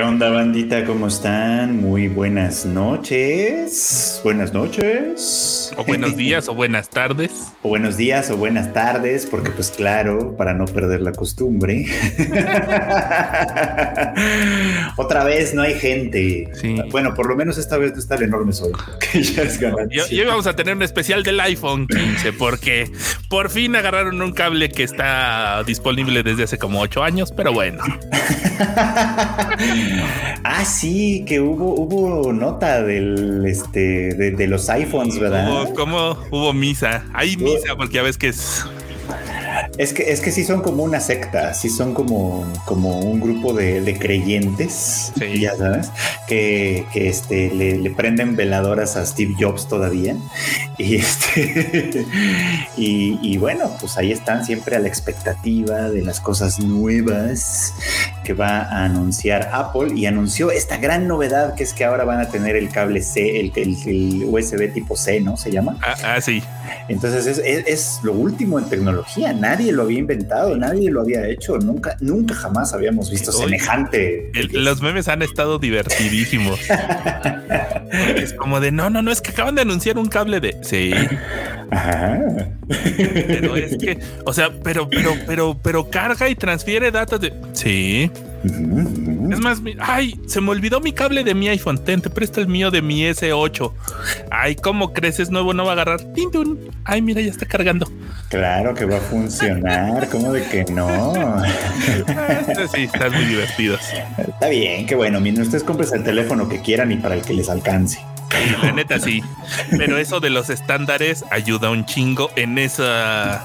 ¿Qué onda, bandita? ¿Cómo están? Muy buenas noches. Buenas noches. O buenos días o buenas tardes. O buenos días o buenas tardes, porque pues claro, para no perder la costumbre. Otra vez no hay gente. Bueno, por lo menos esta vez no está el enorme sol. Que ya es y, hoy vamos a tener un especial del iPhone 15 porque por fin agarraron un cable que está disponible desde hace como ocho años, pero bueno. ah, sí, que hubo, hubo nota del este de, los iPhones, ¿verdad? Hubo, ¿Cómo hubo misa? Hay misa porque ya ves que es es que, es que sí son como una secta, sí son como, como un grupo de, creyentes, ya sabes, que, este, le, prenden veladoras a Steve Jobs todavía. Y, este, y, bueno, pues ahí están siempre a la expectativa de las cosas nuevas que va a anunciar Apple y anunció esta gran novedad que es que ahora van a tener el cable C, el, el, USB tipo C, ¿no? Se llama. Ah, ah sí. Entonces es, es, lo último en tecnología. Nadie lo había inventado, nadie lo había hecho. Nunca, nunca jamás habíamos visto semejante. los memes han estado divertidísimos. es como de no, no, no, es que acaban de anunciar un cable de sí. Ajá. Pero es que, o sea, pero, pero, pero, pero carga y transfiere datos de sí. Es más, ay, se me olvidó mi cable de mi iPhone. Ten, te presto el mío de mi S8. Ay, ¿cómo creces nuevo? No va a agarrar. Ay, mira, ya está cargando. Claro que va a funcionar. ¿Cómo de que no? Este sí, están muy divertidos. Está bien, qué bueno. Miren, ustedes compren el teléfono que quieran y para el que les alcance. La neta sí. Pero eso de los estándares ayuda un chingo en esa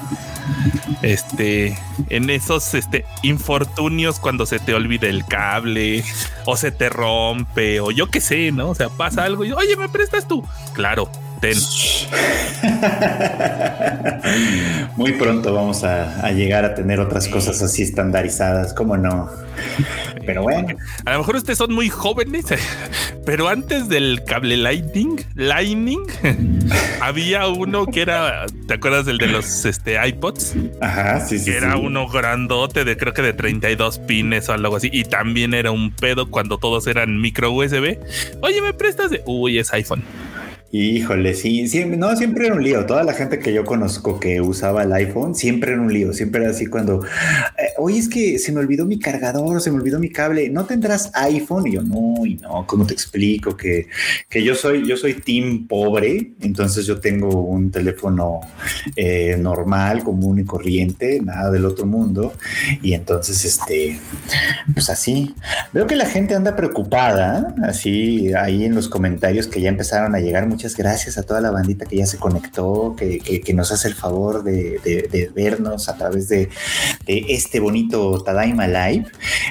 este, en esos este, infortunios cuando se te olvida el cable o se te rompe o yo qué sé, ¿no? O sea, pasa algo y, oye, ¿me prestas tú? Claro, Muy pronto vamos a, a llegar a tener otras cosas así estandarizadas, ¿cómo no? Pero bueno. A lo mejor ustedes son muy jóvenes, pero antes del cable Lightning, Lightning, había uno que era, ¿te acuerdas del de los este, iPods? Ajá, sí, sí. Era uno grandote de creo que de 32 pines o algo así. Y también era un pedo cuando todos eran micro USB. Oye, ¿me prestas de? Uy, es iPhone. Híjole, sí, sí, no, siempre era un lío. Toda la gente que yo conozco que usaba el iPhone siempre era un lío. Siempre era así cuando, eh, es que se me olvidó mi cargador, se me olvidó mi cable. ¿No tendrás iPhone? Y yo, no, y no, ¿cómo te explico? Que, que yo soy, yo soy team pobre, entonces yo tengo un teléfono eh, normal, común y corriente, nada del otro mundo. Y entonces, este, pues así. Veo que la gente anda preocupada, así ahí en los comentarios que ya empezaron a llegar muchas gracias a toda la bandita que ya se conectó, que, nos hace el favor de, vernos a través de, este bonito Tadaima Live.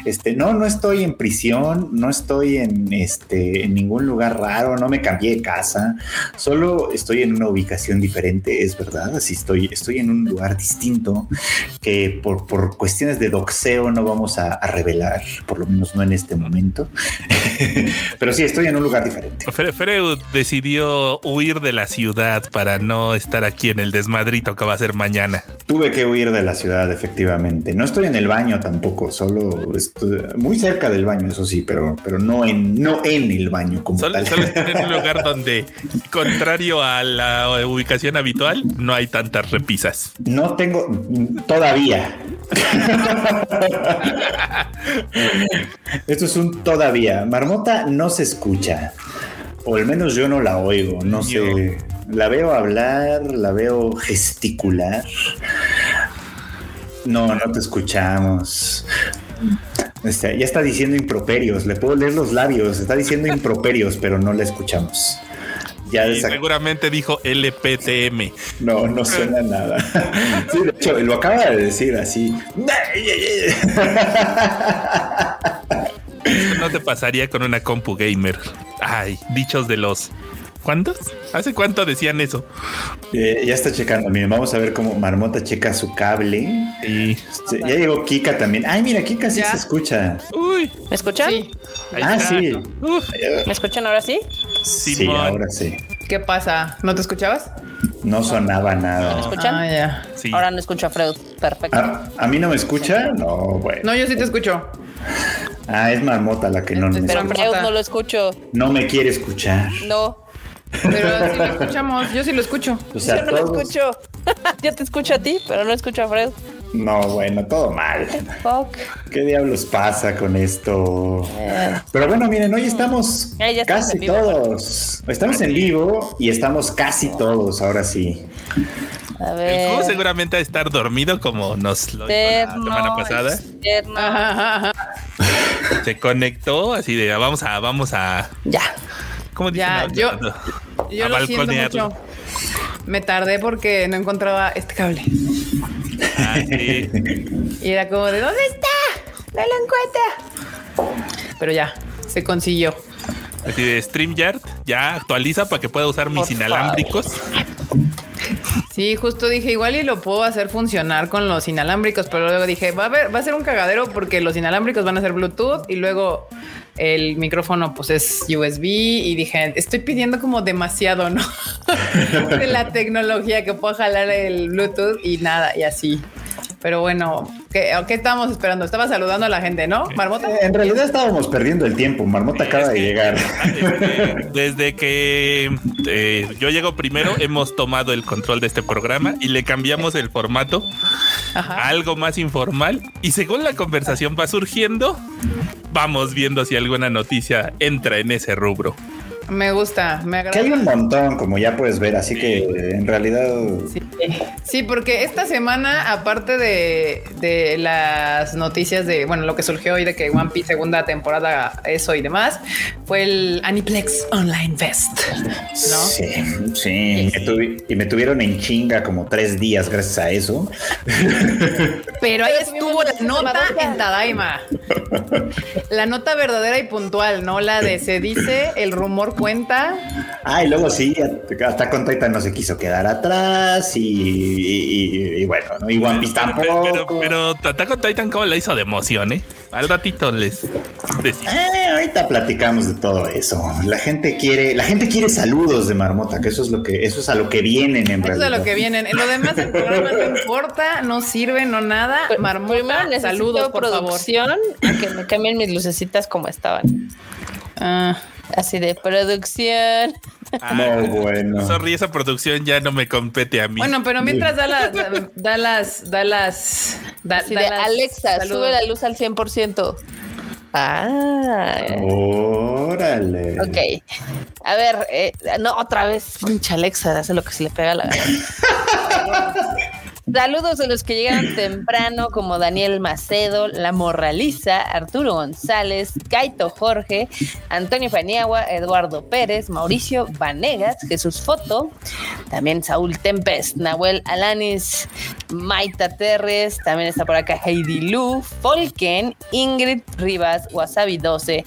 Este, no, no estoy en prisión, no estoy en, este, en ningún lugar raro, no me cambié de casa, solo estoy en una ubicación diferente, es verdad, así estoy, estoy en un lugar distinto que por, por cuestiones de doxeo no vamos a, revelar, por lo menos no en este momento, pero sí, estoy en un lugar diferente. Freud decidió huir de la ciudad para no estar aquí en el desmadrito que va a ser mañana. Tuve que huir de la ciudad, efectivamente. No estoy en el baño tampoco, solo estoy muy cerca del baño, eso sí, pero, pero no, en, no en el baño como tal. Solo estoy en un lugar donde, contrario a la ubicación habitual, no hay tantas repisas. No tengo todavía. Esto es un todavía. Marmota no se escucha. O al menos yo no la oigo, no sé. La veo hablar, la veo gesticular. No, no te escuchamos. Este, ya está diciendo improperios, le puedo leer los labios, está diciendo improperios, pero no la escuchamos. Ya seguramente dijo LPTM. No, no suena nada. Sí, de hecho, lo acaba de decir así. Te pasaría con una compu gamer. Ay, dichos de los. ¿Cuántos? ¿Hace cuánto decían eso? Eh, ya está checando. Miren, vamos a ver cómo Marmota checa su cable. Y ya llegó Kika también. Ay, mira, Kika sí se escucha. Uy, ¿me escuchan? Ah, sí. ¿Me escuchan ahora sí? Sí, ahora sí. ¿Qué pasa? ¿No te escuchabas? No sonaba nada. ¿Me escuchan? Ah, ya. Ahora no escucho a Freud. Perfecto. ¿A, mí no me escucha? No, bueno. No, yo sí te escucho. Ah, es Marmota la que no nos Pero Freud no lo escucho. No me quiere escuchar. No. Pero sí lo escuchamos, yo sí lo escucho. O sea, yo no lo escucho. yo te escucho a ti, pero no escucho a Fred. No, bueno, todo mal. Fuck. ¿Qué diablos pasa con esto? Eh. Pero bueno, miren, hoy estamos casi todos. Estamos en vivo y estamos casi todos, ahora sí. A ver. El juego seguramente a estar dormido como nos lo dijo la semana pasada. Se conectó así de vamos a, vamos a. Ya. ¿Cómo ya, yo, yo lo siento mucho. Me tardé porque no encontraba este cable. Ah, y era como de ¿dónde está? No lo encuentra. Pero ya, se consiguió. Así de StreamYard, ya actualiza para que pueda usar mis inalámbricos. Sí, justo dije, igual y lo puedo hacer funcionar con los inalámbricos, pero luego dije, va a, ver, va a ser un cagadero porque los inalámbricos van a ser Bluetooth y luego el micrófono pues es USB y dije, estoy pidiendo como demasiado, ¿no? de la tecnología que puedo jalar el Bluetooth y nada, y así. Pero bueno, ¿qué, ¿qué estábamos esperando? Estaba saludando a la gente, ¿no? Marmota. En realidad estábamos perdiendo el tiempo. Marmota acaba de llegar. Desde que eh, yo llego primero, hemos tomado el control de este programa y le cambiamos el formato a algo más informal. Y según la conversación va surgiendo, vamos viendo si alguna noticia entra en ese rubro. Me gusta, me agrada. Que hay un montón, como ya puedes ver, así que en realidad. Sí, porque esta semana, aparte de, las noticias de, bueno, lo que surgió hoy de que One Piece segunda temporada, eso y demás, fue el Aniplex Online Fest, ¿no? Sí, sí. Y me tuvieron en chinga como tres días gracias a eso. Pero ahí estuvo la nota en Tadaima. La nota verdadera y puntual, ¿no? La de se dice el rumor cuenta. Ah, y luego sí, hasta con Titan no se quiso quedar atrás y, bueno, ¿no? y One Piece tampoco. Pero, pero, con Titan, ¿cómo la hizo de emoción, eh? Al ratito les eh, ahorita platicamos de todo eso. La gente quiere, la gente quiere saludos de Marmota, que eso es lo que, eso es a lo que vienen en realidad. Eso es a lo que vienen. En lo demás el programa no importa, no sirve, no nada. Marmota, saludos por producción a que me cambien mis lucecitas como estaban. Ah. Así de producción. Ah, no, bueno. Sorry, esa producción ya no me compete a mí. Bueno, pero mientras da las, da, las, da las, da, de Alexa, sube la luz al 100%. Ah. Órale. Ok. A ver, eh, no, otra vez, pinche Alexa, hace lo que se le pega a la gana. Saludos a los que llegaron temprano, como Daniel Macedo, La Morraliza, Arturo González, Kaito Jorge, Antonio Paniagua, Eduardo Pérez, Mauricio Vanegas, Jesús Foto, también Saúl Tempest, Nahuel Alanis, Maita Terres, también está por acá Heidi Lu, Folken, Ingrid Rivas, Wasabi 12,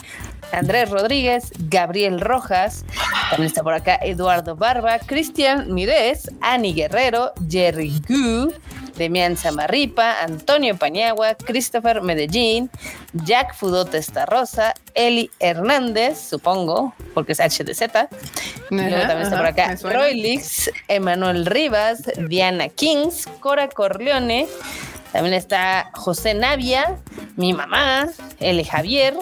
Andrés Rodríguez, Gabriel Rojas, también está por acá Eduardo Barba, Cristian Mirés, Ani Guerrero, Jerry Gu, Demian Samarripa, Antonio Paniagua, Christopher Medellín, Jack Fudote Rosa, Eli Hernández, supongo, porque es HDZ. Luego también está por acá Roy Lix, Emanuel Rivas, Diana Kings, Cora Corleone, también está José Navia, mi mamá, L. Javier,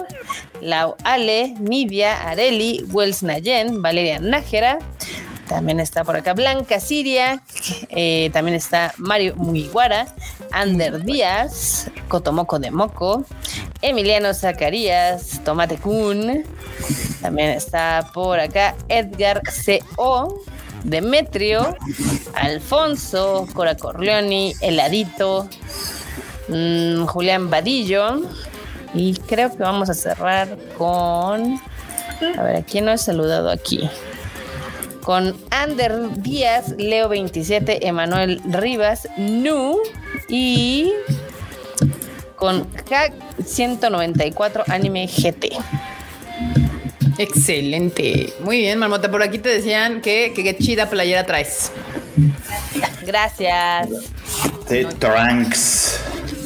Lau Ale, Nidia, Areli, Wells Nayen, Valeria Nájera. También está por acá Blanca Siria, eh, también está Mario Muiguara, Ander Díaz, Cotomoco de Moco, Emiliano Zacarías, Tomate Kun, también está por acá Edgar C.O., Demetrio, Alfonso, Cora Corleoni, Heladito, mm, Julián Vadillo. Y creo que vamos a cerrar con. A ver, ¿a quién no he saludado aquí? Con Ander Díaz, Leo 27, Emanuel Rivas, Nu y con Hack 194 Anime GT. Excelente. Muy bien, Marmota. Por aquí te decían que qué chida playera traes. Gracias. De Trunks.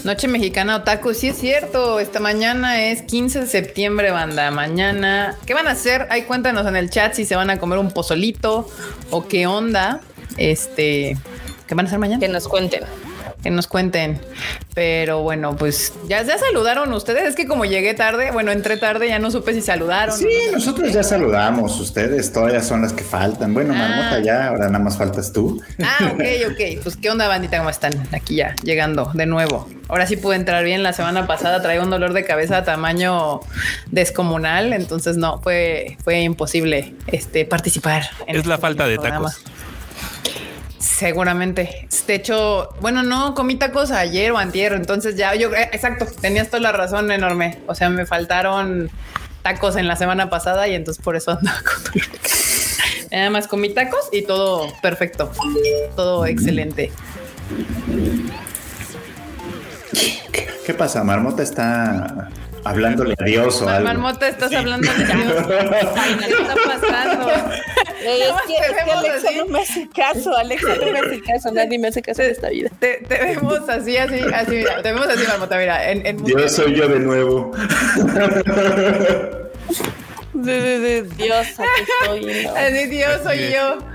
Noche Mexicana Otaku, sí es cierto. Esta mañana es 15 de septiembre, banda. Mañana, ¿qué van a hacer? Ahí cuéntanos en el chat si se van a comer un pozolito o qué onda. Este, ¿qué van a hacer mañana? Que nos cuenten. Que nos cuenten. Pero bueno, pues ya, ya saludaron ustedes. Es que como llegué tarde, bueno, entré tarde, ya no supe si saludaron. Sí, nosotros ya saludamos. Ustedes todavía son las que faltan. Bueno, Marmota ah. ya, ahora nada más faltas tú. Ah, ok, ok. Pues qué onda, bandita, ¿cómo están? Aquí ya, llegando de nuevo. Ahora sí pude entrar bien. La semana pasada traía un dolor de cabeza a tamaño descomunal, entonces no, fue, fue imposible este, participar. es la este falta de tacos. Seguramente. De hecho, bueno, no comí tacos ayer o antier, entonces ya yo, eh, exacto, tenías toda la razón enorme. O sea, me faltaron tacos en la semana pasada y entonces por eso andaba con Nada más comí tacos y todo perfecto, todo excelente. ¿Qué pasa? Marmota está hablándole a Dios o algo. Marmota, estás hablando de Dios. ¿Qué está pasando? Es, que, es que Alexa así. no me hace caso, Alexa no me hace caso, nadie me hace caso en esta vida. Te, te vemos así, así, así, mira, te vemos así, Marmota, mira. En, en yo soy yo de nuevo. Dios, aquí estoy. Así, Dios soy yo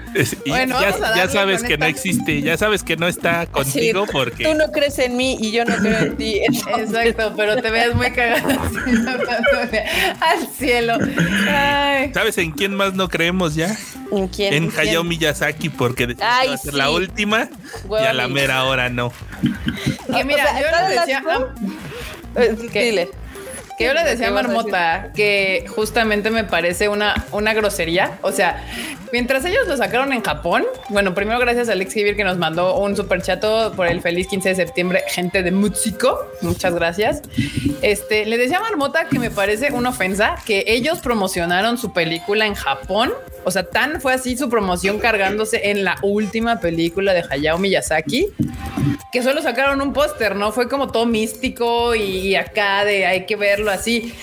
bueno, ya, sabes que no existe, ya sabes que no está contigo porque tú no crees en mí y yo no creo en ti. Exacto, pero te veas muy cagada al cielo. ¿Sabes en quién más no creemos ya? ¿En quién? En Hayao Miyazaki porque va a ser la última y a la mera hora no. Que mira, yo le decía, dile. Que yo le decía a Marmota que justamente me parece una, una grosería. O sea, mientras ellos lo sacaron en Japón, bueno, primero gracias a Alex Gibir que nos mandó un super chato por el feliz 15 de septiembre, gente de Mutsiko. Muchas gracias. Este le decía a Marmota que me parece una ofensa que ellos promocionaron su película en Japón. O sea, tan fue así su promoción cargándose en la última película de Hayao Miyazaki que solo sacaron un póster, ¿no? Fue como todo místico y, acá de hay que verlo así.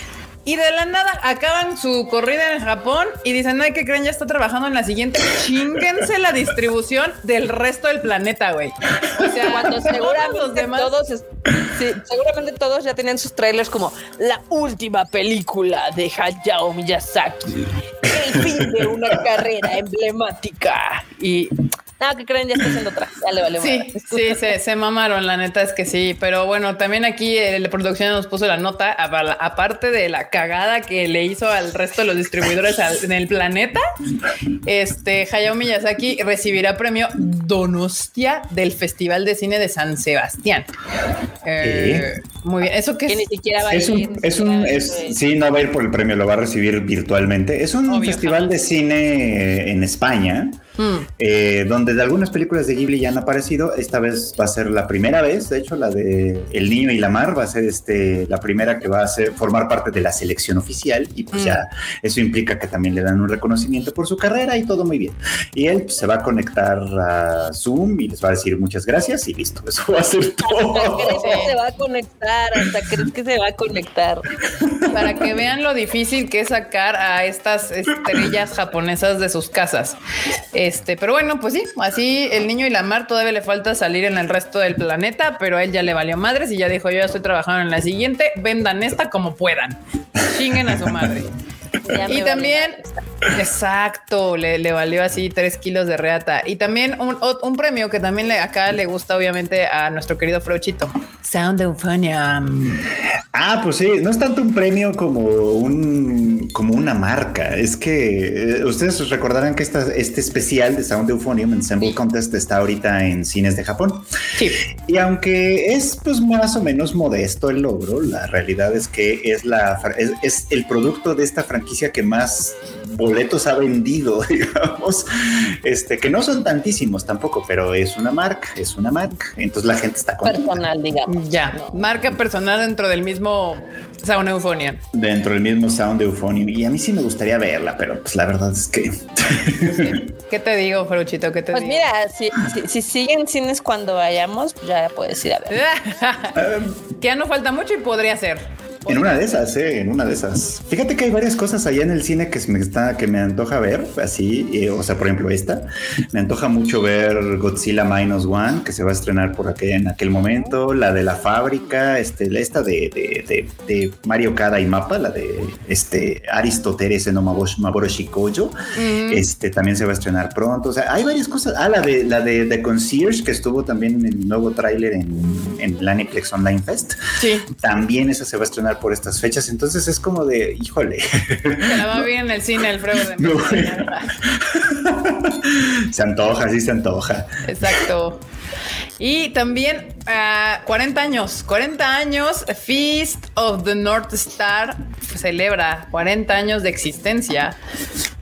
Y de la nada acaban su corrida en Japón y dicen, hay que creen, ya está trabajando en la siguiente. Chinguense la distribución del resto del planeta, güey. O sea, cuando seguramente todos, seguramente todos ya tienen sus trailers como la última película de Hayao Miyazaki, el fin de una carrera emblemática. Y Ah, que creen, ya está haciendo otra. Ya le vale Sí, sí, se, se, mamaron, la neta es que sí. Pero bueno, también aquí eh, la producción nos puso la nota, aparte de la cagada que le hizo al resto de los distribuidores en el planeta, este Hayao Miyazaki recibirá premio Donostia del Festival de Cine de San Sebastián. Eh, muy bien, eso que ni siquiera va a ir. Un, es un, sí, no va a ir por el premio, lo va a recibir virtualmente. Es un festival de cine en España Mm. Eh, donde de algunas películas de Ghibli ya han aparecido. Esta vez va a ser la primera vez, de hecho, la de El Niño y la Mar va a ser este, la primera que va a ser, formar parte de la selección oficial y pues mm. ya eso implica que también le dan un reconocimiento por su carrera y todo muy bien. Y él pues, se va a conectar a Zoom y les va a decir muchas gracias y listo, eso va a ser todo. Hasta crees que se va a conectar, hasta crees que se va a conectar. Para que vean lo difícil que es sacar a estas estrellas japonesas de sus casas. Este, pero bueno, pues sí, así el niño y la mar todavía le falta salir en el resto del planeta, pero a él ya le valió madres y ya dijo: Yo ya estoy trabajando en la siguiente, vendan esta como puedan. Chinguen a su madre. y también, exacto, le, valió así tres kilos de reata. Y también un, premio que también le, acá le gusta, obviamente, a nuestro querido Frochito. Sound Euphonia. Ah, pues sí, no es tanto un premio como un como una marca. Es que eh, ustedes recordarán que esta, este especial de Sound Euphonium Ensemble Contest está ahorita en cines de Japón. Sí. Y aunque es pues más o menos modesto el logro, la realidad es que es la es el producto de esta franquicia que más boletos ha vendido, digamos, este, que no son tantísimos tampoco, pero es una marca, es una marca. Entonces la gente está con personal, digamos. Ya, marca personal dentro del mismo Sound Euphonium. Dentro del mismo Sound Euphonium. Y a mí sí me gustaría verla, pero pues la verdad es que. ¿Qué te digo, Feruchito? ¿Qué te pues digo? mira, si, si, siguen cines cuando vayamos, ya puedes ir a ver. que ya no falta mucho y podría ser. En una de esas, eh, en una de esas. Fíjate que hay varias cosas allá en el cine que me está, que me antoja ver, así, eh, o sea, por ejemplo, esta. Me antoja mucho ver Godzilla Minus One, que se va a estrenar por aquel, en aquel momento, la de la fábrica, este, esta de, de, de, Mario Kada y Mapa, la de este Aristoteles en Maboroshi Kojo, este también se va a estrenar pronto. O sea, hay varias cosas. Ah, la de la de, The Concierge, que estuvo también en el nuevo tráiler en, en el Aniplex Online Fest. Sí. También esa se va a estrenar por estas fechas. Entonces es como de, híjole. Se la va bien en el cine, Alfredo. se antoja, sí se antoja. Exacto. Y también 40 ah, años, 40 años, Feast of the North Star celebra 40 años de existencia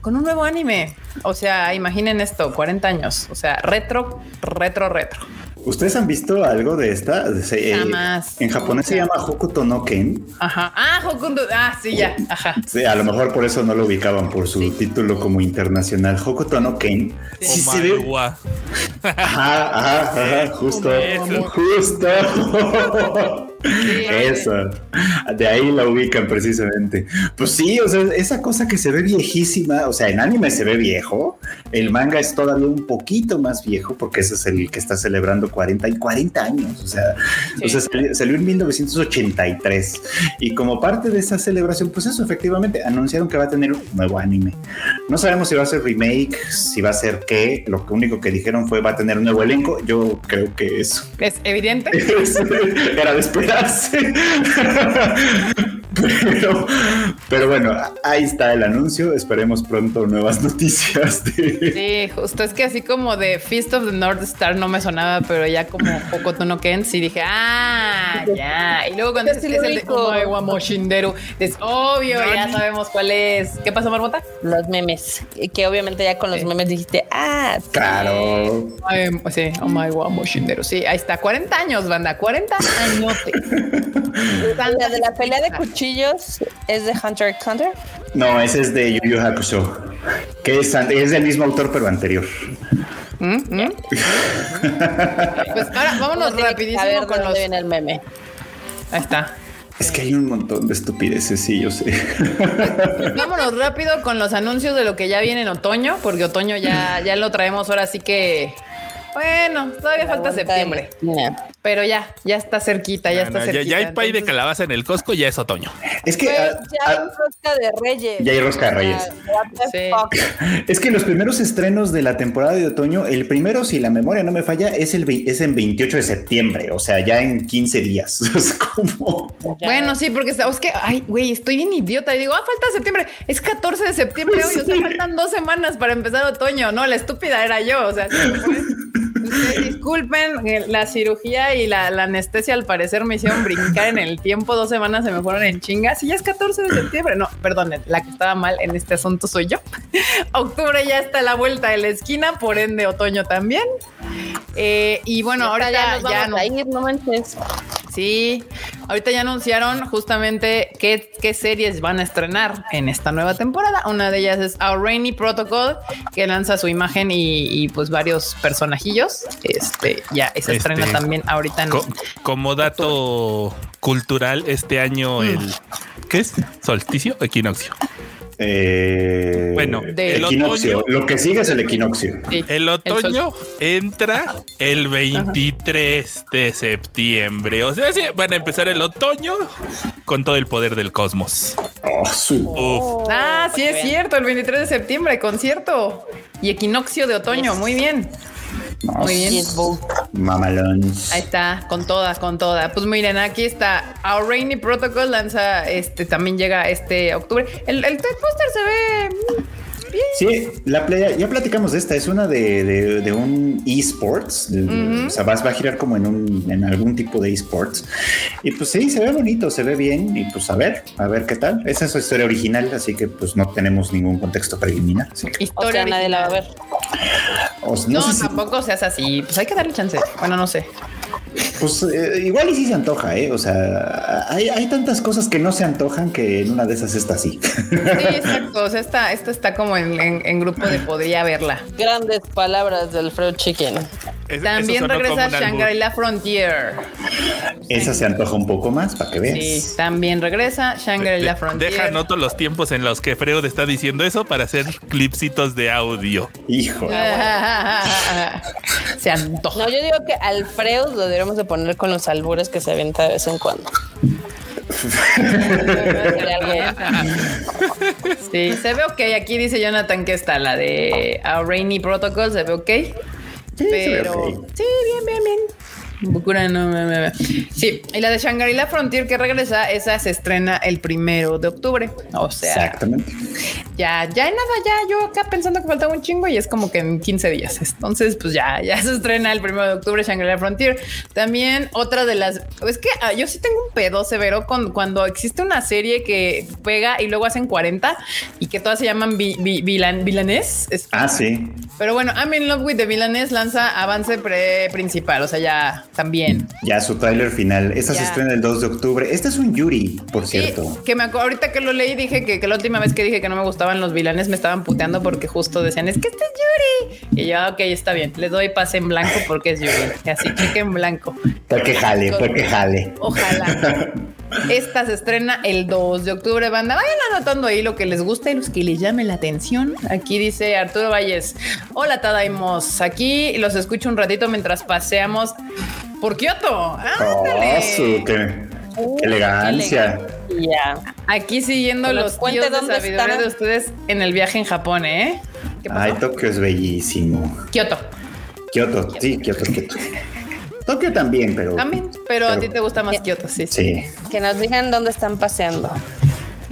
con un nuevo anime. O sea, imaginen esto, 40 años, o sea, retro, retro, retro. ¿Ustedes han visto algo de esta? Eh, Jamás. En japonés se llama Hokuto no Ken. Ajá. Ah, Hokuto. Ah, sí, ya. Ajá. Sí, a lo mejor por eso no lo ubicaban por su título como internacional. Hokuto no Ken. Sí, se ve. Ajá, ajá, ajá. Justo. Justo. Eso. De ahí la ubican precisamente. Pues sí, o sea, esa cosa que se ve viejísima, o sea, en anime se ve viejo. El manga es todavía un poquito más viejo porque ese es el que está celebrando 40 y 40 años. O sea, salió, en 1983. Y como parte de esa celebración, pues eso, efectivamente, anunciaron que va a tener un nuevo anime. No sabemos si va a ser remake, si va a ser qué. Lo único que dijeron fue va a tener un nuevo elenco. Yo creo que eso. Es evidente. Era de Pero, pero bueno, ahí está el anuncio. Esperemos pronto nuevas noticias. De... Sí, justo es que así como de Feast of the North Star no me sonaba, pero ya como Hokuto no Ken, sí dije, ah, ya. Y luego cuando es, el de es obvio, ya sabemos cuál es. ¿Qué pasó, Marmota? Los memes. Que obviamente ya con los memes dijiste, ah, claro. sí, Omaewa Shinderu. Sí, ahí está. 40 años, banda. 40 años. La de la pelea de cuchillos es de Hunter x Hunter. No, ese es de Yu Yu Hakusho, que es, es del mismo autor pero anterior. ¿Mm? ¿Mm? pues ahora vámonos rapidísimo con los... viene el meme. Ahí está. Es que hay un montón de estupideces, sí, yo sé. Vámonos rápido con los anuncios de lo que ya viene en otoño, porque otoño ya, ya lo traemos ahora sí que bueno, todavía falta septiembre. Pero ya, ya está cerquita, ya está cerquita. Ya, hay pay de calabaza en el Costco, ya es otoño. Es que pues, ah, ya hay ah, rosca de Reyes. Ya hay rosca de Reyes. Es que los primeros estrenos de la temporada de otoño, el primero, si la memoria no me falla, es el es en 28 de septiembre, o sea, ya en 15 días. Es como Bueno, sí, porque es que ay, güey, estoy bien idiota y digo, ah, falta septiembre. Es 14 de septiembre hoy, o sea, faltan dos semanas para empezar otoño. No, la estúpida era yo, o sea, disculpen, eh, la cirugía y la, anestesia al parecer me hicieron brincar en el tiempo. Dos semanas se me fueron en chingas y ya es 14 de septiembre. No, perdón, la que estaba mal en este asunto soy yo. Octubre ya está a la vuelta de la esquina, por ende otoño también. Eh, y bueno, ahora ya, ya, no. Sí, ahorita ya anunciaron justamente qué, qué, series van a estrenar en esta nueva temporada. Una de ellas es Our Rainy Protocol, que lanza su imagen y, pues varios personajillos. Este ya se estrena este, también ahorita. En, como dato cultural, este año mm. el ¿qué es? Solsticio, equinoccio. Eh, bueno, el equinoccio. lo que sigue es el equinoccio. el otoño entra el 23 de septiembre. O sea, sí, van a empezar el otoño con todo el poder del cosmos. Oh, ah, sí es cierto, el 23 de septiembre, concierto y equinoccio de otoño. Muy bien. Muy bien. Mamalón. Ahí está, con todas, con todas. Pues miren, aquí está. Our Rainy Protocol lanza este, también llega este octubre. El, el póster se ve Sí, la playa, ya platicamos de esta, es una de, un esports, o sea, vas, va a girar como en, un, en algún tipo de esports. Y pues sí, se ve bonito, se ve bien, y pues a ver, a ver qué tal. Esa es su historia original, así que pues no tenemos ningún contexto preliminar. Historia, nadie la va a ver. no, tampoco seas así, pues hay que darle chance. Bueno, no sé. Pues eh, igual y sí se antoja, ¿eh? O sea, hay, tantas cosas que no se antojan que en una de esas está así. Sí, exacto. O sea, esta, esta está como en, grupo de podría verla. Grandes palabras del Alfredo Chicken. También regresa Shangri-La Frontier. Esa se antoja un poco más para que veas. Sí, también regresa Shangri-La Frontier. Deja noto los tiempos en los que Freud está diciendo eso para hacer clipsitos de audio. Hijo. se antoja. No, yo digo que al Freud lo deberíamos de poner con los albures que se avienta de vez en cuando. sí, se ve ok. Aquí dice Jonathan que está la de A Rainy Protocol, se ve ok. Sí, pero sí, bien, bien, bien. Sí, y la de Shangri-La Frontier que regresa, esa se estrena el primero de octubre. O sea, exactamente. Ya, ya nada, ya yo acá pensando que faltaba un chingo y es como que en 15 días. Entonces, pues ya, ya se estrena el primero de octubre Shangri-La Frontier. También otra de las, es que ah, yo sí tengo un pedo severo con cuando existe una serie que pega y luego hacen 40 y que todas se llaman vilanés. ah, sí. Pero bueno, I'm in love with the villanes lanza avance pre principal, o sea, ya también. Ya su tráiler final. Esta se estrena el 2 de octubre. Este es un Yuri, por cierto. que me acuerdo, ahorita que lo leí dije que, la última vez que dije que no me gustaban los vilanes me estaban puteando porque justo decían, es que este es Yuri. Y yo, ok, está bien. Le doy pase en blanco porque es Yuri. Así, cheque en blanco. Porque jale, porque jale. Ojalá. Esta se estrena el 2 de octubre, banda. Vayan anotando ahí lo que les gusta y los que les llame la atención. Aquí dice Arturo Valles. Hola, Tadaimos. Aquí los escucho un ratito mientras paseamos por Kioto. Oh, qué, elegancia. Aquí siguiendo los tíos de sabiduría de ustedes en el viaje en Japón, ¿eh? Ay, Tokio es bellísimo. Kioto. Kioto, sí, Kioto, Kioto. Tokio también, pero. También, pero, a ti te gusta más Kioto, sí. Sí. Que nos digan dónde están paseando.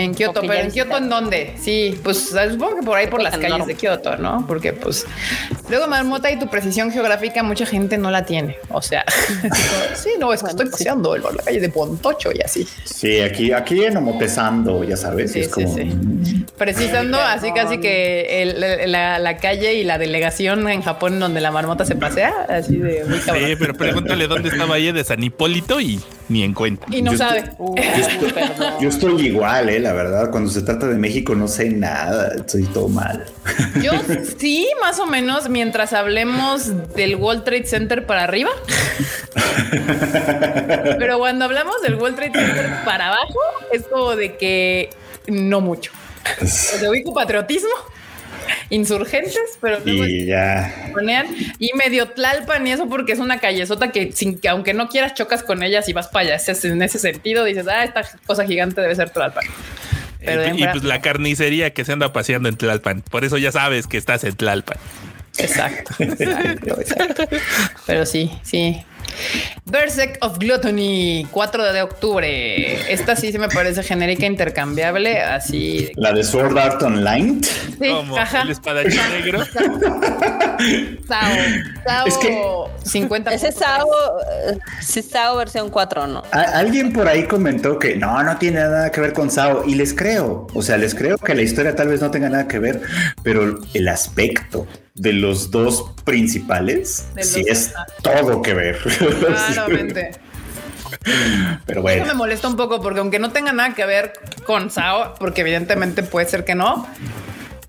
En Kioto, pero en Kioto en dónde? Sí, pues supongo que por ahí por las calles de Kioto, ¿no? Porque pues luego Marmota y tu precisión geográfica mucha gente no la tiene. O sea, sí, no, es que estoy paseando en la calle de Pontocho y así. Sí, aquí, aquí en Omotesando, ya sabes. Sí, sí, sí. Precisando así casi que la, calle y la delegación en Japón donde la marmota se pasea, así de muy cabrón. Sí, pero pregúntale dónde estaba ahí de San Hipólito y ni en cuenta. Y no sabe. yo, estoy, igual, eh, la verdad. Cuando se trata de México no sé nada. Estoy todo mal. Yo sí, más o menos, mientras hablemos del World Trade Center para arriba. Pero cuando hablamos del World Trade Center para abajo, es como de que no mucho. De ubico patriotismo insurgentes, pero y ya y medio Tlalpan y eso porque es una callezota que sin que aunque no quieras chocas con ellas y vas para allá. En ese sentido dices, ah, esta cosa gigante debe ser Tlalpan. y pues la carnicería que se anda paseando en Tlalpan. Por eso ya sabes que estás en Tlalpan. exacto. Pero sí, sí. Berserk of Gluttony, 4 de octubre. Esta sí se me parece genérica intercambiable, así. La de Sword Art Online. Sí, Como el espadachín negro. Sao. Sao es que 50. Ese Sao, sí, Sao versión 4, ¿no? alguien por ahí comentó que no, no tiene nada que ver con Sao y les creo. O sea, les creo que la historia tal vez no tenga nada que ver, pero el aspecto de los dos principales sí es todo que ver. Claramente. Pero bueno. Eso me molesta un poco porque aunque no tenga nada que ver con Sao, porque evidentemente puede ser que no,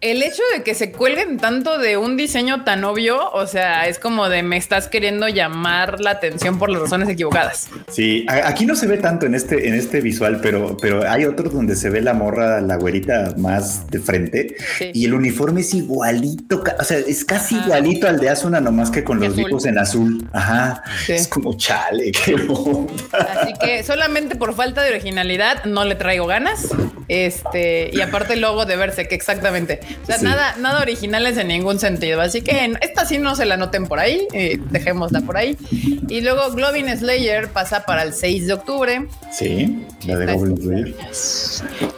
el hecho de que se cuelguen tanto de un diseño tan obvio, o sea, es como de me estás queriendo llamar la atención por las razones equivocadas. Sí, aquí no se ve tanto en este, en este visual, pero, pero hay otros donde se ve la morra, la güerita más de frente y el uniforme es igualito, o sea, es casi igualito al de Asuna, nomás que con los dibujos en azul. Ajá. Es como chale, qué Así que solamente por falta de originalidad no le traigo ganas. Este, y aparte el logo de verse que exactamente. O sea, nada, nada originales en ningún sentido. Así que esta sí no se la noten por ahí. Eh, dejémosla por ahí. Y luego Globin Slayer pasa para el 6 de octubre. Sí, la de Goblin Slayer.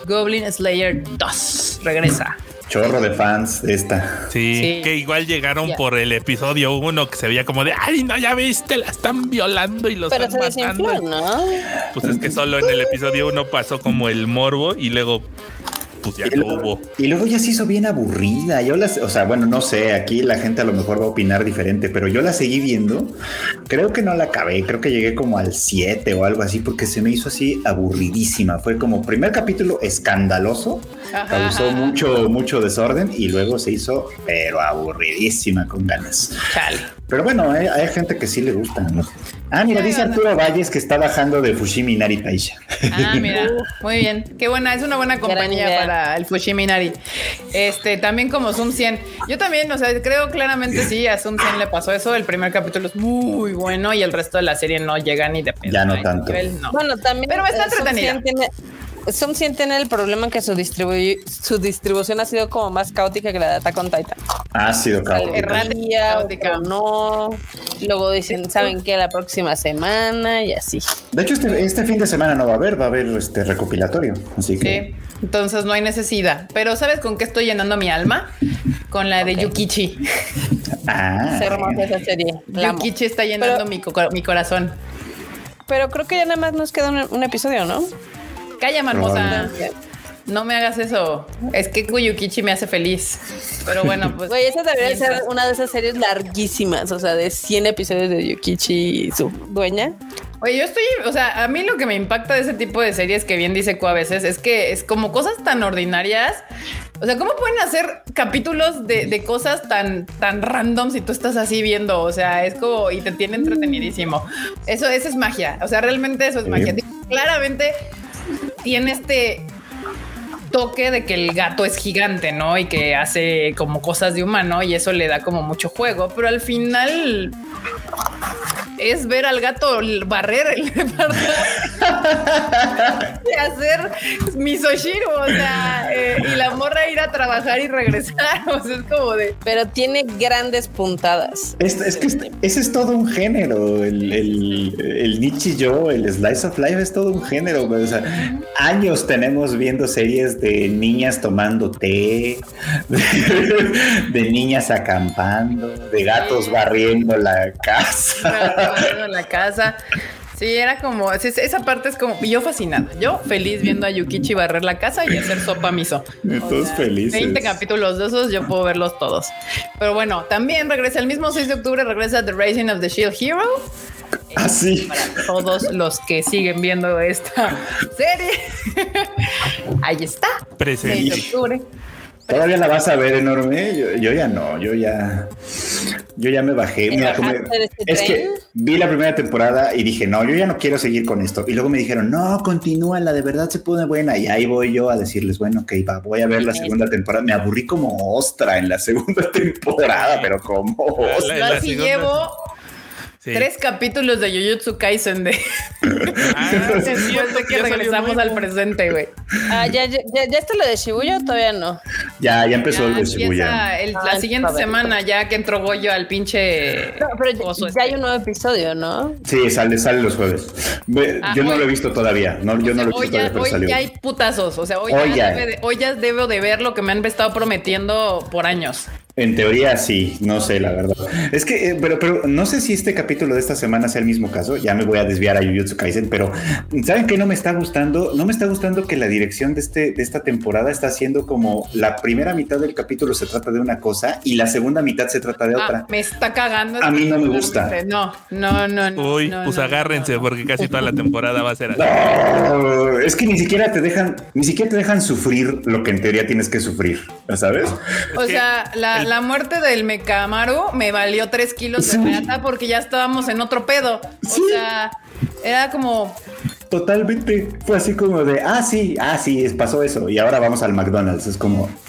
Goblin Slayer 2 regresa. Chorro de fans de esta. Sí, que igual llegaron por el episodio 1 que se veía como de ay, no, ya viste, la están violando y los están matando. ¿no? Pues es que solo en el episodio 1 pasó como el morbo y luego pues ya y luego, Y luego ya se hizo bien aburrida. Yo las, o sea, bueno, no sé, aquí la gente a lo mejor va a opinar diferente, pero yo la seguí viendo. Creo que no la acabé, creo que llegué como al 7 o algo así, porque se me hizo así aburridísima. Fue como primer capítulo escandaloso causó mucho, mucho desorden y luego se hizo, pero aburridísima con ganas. Pero bueno, hay, gente que sí le gusta. ¿no? Ah, mira, dice Arturo Valles que está bajando de Fushimi Nari Taisha. Ah, mira, muy bien. Qué buena, es una buena compañía para el Fushimi Nari. Este, también como Zoom 100. Yo también, o sea, creo claramente sí, a Zoom 100 le pasó eso. El primer capítulo es muy bueno y el resto de la serie no llega ni de Ya no tanto. Bueno, también. Pero está entretenida. Zoom 100 tiene el problema que su, su distribución ha sido como más caótica que la de Attack on Titan. Ha sido caótica. no. Luego dicen, ¿saben qué? La próxima semana y así. De hecho, este, este, fin de semana no va a haber, va a haber este recopilatorio. Así que. Sí. Entonces no hay necesidad. Pero ¿sabes con qué estoy llenando mi alma? Con la de Yukichi. Ah. Es hermosa esa serie. Yukichi está llenando mi, mi, corazón. Pero creo que ya nada más nos queda un episodio, ¿no? Calla, marmosa. No me hagas eso. Es que Kuyukichi me hace feliz. Pero bueno, pues. Güey, esa debería ser una de esas series larguísimas, o sea, de 100 episodios de Yukichi y su dueña. Oye, yo estoy, o sea, a mí lo que me impacta de ese tipo de series que bien dice Ku a veces es que es como cosas tan ordinarias. O sea, ¿cómo pueden hacer capítulos de, cosas tan, tan random si tú estás así viendo? O sea, es como y te tiene entretenidísimo. Eso, eso es magia. O sea, realmente eso es magia. Claramente tiene este toque de que el gato es gigante, ¿no? Y que hace como cosas de humano y eso le da como mucho juego, pero al final es ver al gato barrer el de hacer misoshiro, o sea, eh, y la morra ir a trabajar y regresar, o sea, es como de... Pero tiene grandes puntadas. Es, es que ese es todo un género, el, el, el Nichi Yo, el Slice of Life es todo un género, o sea, años tenemos viendo series de niñas tomando té, de, niñas acampando, de gatos barriendo la casa la casa. Sí, era como, esa parte es como, yo fascinada, yo feliz viendo a Yukichi barrer la casa y hacer sopa miso. Todos felices. 20 capítulos de esos, yo puedo verlos todos. Pero bueno, también regresa el mismo 6 de octubre, regresa The Rising of the Shield Hero. Así. Ah, para todos los que siguen viendo esta serie. Ahí está. Presente. 6 de octubre. Todavía la vas a ver enorme. Yo, ya no, yo ya, yo ya me bajé. Este es que vi la primera temporada y dije, no, yo ya no quiero seguir con esto. Y luego me dijeron, no, continúa, la de verdad se pone buena. Y ahí voy yo a decirles, bueno, ok, va, voy a ver la segunda temporada. Me aburrí como ostra en la segunda temporada, pero como ostra. Yo llevo Tres capítulos de Jujutsu Kaisen de. Ah, Después de que regresamos al presente, güey. Ah, ¿ya, ya, ya, está lo de Shibuya o todavía no? Ya, ya empezó el de Shibuya. la ah, siguiente semana, ya que entró Goyo al pinche. No, pero ya, este. hay un nuevo episodio, ¿no? Sí, sale, sale los jueves. Ah, yo no lo he visto todavía. No, yo no lo he visto todavía, pero hoy ya hay putazos. O sea, hoy, ya, hoy ya debo de ver lo que me han estado prometiendo por años. En teoría sí, no sé la verdad. Es que, eh, pero, pero no sé si este capítulo de esta semana sea el mismo caso. Ya me voy a desviar a Jujutsu Kaisen, pero ¿saben qué no me está gustando? No me está gustando que la dirección de, este, de esta temporada está haciendo como la primera mitad del capítulo se trata de una cosa y la segunda mitad se trata de ah, otra. Me está cagando. A mí no me gusta. No, no, no. Uy, pues agárrense porque casi toda la temporada va a ser así. No, es que ni siquiera te dejan, ni siquiera te dejan sufrir lo que en teoría tienes que sufrir, ¿sabes? O sea, la la, muerte del Mecamaru me valió tres kilos de plata porque ya estábamos en otro pedo. O sea, era como. Totalmente. Fue así como de, ah, sí, ah, sí, pasó eso. Y ahora vamos al McDonald's. Es como.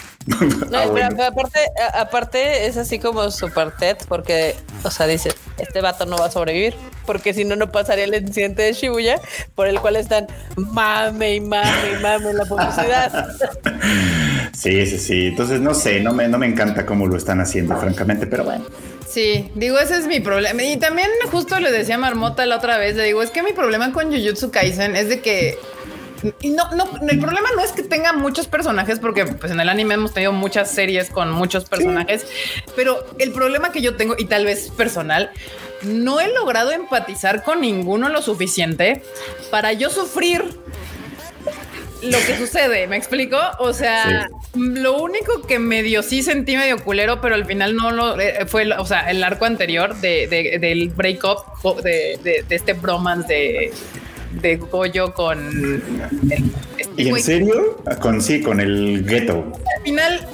No, ah, pero, aparte, aparte es así como super TED porque, o sea, dice, este vato no va a sobrevivir porque si no, no pasaría el incidente de Shibuya por el cual están mame y mame y mame la publicidad. Sí, sí, sí. Entonces, no sé, no me, no me encanta cómo lo están haciendo, francamente, pero bueno. Sí, digo, ese es mi problema. Y también justo le decía a Marmota la otra vez, le digo, es que mi problema con Jujutsu Kaisen es de que y no, no, el problema no es que tenga muchos personajes, porque pues en el anime hemos tenido muchas series con muchos personajes, pero el problema que yo tengo, y tal vez personal, no he logrado empatizar con ninguno lo suficiente para yo sufrir lo que sucede, ¿me explico? O sea, lo único que medio sí sentí medio culero, pero al final no lo eh, fue, o sea, el arco anterior de, del breakup de, de, este bromance de, de Goyo con ¿Y en serio? Con sí, con el gueto. Al final,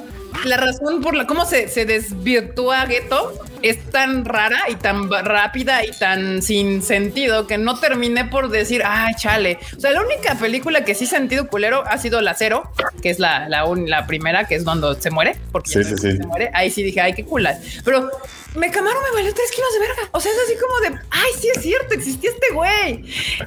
la razón por la cómo se, se desvirtúa Ghetto es tan rara y tan rápida y tan sin sentido que no terminé por decir, ay, chale. O sea, la única película que sí sentido culero ha sido La Cero, que es la, la, la primera, que es donde se muere, porque sí, sí, sí. se muere. Ahí sí dije, ay, qué cula. Pero me Camaro me valió tres kilos de verga. O sea, es así como de, ay, sí es cierto, existía este güey.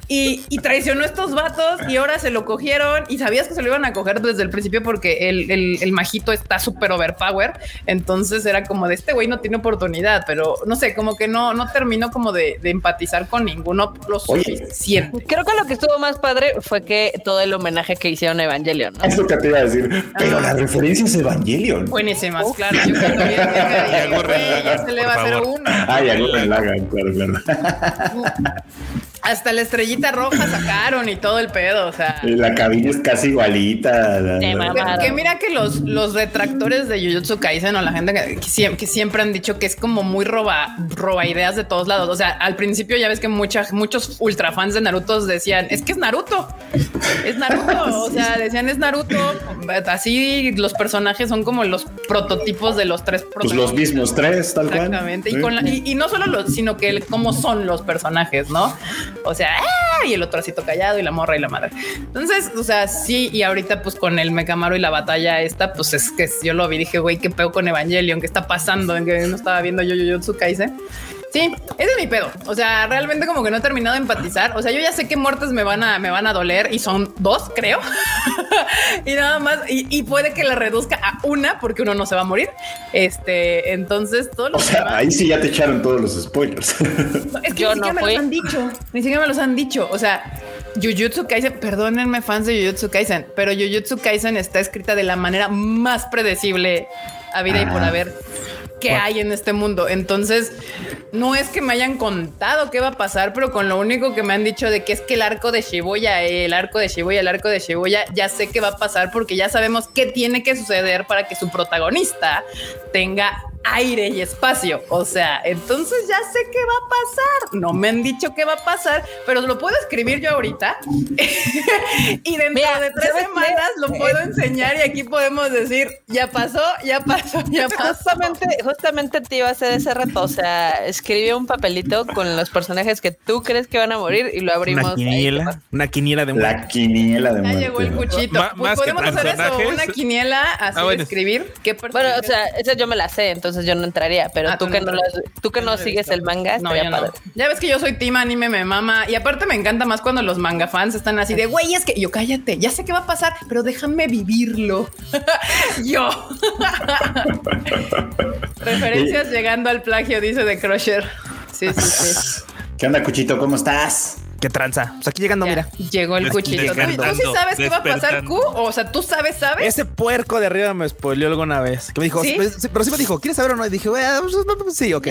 Y, y, traicionó a estos vatos y ahora se lo cogieron y sabías que se lo iban a coger desde el principio porque el, el, el majito está súper overpower. Entonces era como de este güey no tiene oportunidad, pero no sé, como que no, no terminó como de, de empatizar con ninguno lo suficiente. Creo que lo que estuvo más padre fue que todo el homenaje que hicieron a Evangelion. ¿no? Es lo que te iba a decir, pero la referencia es Evangelion. Buenísimas, claro. Yo cuando vi el le va a hacer uno. Ah, ya no me la hagan, claro, claro. Hasta la estrellita roja sacaron y todo el pedo, o sea. La cabina es casi igualita. Que, que, mira que los, los retractores de Jujutsu Kaisen o la gente que, que, siempre han dicho que es como muy roba, roba ideas de todos lados. O sea, al principio ya ves que muchas, muchos ultra fans de Naruto decían, es que es Naruto. Es Naruto. o sea, decían es Naruto. Así los personajes son como los prototipos de los tres pues los mismos tres, tal cual. Exactamente. Y, con y, y, no solo los, sino que cómo son los personajes, ¿no? O sea, ¡ah! y el otro así callado y la morra y la madre. Entonces, o sea, sí, y ahorita pues con el Mecamaro y la batalla esta, pues es que yo lo vi, dije, güey, qué pedo con Evangelion, qué está pasando, en que no estaba viendo yo yo yo Kaisen. Sí, ese es mi pedo. O sea, realmente como que no he terminado de empatizar. O sea, yo ya sé que muertes me van a, me van a doler y son dos, creo. y nada más. Y, puede que la reduzca a una porque uno no se va a morir. Este, entonces todo lo O sea, ahí sí ya te echaron todos los spoilers. es que ni siquiera me los han dicho. Ni siquiera me los han dicho. O sea, Jujutsu Kaisen, perdónenme fans de Jujutsu Kaisen, pero Jujutsu Kaisen está escrita de la manera más predecible a vida y por haber que hay en este mundo. Entonces, no es que me hayan contado qué va a pasar, pero con lo único que me han dicho de que es que el arco de Shibuya, el arco de Shibuya, el arco de Shibuya, ya sé qué va a pasar porque ya sabemos qué tiene que suceder para que su protagonista tenga aire y espacio. O sea, entonces ya sé qué va a pasar. No me han dicho qué va a pasar, pero lo puedo escribir yo ahorita. y dentro de tres semanas lo puedo enseñar y aquí podemos decir, ya pasó, ya pasó, ya pasó. Justamente, justamente te iba a hacer ese reto. O sea, escribí un papelito con los personajes que tú crees que van a morir y lo abrimos. Una quiniela, una quiniela de muerte. La quiniela de muerte. Ya llegó el cuchito. pues podemos hacer eso, una quiniela así ah, escribir. ¿Qué bueno, o sea, esa yo me la sé, entonces yo no entraría, pero ah, tú, que no tú que no, sigues el manga, no, padre. Ya ves que yo soy team anime, me mama. Y aparte me encanta más cuando los manga fans están así de, güey, es que yo cállate, ya sé qué va a pasar, pero déjame vivirlo. yo. Referencias llegando al plagio, dice de Crusher. Sí, sí, sí. ¿Qué onda, Cuchito? ¿Cómo estás? ¿Qué tranza? Pues aquí llegando, mira. Llegó el cuchillo. ¿Tú, sí sabes qué va a pasar, Q? O sea, ¿tú sabes, sabes? Ese puerco de arriba me spoileó alguna vez. Que me dijo, pero sí me dijo, ¿quieres saber o no? Y dije, pues, sí, ok.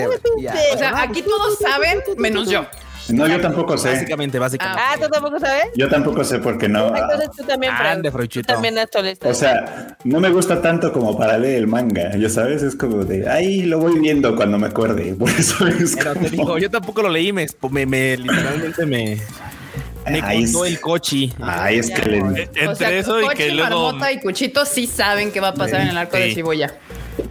O sea, aquí todos saben, menos yo. No, yo tampoco sé. Básicamente, básicamente. Ah, ¿tú tampoco sabes? Yo tampoco sé porque no. Entonces tú también, Ande, tú también O sea, no me gusta tanto como para leer el manga. Ya sabes, es como de, ahí lo voy viendo cuando me acuerde. Por eso es Pero te digo, yo tampoco lo leí, me, me literalmente me me contó el cochi. Ay, es que le... Entre o sea, eso y que luego... Marmota y Cuchito sí saben qué va a pasar en el arco de Shibuya.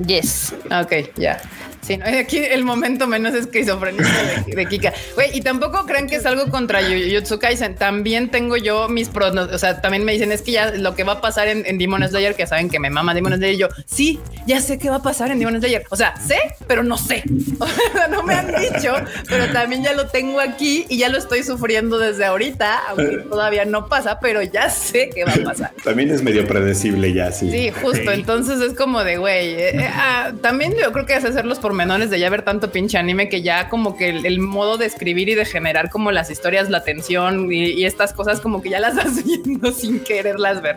Yes. Ok, ya. Sí, no, aquí el momento menos esquizofrénico de, de Kika. Güey, y tampoco creen que es algo contra Jujutsu Kaisen. También tengo yo mis pros, o sea, también me dicen es que ya lo que va a pasar en, en Demon Slayer, que saben que me mama Demon Slayer, y yo, sí, ya sé qué va a pasar en Demon Slayer. O sea, sé, pero no sé. O sea, no me han dicho, pero también ya lo tengo aquí y ya lo estoy sufriendo desde ahorita, aunque todavía no pasa, pero ya sé qué va a pasar. También es medio predecible ya, sí. Sí, justo. Entonces es como de, güey, eh, eh, ah, también yo creo que es hacerlos por menores de ya ver tanto pinche anime que ya como que el, modo de escribir y de generar como las historias, la tensión y, estas cosas como que ya las vas viendo sin quererlas ver.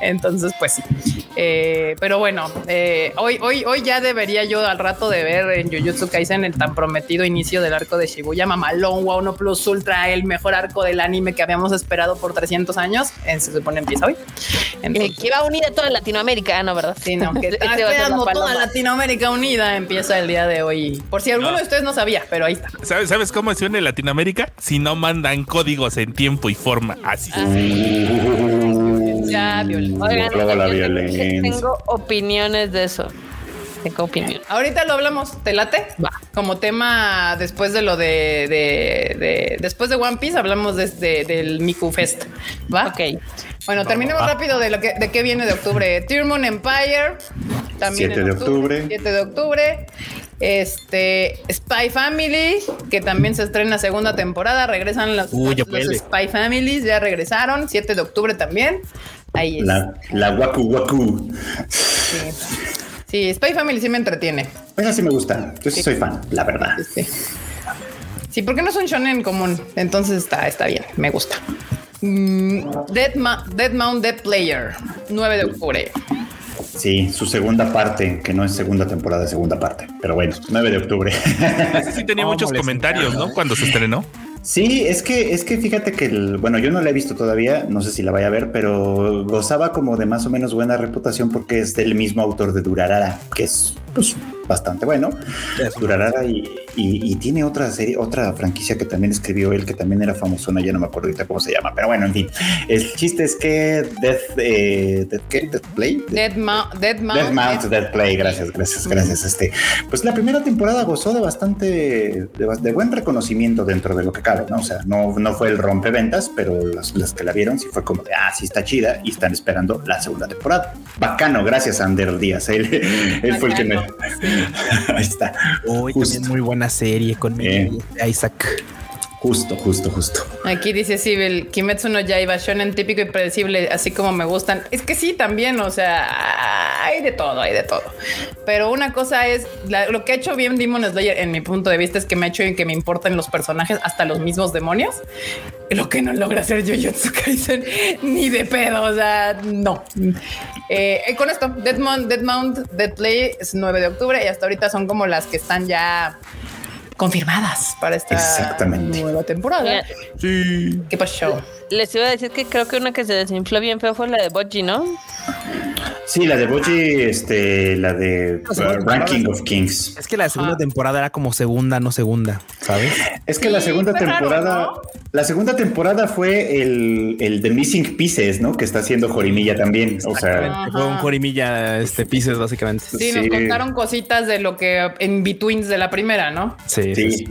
Entonces, pues sí. Eh, pero bueno, eh, hoy, hoy, hoy ya debería yo al rato de ver en Jujutsu Kaisen el tan prometido inicio del arco de Shibuya, Mamalón, Wow No Plus Ultra, el mejor arco del anime que habíamos esperado por 300 años. En, se supone empieza hoy. Entonces, que va a unir a toda Latinoamérica, ¿no? ¿Verdad? Sí, no, que está toda Latinoamérica unida empieza el día de hoy por si alguno de ustedes no sabía, pero ahí está. ¿Sabes, ¿Sabes cómo se une Latinoamérica? Si no mandan códigos en tiempo y forma. Así. Ya. Oigan, luego la yo violencia. Tengo opiniones de eso. Tengo opinión. Ahorita lo hablamos, ¿te late? Va. Como tema después de lo de, de, de- después de One Piece hablamos de, de- del Miku Fest. ¿Va? Ok. Bueno, terminemos rápido de lo que de qué viene de octubre. Tiermon Empire, también 7 en de octubre. 7 de octubre. Este Spy Family, que también se estrena segunda temporada. Regresan los, Uy. Spy Families, ya regresaron. 7 de octubre también. Ahí es. La, la Waku Waku. Sí. Sí, Spy Family sí me entretiene. Esa sí me gusta. Yo sí soy fan, la verdad. Sí. Sí, porque no es un shonen común. Entonces está, está bien, me gusta. Mm, Dead, Ma- Dead Mount Dead Player, 9 de octubre. Sí, su segunda parte, que no es segunda temporada, es segunda parte. Pero bueno, 9 de octubre. Ese sí tenía muchos comentarios, ¿no? Cuando se estrenó. Sí, es que, es que fíjate que, el, bueno, yo no la he visto todavía, no sé si la vaya a ver, pero gozaba como de más o menos buena reputación porque es del mismo autor de Durarara, que es pues, bastante bueno. Durarara y, y- y tiene otra serie, otra franquicia que también escribió él, que también era famosona, ya no me acuerdo ahorita cómo se llama, pero bueno, en fin. El chiste es que Death, eh, Death, ¿qué? Death Play. Dead, Mount Dead Mount. Death Mount, Death Play, gracias, gracias, gracias. Este, pues la primera temporada gozó de bastante, de, de buen reconocimiento dentro de lo que cabe, ¿no? O sea, no, no fue el rompeventas, pero las, las que la vieron sí fue como de, ah, sí está chida y están esperando la segunda temporada. Bacano, gracias Ander Díaz, él, él fue el que me... Ahí está. Uy, Justo. también muy buena serie con Bien. Isaac. Justo, justo, justo. Aquí dice Sibel, Kimetsu no Yaiba, shonen típico y predecible, así como me gustan. Es que sí, también, o sea, hay de todo, hay de todo. Pero una cosa es, la- lo que ha hecho bien Demon Slayer, en mi punto de vista, es que me ha hecho que me importen los personajes, hasta los mismos demonios. Lo que no logra hacer Jujutsu Kaisen ni de pedo, o sea, no. Eh, y con esto, Dead Mount, Dead Mount, Dead Play es 9 de octubre y hasta ahorita son como las que están ya confirmadas para esta Exactamente. nueva temporada. Sí. ¿Qué pasó? Les iba a decir que creo que una que se desinfló bien feo fue la de Boji, ¿no? Sí, la de Boji, este, la de uh, Ranking of Kings. Es que la segunda temporada era como segunda, no segunda, ¿sabes? Es que la segunda raro, temporada, ¿no? la segunda temporada fue el, el de Missing Pieces, ¿no? Que está haciendo Jorimilla también. O sea. Fue un jorimilla este Pieces, básicamente. Sí, nos Sí. contaron cositas de lo que en betweens de la primera, ¿no? Sí, sí.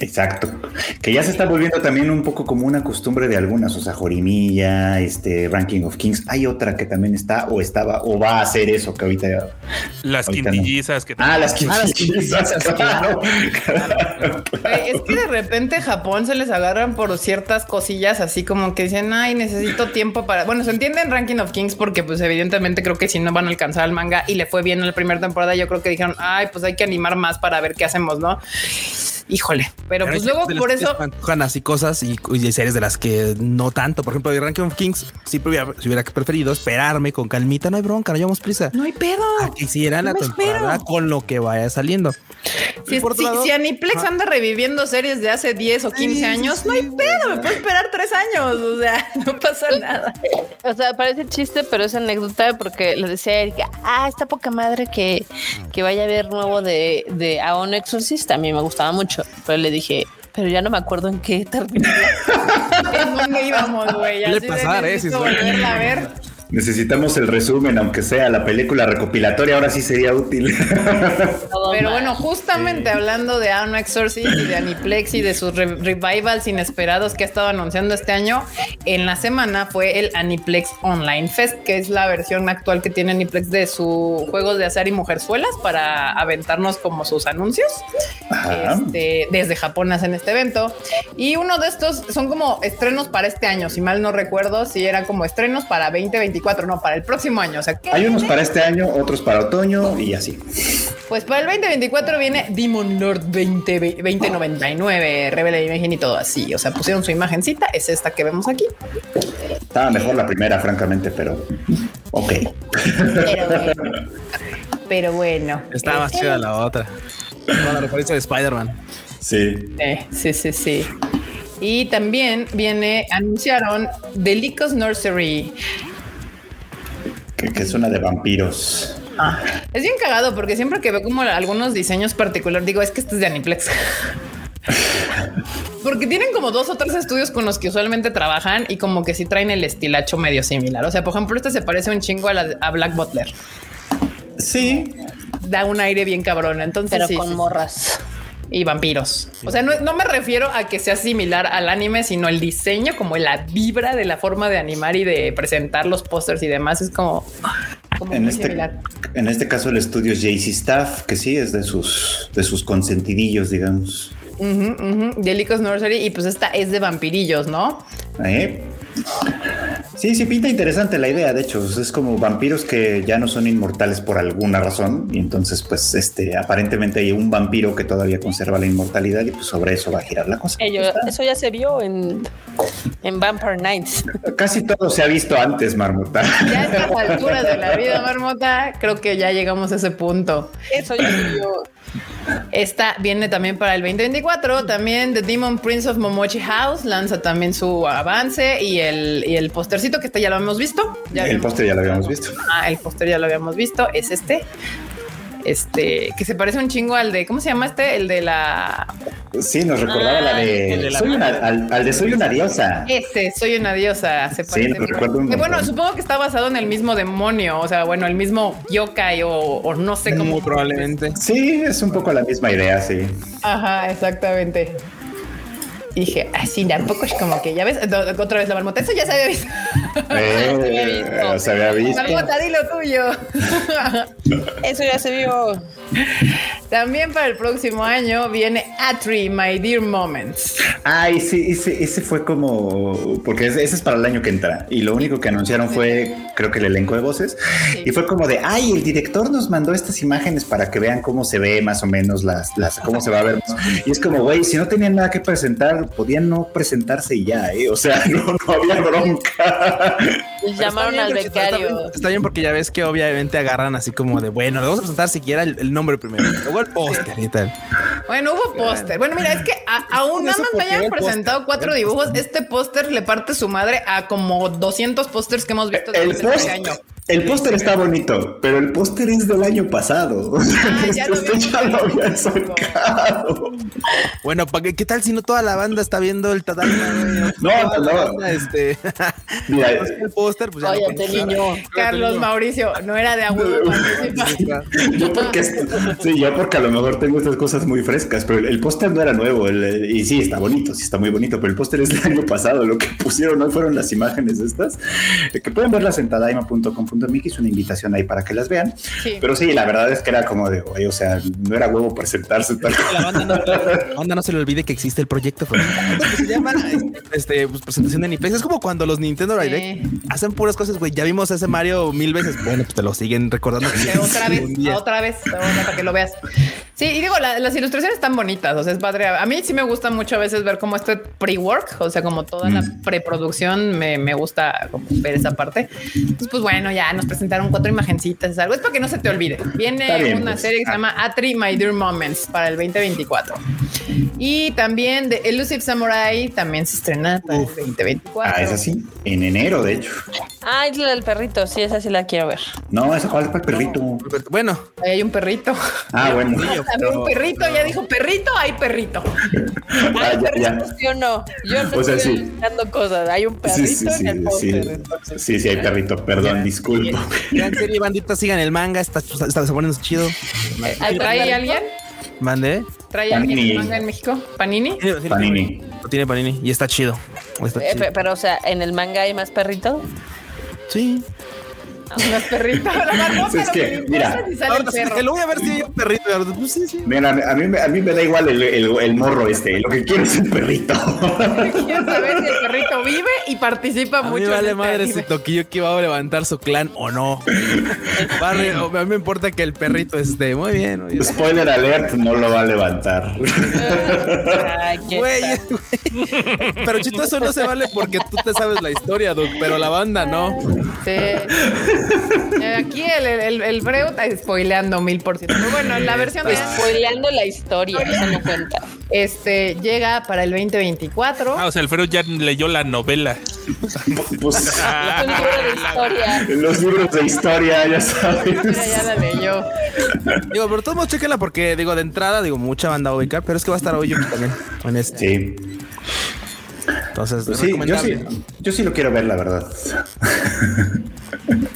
Exacto. Que ya se está volviendo también un poco como una costumbre de algunas. O sea, Jorimilla, este Ranking of Kings. Hay otra que también está o estaba o va a hacer eso que ahorita. Las Ahorita no. quintillizas que Ah, las Ah, las quintillizas, quintillizas, claro. Es que de repente Japón se les agarran por ciertas cosillas así como que dicen, ay, necesito tiempo para... Bueno, se entiende en Ranking of Kings porque pues evidentemente creo que si no van a alcanzar al manga y le fue bien en la primera temporada, yo creo que dijeron, ay, pues hay que animar más para ver qué hacemos, ¿no? Híjole, pero, pues luego por eso... antojan así cosas y, series de las que no tanto. Por ejemplo, de Ranking of Kings, sí hubiera, si hubiera preferido esperarme con calmita. No hay bronca, no llevamos prisa. No hay pedo. A que hicieran la me temporada espero. con lo que vaya saliendo. Si, si- lado- si Aniplex anda reviviendo series de hace 10 o 15 Sí, sí, años, sí, no hay pedo, me puedo esperar tres años, o sea, no pasa nada. O sea, parece chiste, pero es anécdota porque le decía a Erika, ah, está poca madre que, que vaya a ver nuevo de, de Aon Exorcist. A mí me gustaba mucho, pero le dije, pero ya no me acuerdo en qué terminó. ¿En dónde íbamos, güey? Suele pasar, ¿eh? Sí, suele. volverla a ver. Necesitamos el resumen, aunque sea la película recopilatoria, ahora sí sería útil. Pero bueno, justamente hablando de Aon Exorcist y de Aniplex y de sus re- revivals inesperados que ha estado anunciando este año, en la semana fue el Aniplex Online Fest, que es la versión actual que tiene Aniplex de su juegos de azar y mujerzuelas para aventarnos como sus anuncios. Este, desde Japón hacen este evento. Y uno de estos son como estrenos para este año, si mal no recuerdo, si eran como estrenos para 2024, no, para el próximo año. O sea, que Hay unos para este año, otros para otoño y así. pues para el 2024 viene Demon Lord 20, 2099, revela la imagen y todo así. O sea, pusieron su imagencita, es esta que vemos aquí. Estaba mejor la primera, francamente, pero ok. Pero bueno. Pero bueno. Estaba más chida la otra. Con la referencia de Spider-Man. Sí. Eh, sí, sí, sí. Y también viene, anunciaron Delicos Nursery. Que, que es una de vampiros. Ah, es bien cagado porque siempre que veo como algunos diseños particulares, digo, es que este es de Aniplex. porque tienen como dos o tres estudios con los que usualmente trabajan y como que sí traen el estilacho medio similar. O sea, por ejemplo, este se parece un chingo a, la, a Black Butler. Sí. Da un aire bien cabrón. Entonces, Pero sí, con sí. morras. Y vampiros. O sea, no, no me refiero a que sea similar al anime, sino el diseño, como la vibra de la forma de animar y de presentar los pósters y demás. Es como, como En muy este, similar. en este caso el estudio es JC Staff, que sí es de sus, de sus consentidillos, digamos. Delicos Nursery. Y pues esta es de vampirillos, ¿no? ¿Eh? Sí, sí, pinta interesante la idea. De hecho, es como vampiros que ya no son inmortales por alguna razón. Y entonces, pues, este, aparentemente hay un vampiro que todavía conserva la inmortalidad y pues sobre eso va a girar la cosa. Ello- eso ya se vio en, en Vampire Nights. Casi todo se ha visto antes, Marmota. Ya a estas alturas de la vida, Marmota, creo que ya llegamos a ese punto. Eso ya se vio. Esta viene también para el 2024. También The Demon Prince of Momochi House lanza también su avance y el, y el postercito que este ya lo hemos visto. Ya El póster ya lo habíamos visto. Ah, el póster ya lo habíamos visto. Es este. Este que se parece un chingo al de ¿cómo se llama este? El de la Sí, nos recordaba la de, el de la soy una, al, al de soy una diosa. Este, soy una diosa. Se parece. lo recuerdo un Que bueno, supongo que está basado en el mismo demonio, o sea, bueno, el mismo yokai o, o no sé cómo. Muy probablemente. Sí, es un poco la misma idea, sí. Ajá, exactamente. Dije, así tampoco es como que ya ves, otra vez la marmota, eso ya se había visto. Eh, visto. se había visto. Marmota, di lo tuyo. Eso ya se vio. También para el próximo año viene Atri, My Dear Moments. Ay, sí, ese, ese fue como, porque ese, ese es para el año que entra. Y lo único que anunciaron fue, creo que el elenco de voces. Sí. Y fue como de, ay, el director nos mandó estas imágenes para que vean cómo se ve más o menos las, las cómo se va a ver. Y es como, güey, si no tenían nada que presentar, podían no presentarse y ya, ¿eh? O sea, no, no había bronca. Llamaron al Está bien, becario. Está bien porque ya ves que obviamente agarran así como de bueno, le vamos a presentar siquiera el, el nombre primero, luego el póster y tal. Bueno, hubo póster. Bueno, mira, es que a- aún nada más me hayan presentado cuatro dibujos. Este póster le parte su madre a como 200 pósters que hemos visto El durante este año. póster, el póster está bonito, pero el póster es del año pasado. O sea, Ah, ya lo ya lo había sacado. Bueno, ¿pa qué, qué tal si no toda la banda está viendo el güey? No, la no. banda, este, Mira, el póster, pues ya Cállate, pones. niño. Carlos Mauricio, no era de a huevo participar. Yo porque, sí, yo porque a lo mejor tengo estas cosas muy frescas, pero el, el póster no era nuevo el- el- y sí, está bonito, sí está muy bonito, pero el póster es del año pasado. Lo que pusieron hoy fueron las imágenes estas, eh, que pueden verlas en tadaima.com.mx, es una invitación ahí para que las vean. Sí. Pero sí, la verdad es que era como de, o sea, no era huevo presentarse tal La banda no, la banda no se le olvide que existe el proyecto pero se llama este, pues, presentación de Nipex. Es como cuando los Nintendo Direct Sí. Hacen puras cosas, güey. Ya vimos ese Mario mil veces. Bueno, pues te lo siguen recordando. otra vez, otra vez, para que lo veas. Sí, y digo, la- las ilustraciones están bonitas, o sea, es padre. A mí sí me gusta mucho a veces ver como este pre-work, o sea, como toda la Mm. preproducción, me, me gusta como ver esa parte. Entonces, pues bueno, ya nos presentaron cuatro imagencitas, es algo, es para que no se te olvide. Viene bien, una pues. serie que se llama Atri My Dear Moments para el 2024. Y también de Elusive Samurai también se estrena para el 2024. Ah, es así, en enero, de hecho. Ah, es la del perrito. Sí, esa sí la quiero ver. No, esa cuál es para el perrito. Bueno, Ahí hay un perrito. Ah, bueno. Había un perrito, ya dijo perrito, hay perrito. Ah, Ay, ya, ya. perrito, sí o no. Yo no O sea, estoy sí. buscando cosas. Hay un Sí, perrito sí, sí, en el sí, póster. sí, sí, hay perrito, perdón, Ya. disculpa. gran serie, bandita, sigan el manga. Está, está, se poniendo chido. ¿Hay alguien? Mande. ¿Trae alguien el manga en México? ¿Panini? Panini. Lo tiene Panini y está chido. Está Eh, chido. pe- pero, o sea, ¿en el manga hay más perrito? Sí. Unos perritos. La marmota, Es lo que, mira, sale Ahora perro. que lo voy a ver si hay un perrito. Pues sí, sí. Mira, a mí, me- a mí me da igual el, el- el morro este, lo que quiero es el perrito. Quiero saber si el perrito vive y participa A mí mucho. en vale este madre si Tokiyoki va a levantar su clan o no. A mí me importa que el perrito esté muy bien. muy bien. Spoiler alert, no lo va a levantar. Ay, qué Güey, tal. güey. Pero chito, eso no se vale porque tú te sabes la historia, Doc, pero la banda no. Sí. Eh, Aquí el, el, el, el Breu está spoileando mil por ciento. Pero bueno, la versión de Spoileando la historia, eso no cuenta. este llega para el 2024. Ah, o sea, Alfredo ya leyó la novela. Pues, Es un libro de historia. los libros de historia, ya sabes. Mira, ya la leyó. Digo, pero todos modos, chéquenla porque, digo, de entrada, digo, mucha banda va a ubicar, pero es que va a estar hoy también en este. Sí. Entonces, Pues sí, yo sí, yo sí lo quiero ver, la verdad.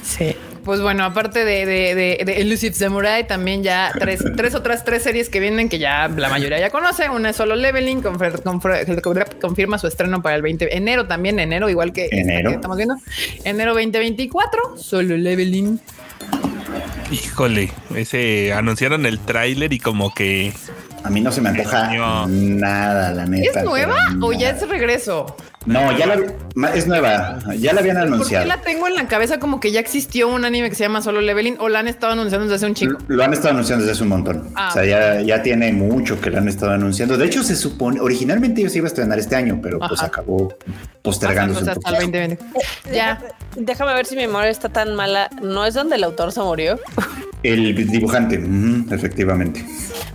Sí. Pues bueno, aparte de, de, de, de Elusive Samurai, también ya tres, tres otras tres series que vienen que ya la mayoría ya conoce. Una es solo Leveling, confer- confer- confirma su estreno para el 20 de enero también, enero, igual que, Enero. que estamos viendo. Enero 2024, solo Leveling. Híjole, ese anunciaron el tráiler y como que A mí no se me antoja No. nada, la neta. ¿Es nueva pero o ya es regreso? No, ya la es nueva. Ya la habían ¿Por qué anunciado. la tengo en la cabeza como que ya existió un anime que se llama Solo Leveling o la han estado anunciando desde hace un chingo? Lo han estado anunciando desde hace un montón. Ah. O sea, ya, ya tiene mucho que lo han estado anunciando. De hecho, se supone, originalmente yo se iba a estrenar este año, pero pues acabó postergándose un Hasta poco. el 2020. Ya. Déjame ver si mi memoria está tan mala. ¿No es donde el autor se murió? El dibujante, efectivamente.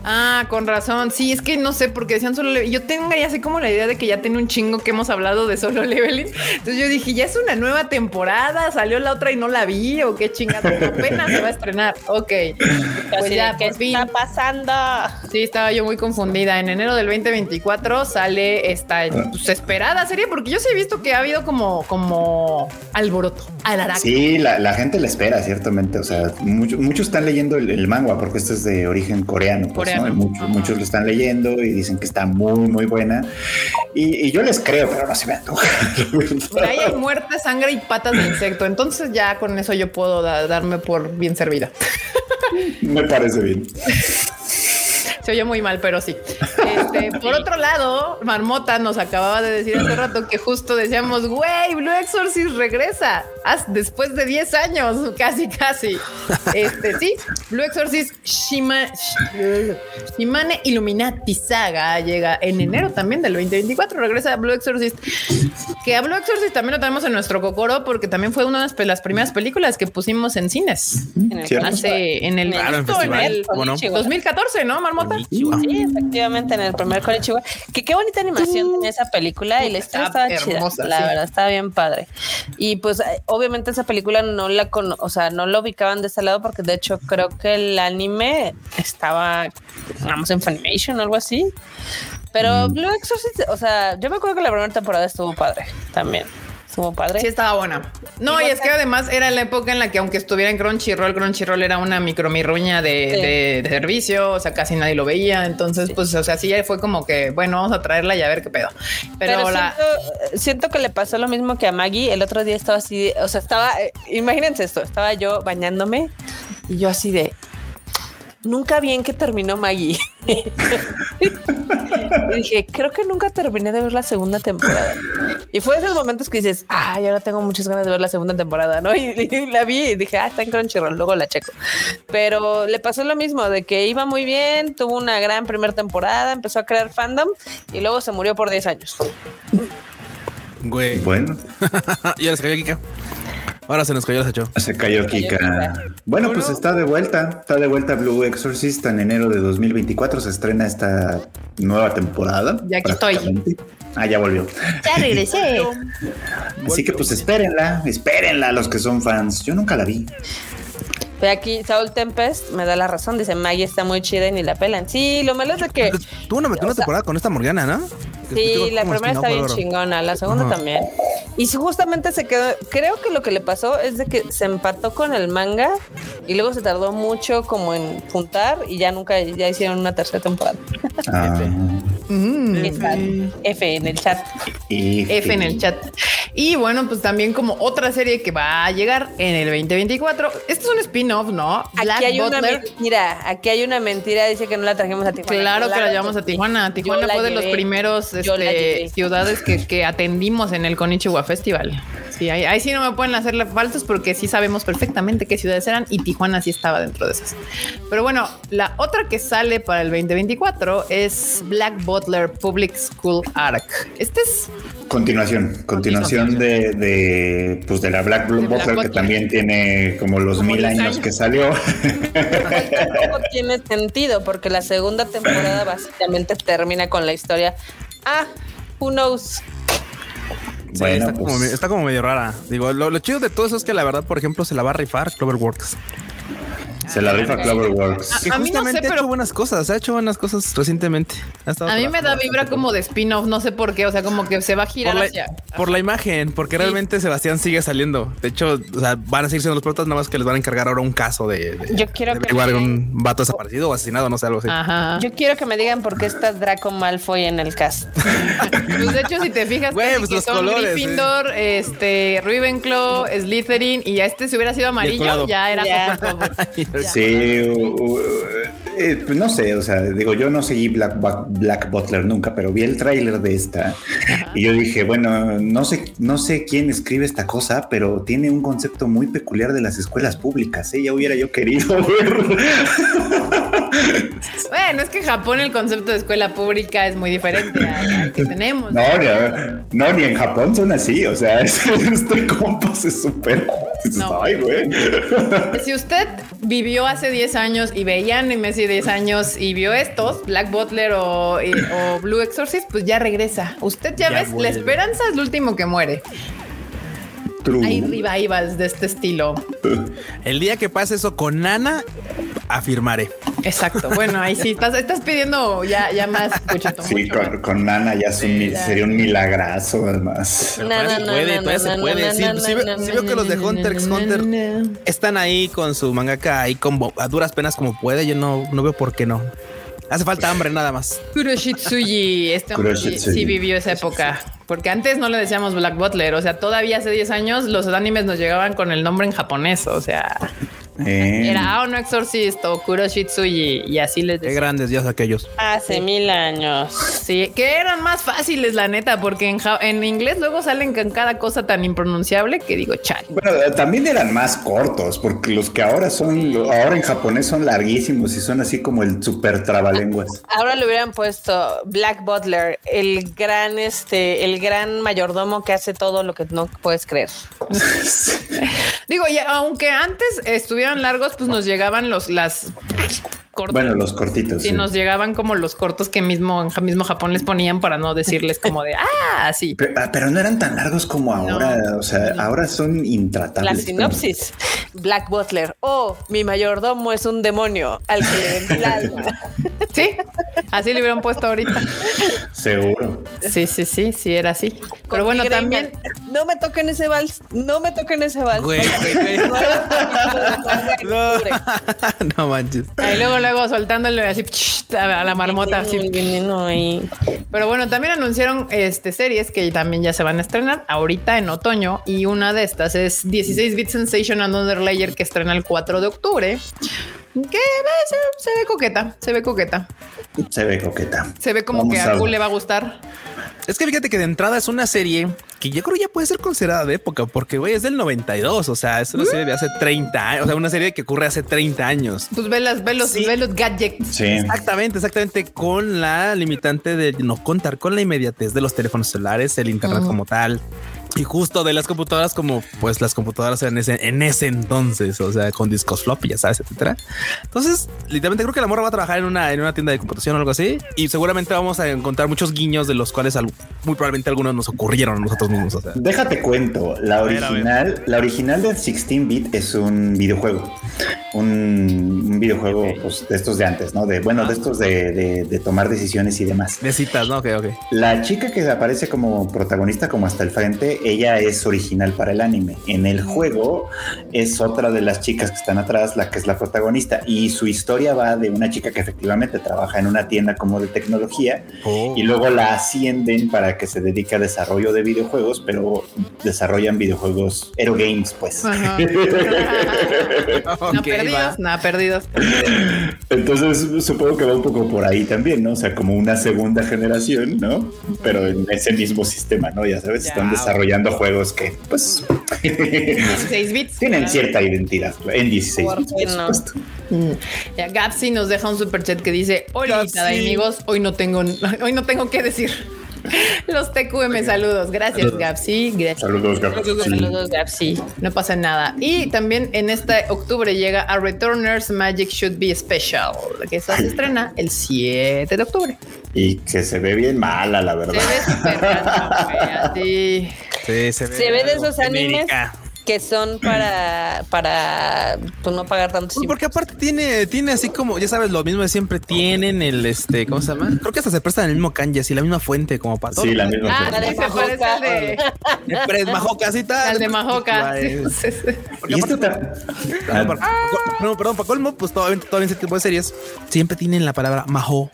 Ah, con razón. Sí, es que no sé porque decían solo. Yo tengo ya así como la idea de que ya tiene un chingo que hemos hablado de solo leveling. Entonces yo dije, ya es una nueva temporada. Salió la otra y no la vi o qué chingada. Apenas se va a estrenar. Ok. Pues Así ya, ¿qué por fin. está pasando? Sí, estaba yo muy confundida. En enero del 2024 sale esta pues, esperada serie porque yo sí he visto que ha habido como, como alboroto, alaraca. Sí, la, la gente la espera, ciertamente. O sea, mucho- muchos están leyendo el, el manga porque este es de origen coreano. pues, Coreano. ¿no? Y muchos, lo están leyendo y dicen que está muy, muy buena. Y, y yo les creo, pero no se me antoja. ahí hay muerte, sangre y patas de insecto. Entonces ya con eso yo puedo da- darme por bien servida. Me parece bien. Se oye muy mal, pero sí. Este, por otro lado, Marmota nos acababa de decir hace rato que justo decíamos, güey, Blue Exorcist regresa Haz- después de 10 años, casi, casi. Este, sí, Blue Exorcist Shima, Sh- Shimane Illuminati Saga llega en enero también del 2024. Regresa Blue Exorcist, que a Blue Exorcist también lo tenemos en nuestro cocoro porque también fue una de las- primeras películas que pusimos en cines. En el. Hace en el, Claro, en justo en el Bueno. 2014, ¿no, Marmota? Sí, efectivamente, en el primer Konichiwa. Que qué bonita animación tenía esa película y la historia Estaba chida. La sí. verdad, estaba bien padre. Y pues, obviamente, esa película no la cono o sea, no la ubicaban de ese lado porque de hecho creo que el anime estaba, vamos, en Funimation o algo así. Pero Blue Exorcist, o sea, yo me acuerdo que la primera temporada estuvo padre también. Estuvo padre. Sí, estaba buena. No, y es que además era la época en la que, aunque estuviera en Crunchyroll, Crunchyroll era una micromirruña de, Sí. de- de servicio, o sea, casi nadie lo veía. Entonces, pues, o sea, sí fue como que, bueno, vamos a traerla y a ver qué pedo. Pero, Pero, la. siento, siento que le pasó lo mismo que a Maggie. El otro día estaba así, o sea, estaba, eh, imagínense esto, estaba yo bañándome y yo así de, nunca vi en qué terminó Maggie. y dije, creo que nunca terminé de ver la segunda temporada. Y fue de esos momentos que dices, ah, yo ahora tengo muchas ganas de ver la segunda temporada, ¿no? Y, y la vi y dije, ah, está en Crunchyroll, luego la checo. Pero le pasó lo mismo, de que iba muy bien, tuvo una gran primera temporada, empezó a crear fandom y luego se murió por 10 años. Güey. Bueno, ya les cayó Kika. Ahora se nos cayó el hecho. se cayó Kika. Bueno, pues está de vuelta. Está de vuelta Blue Exorcist en enero de 2024. Se estrena esta nueva temporada. Ya aquí estoy. Ah, ya volvió. Ya regresé. Así que pues espérenla, espérenla los que son fans. Yo nunca la vi. Ve aquí, Saul Tempest me da la razón. Dice Maggie está muy chida y ni la pelan. Sí, lo malo es de que. Tuvo una, una sea- temporada con esta Morgana, ¿no? Sí, la primera está bien chingona, la segunda Ajá. también. Y justamente se quedó. Creo que lo que le pasó es de que se empató con el manga y luego se tardó mucho como en juntar y ya nunca ya hicieron una tercera temporada. Ah, Está F en el chat. F en el chat. Y bueno, pues también como otra serie que va a llegar en el 2024. Este es un spin-off, ¿no? Aquí hay una mentira, aquí hay una mentira, dice que no la trajimos a Tijuana. Claro que la llevamos a Tijuana. Tijuana fue de los primeros este, ciudades que, que atendimos en el Konichiwa Festival. Sí, ahí, ahí sí no me pueden hacerle faltas porque sí sabemos perfectamente qué ciudades eran y Tijuana sí estaba dentro de esas. Pero bueno, la otra que sale para el 2024 es Black Butler Public School Arc. Este es Continuación, continuación de, de, pues de la Black Black Butler, que también tiene como los Como mil 10 años años. que salió. Tampoco tiene sentido porque la segunda temporada básicamente termina con la historia. Ah, who knows. Sí, bueno, está, como, pues, está como medio rara. Digo, lo, lo chido de todo eso es que la verdad, por ejemplo, se la va a rifar Cloverworks. Se la rifa Cloverworks. Que A mí no justamente sé, ha pero- hecho buenas cosas, ha hecho buenas cosas recientemente. Ha A mí me da vibra como de spin-off, no sé por qué, o sea, como que se va a girar por la, hacia... por la imagen, porque realmente Sebastián sigue saliendo. De hecho, o sea, van a seguir siendo los protas, nada más que les van a encargar ahora un caso de, de, Yo quiero de que me- un vato desaparecido o asesinado, no sé, algo así. Ajá. Yo quiero que me digan por qué está Draco Malfoy en el cast. Pues de hecho, si te fijas, Güey, pues que los son colores, Gryffindor, este, Ravenclaw, Slytherin, y ya este si hubiera sido amarillo, ya era Ya. Sí, eh, pues no sé, o sea, digo, yo no seguí Black, Black Butler nunca, pero vi el tráiler de esta y yo dije, bueno, no sé, no sé quién escribe esta cosa, pero tiene un concepto muy peculiar de las escuelas públicas. ¿eh? Ya hubiera yo querido ver. Bueno, es que en Japón el concepto de escuela pública es muy diferente al, que tenemos. No, no, no, ni en Japón son así, o sea, es- este compa se supera. Dices, No. Ay, güey. Si usted vivió hace 10 años y veía anime hace 10 años y vio estos, Black Butler o, y- o Blue Exorcist, pues ya regresa. Usted ya, Ya ves, vuelve. la esperanza es lo último que muere. True. Hay revivals de este estilo. El día que pase eso con Nana, afirmaré. Exacto. Bueno, ahí sí estás, estás pidiendo ya, ya más, Puchito, Sí, mucho con, con Nana ya es un sería un milagrazo, además. Se puede, todavía se puede. Sí, sí veo- sí veo que los de Hunter x Hunter están ahí con su mangaka ahí como a duras penas como puede. Yo no, no veo por qué no. Hace falta hambre nada más. Kuroshitsuji, este hombre sí, Kuroshitsuji. sí vivió esa época. Porque antes no le decíamos Black Butler, o sea, todavía hace 10 años los animes nos llegaban con el nombre en japonés, o sea, Eh, era Ao no Exorcist o Kuroshitsuji y así les Qué decían. grandes días aquellos. Hace mil años. Sí, que eran más fáciles, la neta, porque en, ja- en inglés luego salen con cada cosa tan impronunciable que digo, chal. Bueno, también eran más cortos, porque los que ahora son, ahora en japonés son larguísimos y son así como el super trabalenguas. Ahora le hubieran puesto Black Butler, el gran, este, el gran mayordomo que hace todo lo que no puedes creer. Digo, y aunque antes largos, pues nos llegaban los las cortos. Bueno, los cortitos. Sí, sí. nos llegaban como los cortos que mismo en ja- mismo Japón les ponían para no decirles como de ah, sí. Pe- ah, Pero, no eran tan largos como ahora, o sea, ahora son La intratables. sinopsis. Black Butler. Oh, mi mayordomo es un demonio al que le alma. Sí, así le hubieran puesto ahorita. Seguro. Sí, sí, sí, sí, era así. Con Pero bueno, también Man. No me toquen ese vals. No me toquen ese vals. Güey, güey, güey. No. no manches. ahí luego, luego soltándole así a la marmota. así. Pero bueno, también anunciaron este series que también ya se van a estrenar ahorita en otoño y una de estas es 16 Bit Sensation Another Layer que estrena el 4 de octubre. Que se, se ve coqueta, se ve coqueta. Se ve coqueta. Se ve como Vamos que a- a Q le va a gustar. Es que fíjate que de entrada es una serie que yo creo ya puede ser considerada de época, porque güey es del 92, o sea, es una serie de hace 30 años, o sea, una serie que ocurre hace 30 años. Pues ve, las, ve, los, Sí. ve los gadgets. Sí. Exactamente, exactamente, con la limitante de no contar con la inmediatez de los teléfonos celulares, el internet como tal. Y justo de las computadoras como pues las computadoras en ese, en ese entonces, o sea, con discos floppy, ya sabes, etcétera. Entonces, literalmente creo que la morra va a trabajar en una, en una tienda de computación o algo así. Y seguramente vamos a encontrar muchos guiños de los cuales al- muy probablemente algunos nos ocurrieron a nosotros mismos. O sea, Déjate cuento, la ver, a ver. original, la original del 16-bit es un videojuego, un, un videojuego pues, de estos de antes, ¿no? De bueno, de estos de, de- de tomar decisiones y demás. de citas, ¿no? Ok, ok. La chica que aparece como protagonista como hasta el frente, ella es original para el anime. En el juego es otra de las chicas que están atrás, la que es la protagonista y su historia va de una chica que efectivamente trabaja en una tienda como de tecnología Oh. y luego la ascienden para que se dedique a desarrollo de videojuegos, pero desarrollan videojuegos Hero Games, pues. No perdidos, nada perdidos. Entonces supongo que va un poco por ahí también, ¿no? O sea, como una segunda generación, ¿no? Pero en ese mismo sistema, ¿no? Ya sabes, Ya. están desarrollando juegos que, pues, 16 bits. tienen cierta identidad en 16 ¿Por bits, qué por no? supuesto. Mm. Ya Gapsi nos deja un super chat que dice: Hola, Gapsi. amigos, hoy no tengo, hoy no tengo que decir. Los TQM saludos. Gracias, Gapsi. Gracias. Saludos, Gabo. Sí. Saludos, Gapsi. No pasa nada. Y también en este octubre llega a Returners Magic Should Be Special, que esa se estrena el 7 de octubre. Y que se ve bien mala, la Se verdad. ve raro, güey, así. Sí, se ve, Se ve de esos animes. que son para, para pues, no pagar tanto. Pues porque aparte tiene, tiene así como, ya sabes, lo mismo de siempre tienen el este, ¿cómo se llama? Creo que hasta se prestan el mismo kanji, así la misma fuente como para todo. Sí, la misma. Ah, fuente. la de al de, Majoca, tal. al de Majoca. Sí, sí, sí. Y este Ah, No, perdón, para colmo, pues todavía, todavía en ese tipo de series siempre tienen la palabra majo.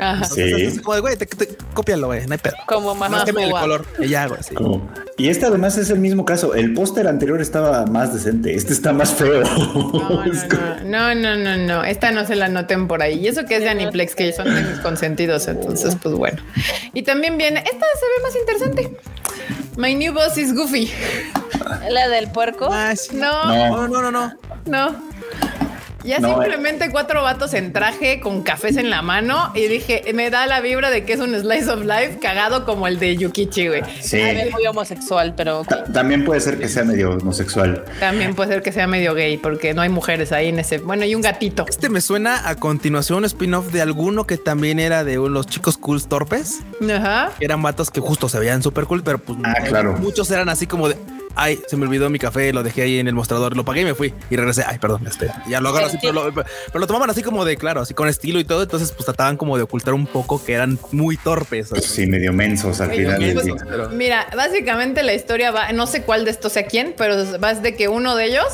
Ajá. Sí. Entonces, es como de, güey, te, te- cópialo, güey, no hay pedo. Como Más mamá. que el color. Y ya, güey, sí. como- Y este además es el mismo caso. El póster anterior estaba más decente. Este está más feo. No, no, no, no, no, no. Esta no se la noten por ahí. Y eso que es de Aniplex, que son de mis consentidos. Entonces, pues bueno. Y también viene, esta se ve más interesante. My new boss is Goofy. La del puerco. Ah, sí. No, No. No, no, no, no. Ya No, simplemente cuatro vatos en traje con cafés en la mano y dije, me da la vibra de que es un slice of life cagado como el de Yukichi, güey. Sí. A ver, muy homosexual, pero También puede ser que sea medio homosexual. También puede ser que sea medio gay porque no hay mujeres ahí en ese. Bueno, y un gatito. Este me suena a continuación un spin-off de alguno que también era de los chicos cool torpes. Ajá. que eran vatos que justo se veían súper cool, pero pues Ah, claro. muchos eran así como de ay, se me olvidó mi café, lo dejé ahí en el mostrador, lo pagué y me fui y regresé. Ay, perdón, este ya lo agarro así, pero lo, pero lo tomaban así como de claro, así con estilo y todo. Entonces, pues trataban como de ocultar un poco que eran muy torpes. así. Sí, medio mensos al final del día. pero- Mira, básicamente la historia va, no sé cuál de estos sea quién, pero va de que uno de ellos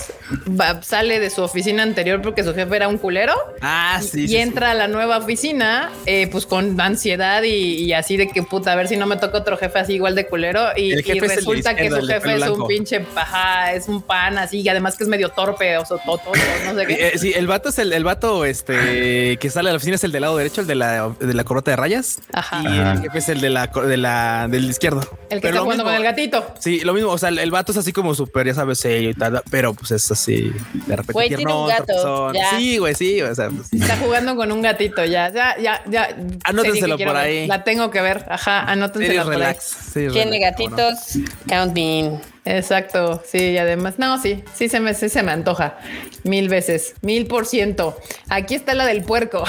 va- sale de su oficina anterior porque su jefe era un culero Ah, sí. y sí, entra a la nueva oficina, eh, pues con ansiedad y, y así de que puta, a ver si no me toca otro jefe así igual de culero. Y, y resulta que su jefe es un pinche paja, es un pan así, y además que es medio torpe, o sea, toto, no sé sí. qué. Eh, sí, el vato es el, el vato este que sale a la oficina es el del lado derecho, el de la, de la corbata de rayas. Ajá. Y Ajá. el jefe es el de la, de la del izquierdo. El que Pero está jugando mismo- con el gatito. Sí, lo mismo. O sea, el, el vato es así como súper, ya sabes, serio y tal, pero pues es así de repente. Güey, tiene un gato. Sí, güey, sí. O sea, pues, Está jugando con un gatito, ya, ya, ya, ya. Anótenselo por ver. ahí. La tengo que ver, ajá, anótensela series por ahí. relax. series Tiene relax, gatitos, count me. Exacto, sí, y además, no, sí, sí se me, sí se me antoja. Mil veces, mil por ciento. Aquí está la del puerco.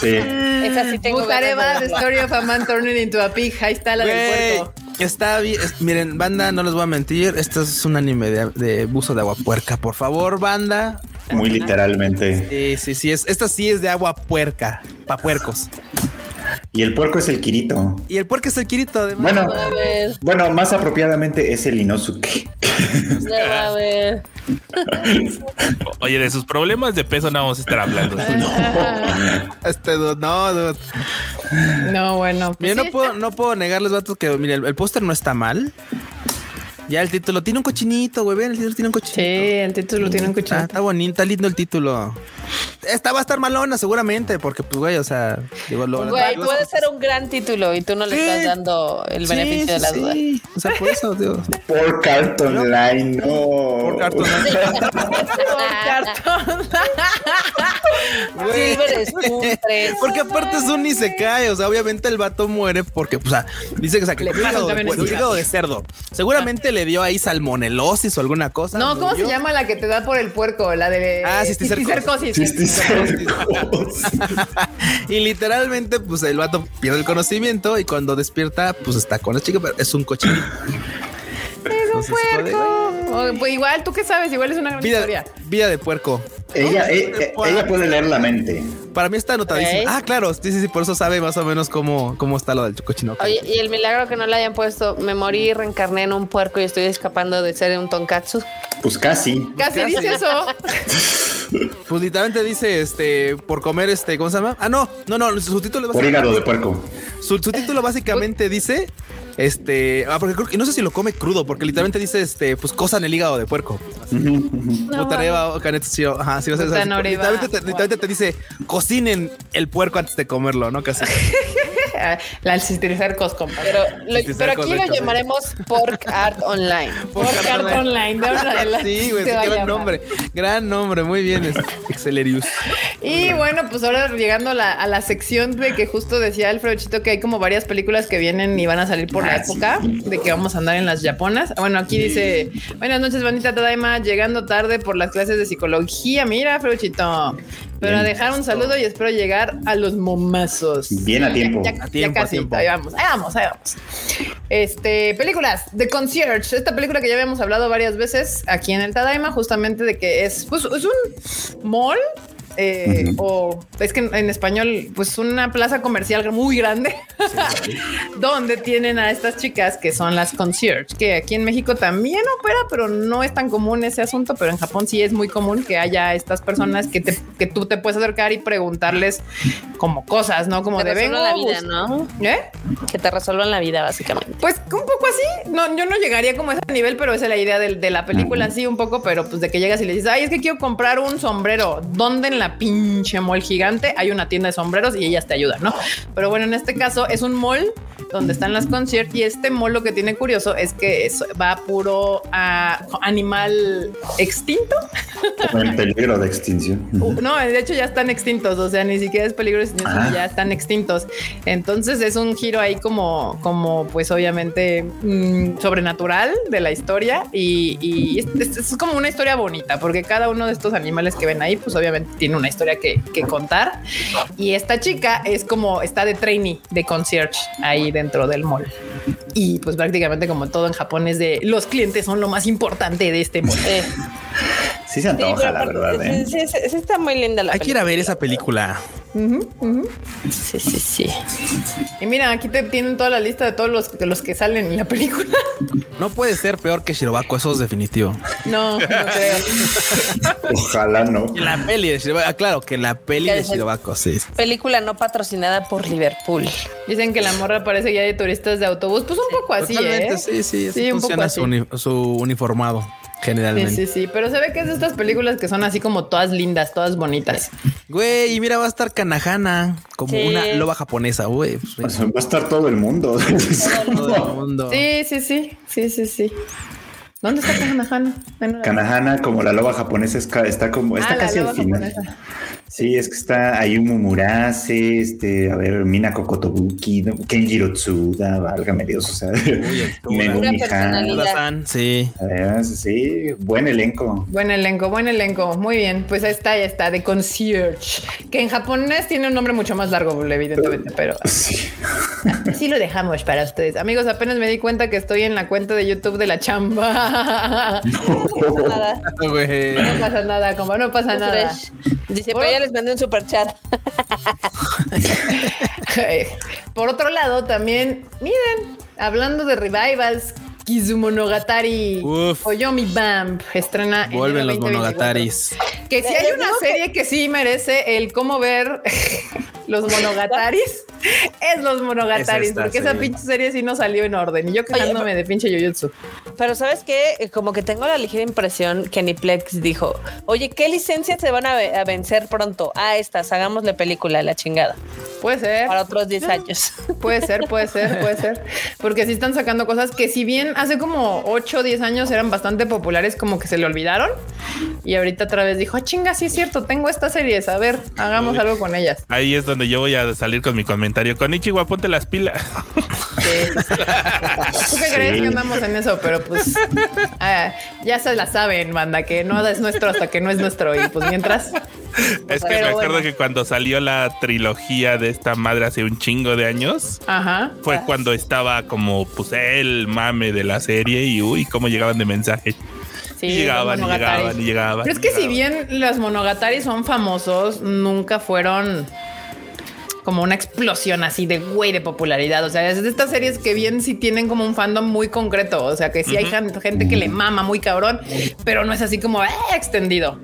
Sí. Esa sí tengo Bujareva, ganas de. Story of a Man Turning into a Pig. Ahí está la del puerco. Está bien. miren, banda, no les voy a mentir. Esto es un anime de, de buzo de agua puerca. Por favor, banda. Muy literalmente. Sí, sí, sí. Es, esta sí es de agua puerca. Pa' puercos. Y el puerco es el Kirito. Y el puerco es el Kirito, además. Bueno, A bueno, más apropiadamente es el Inosuke. no, a ver. Oye, de sus problemas de peso no vamos a estar hablando. Este, dude, no, dude. No, bueno. pues Mira, sí, no puedo, no puedo negarles, vatos, que mira, el, el póster no está mal. Ya el título tiene un cochinito, güey. Vean, el título tiene un cochinito. Sí, el título tiene un Está, cuchillo. está bonito, está lindo el título. Esta va a estar malona, seguramente, porque, pues, güey, o sea, digo, lo, Güey, puede ser un gran título y tú no le Sí. estás dando el Sí, beneficio de la sí, duda. sí. O sea, por eso, digo. Por Carton Line, no. Por cartón. Güey. Silver Spoon 3. Porque aparte es un ni se cae, o sea, obviamente el vato muere porque, o sea, dice que, el hígado de cerdo. Seguramente le dio ahí salmonelosis o alguna cosa. No, ¿cómo se llama la que te da por el puerco? La de Ah, cisticercosis. cisticercosis. Sí, sí, sí. y literalmente, pues el vato pierde el conocimiento y cuando despierta, pues está con la chica, pero es un cochinito. Un como de, puerco. O, pues igual, ¿tú qué sabes? Igual es una gran Vida, historia. vida de puerco. Ella, eh, eh, ella puede leer la mente. Para mí está anotadísimo. Ah, claro, sí, sí, sí, por eso sabe más o menos cómo, cómo está lo del cochino. Oye, y el milagro que no le hayan puesto, me morí y reencarné en un puerco y estoy escapando de ser un tonkatsu. Pues casi. Casi dice eso. Pues literalmente dice, este, por comer, este, ¿cómo se llama? Ah, no, no, no, su título Por hígado de puerco. Su, su título básicamente dice, este, ah, porque creo que no sé si lo come crudo, porque literalmente dice, este, pues cosa en el hígado de puerco. Putareva, Kanetsuyo, ajá, sí, o sea, o sea, Putanoriba. literalmente, te, literalmente te dice, cocinen el puerco antes de comerlo, ¿no? Casi. La cisticercos, compadre. Pero, lo- pero aquí lo llamaremos Pork Art Online. Por cartón online. de ahora adelante Sí, güey, gran llamar. nombre, gran nombre, muy bien, Excelerius. Y bueno, pues ahora llegando a la, a la sección de que justo decía Alfredo Chito que hay como varias películas que vienen y van a salir por la sí. época de que vamos a andar en las japonas. Bueno, aquí dice, buenas noches, bandita Tadaima, llegando tarde por las clases de psicología. Mira, Alfredo Chito. Pero a dejar un saludo y espero llegar a los momazos. Bien a tiempo. Ya, A ya tiempo, a casi. tiempo. Ahí vamos, ahí vamos, ahí vamos. Este, películas, The Concierge, esta película que ya habíamos hablado varias veces aquí en el Tadaima, justamente de que es, pues, es un mall. Eh, O es que en, en español, pues una plaza comercial muy grande donde tienen a estas chicas que son las concierge, que aquí en México también opera, pero no es tan común ese asunto, pero en Japón sí es muy común que haya estas personas que, te, que tú te puedes acercar y preguntarles como cosas, ¿no? Como Te de vengo. la vida, bus- ¿no? ¿Eh? Que te resuelvan la vida, básicamente. Pues un poco así. No, yo no llegaría como a ese nivel, pero esa es la idea del- de, la película, sí, un poco, pero pues de que llegas y le dices, ay, es que quiero comprar un sombrero. ¿Dónde en la pinche mall gigante hay una tienda de sombreros y ellas te ayudan, no? Pero bueno, en este caso es un mall donde están las conciertos y este mall lo que tiene curioso es que es- va puro a animal extinto. En peligro de extinción. Uh, No, de hecho ya están extintos, o sea, ni siquiera es peligro, Ah. ya están extintos. Entonces es un giro ahí como, como pues obviamente mm, sobrenatural de la historia y, y es, es- es como una historia bonita, porque cada uno de estos animales que ven ahí, pues obviamente tiene una historia que, que contar. Y esta chica es como, está de trainee, de concierge ahí dentro del mall. Y pues prácticamente como todo en Japón es de los clientes son lo más importante de este mall. Eh, Sí se sí, antoja, pero la verdad. ¿eh? sí, sí, sí, sí está muy linda la Hay que ir a película. ver esa película. Sí, sí, sí. Y mira, aquí te tienen toda la lista de todos los, de los que salen en la película. No puede ser peor que Shirobako, eso es definitivo. No, no creo. Ojalá no. La peli de Shirobako, ah, claro, que la peli Ya de Shirobako, sí. Película no patrocinada por Liverpool. Dicen que la morra parece guía de turistas de autobús. Pues un poco así, Totalmente, ¿eh? sí, sí, así Sí, un poco funciona así. su, uni- su uniformado, generalmente. Sí, sí, sí. Pero se ve que es de estas películas que son así como todas lindas, todas bonitas. Güey, y mira, va a estar Kanahana como Sí. una loba japonesa, güey. O sea, va a estar todo el mundo. todo el mundo. Sí, sí, sí. Sí, sí, sí. ¿Dónde está Kanahana? Bueno, Kanahana, como la loba japonesa, está como, está Ah, casi al final. japonesa. Sí, es que está Ayumu Murase, este, a ver, Minako Kotobuki, ¿no? Kenjiro Tsuda, válgame Dios, o sea, Megumi Han. sí. Ah, Sí, buen elenco. Buen elenco, buen elenco. Muy bien. Pues ahí está, ya está, de concierge. Que en japonés tiene un nombre mucho más largo, evidentemente, pero Sí. Sí lo dejamos para ustedes. Amigos, apenas me di cuenta que estoy en la cuenta de YouTube de la chamba. Nada. Güey. No pasa nada, como no pasa nada. Dice, les mandé un super chat. Por otro lado, también, miren, hablando de revivals, Kizumonogatari Uf. Oyomi Bamp estrena en Vuelven los 2024. monogataris. Que si hay una que- serie que sí merece el cómo ver los monogataris, es los monogataris, Es esta porque esa pinche serie sí no salió en orden. Y yo quejándome de pinche Jujutsu. Pero sabes qué, como que tengo la ligera impresión que Niplex dijo, oye, ¿qué licencias se van a, ve- a vencer pronto? Ah, estas, hagámosle película, la chingada, Puede ser. para otros 10 años. Puede ser, puede ser, puede ser. Porque sí están sacando cosas que si bien hace como 8 o 10 años eran bastante populares, como que se le olvidaron. Y ahorita otra vez dijo, ah, chinga, sí es cierto, tengo estas series, a ver, hagamos algo con ellas. Ahí es donde yo voy a salir con mi comentario. Con Ichiwa, ponte las pilas. ¿Tú qué crees que andamos en eso? Pero pues ah, ya se la saben, banda, que no es nuestro hasta que no es nuestro. Y pues mientras... Es que me acuerdo bueno. que cuando salió la trilogía de esta madre hace un chingo de años, Ajá. fue cuando estaba como pues el mame de la serie y uy, cómo llegaban de mensaje. Sí, y llegaban, y llegaban, y llegaban. Pero es que si bien los Monogatari son famosos, nunca fueron como una explosión así de güey de popularidad. O sea, es de estas series que bien sí tienen como un fandom muy concreto. O sea, que sí hay gen- gente que le mama muy cabrón, pero no es así como "Eh, extendido.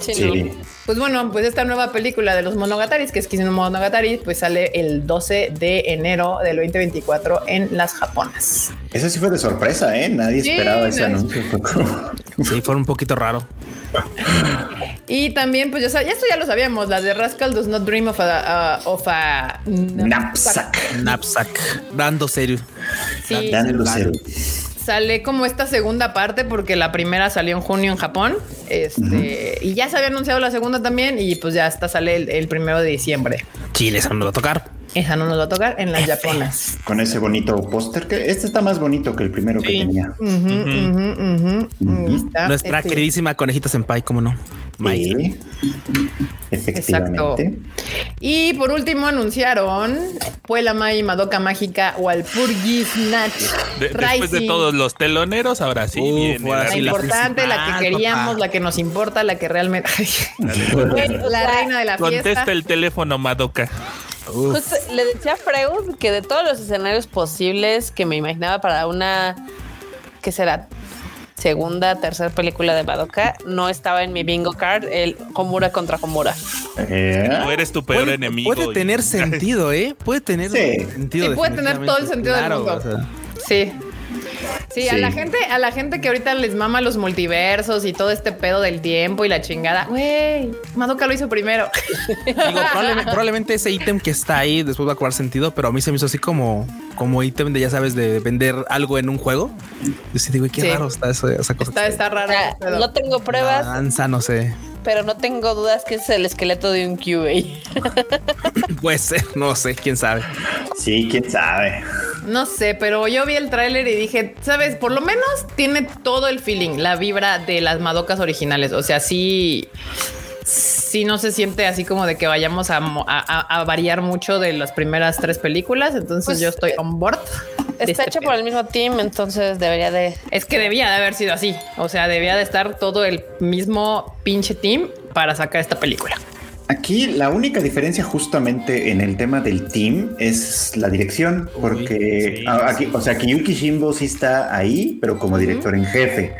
Sí, Sí. no. Pues bueno, pues esta nueva película de los Monogataris, que es Kizuno Monogatari, pues sale el 12 de enero del 2024 en las japonas. Eso sí fue de sorpresa, ¿eh? Nadie Sí, esperaba ese anuncio. Sí, fue un poquito raro. Y también, pues ya, esto ya lo sabíamos, la de Rascal Does Not Dream of a, uh, of a Knapsack. Knapsack. Dando serio. Sí, Dando cero. Sale como esta segunda parte porque la primera salió en junio en Japón. Este, y ya se había anunciado la segunda también y pues ya hasta sale el, el primero de diciembre. Chile, eso no lo va a tocar. Esa no nos va a tocar en las japonas. Con ese bonito póster que este está más bonito que el primero que tenía. Nuestra Este, queridísima conejita senpai, ¿cómo no? Sí, efectivamente. Y por último anunciaron Puelama y Madoka Mágica Walpurgis Snatch. De- después de todos los teloneros, ahora sí Uf, viene ahora la- sí, importante, la, que queríamos, papá. la que nos importa, la que realmente. La reina de la Contesta fiesta. el teléfono, Madoka. Uf. Justo le decía a Freud que de todos los escenarios posibles que me imaginaba para una que será segunda, tercera película de Madoka, no estaba en mi bingo card el Homura contra Homura. Eh, Tú eres tu peor Puede, enemigo. puede y- tener sentido, ¿eh? Puede tener Sí. sentido. Sí, puede tener todo el sentido del definitivamente, mundo. claro, o sea. Sí. Sí, a la gente, a la gente que ahorita les mama los multiversos y todo este pedo del tiempo y la chingada. Güey, Madoka lo hizo primero. Digo, probablemente, probablemente ese ítem que está ahí después va a cobrar sentido, pero a mí se me hizo así como, como ítem de, ya sabes, de vender algo en un juego. Yo sí digo, qué Sí. raro está eso, esa cosa. Está, está O raro. no tengo pruebas, Danza, no sé. Pero no tengo dudas que es el esqueleto de un QA. Puede ser, no sé, quién sabe. sí, quién sabe. No sé, pero yo vi el tráiler y dije, sabes, por lo menos tiene todo el feeling, la vibra de las Madocas originales. O sea, sí, sí no se siente así como de que vayamos a, a- variar mucho de las primeras tres películas. Entonces Pues, yo estoy on board. Está este hecho pedo. por el mismo team, entonces debería de Es que debía de haber sido así. O sea, debía de estar todo el mismo pinche team para sacar esta película. Aquí la única diferencia justamente en el tema del team es la dirección, porque sí, aquí, o sea, que Yuki Shimbo sí está ahí, pero como director en jefe.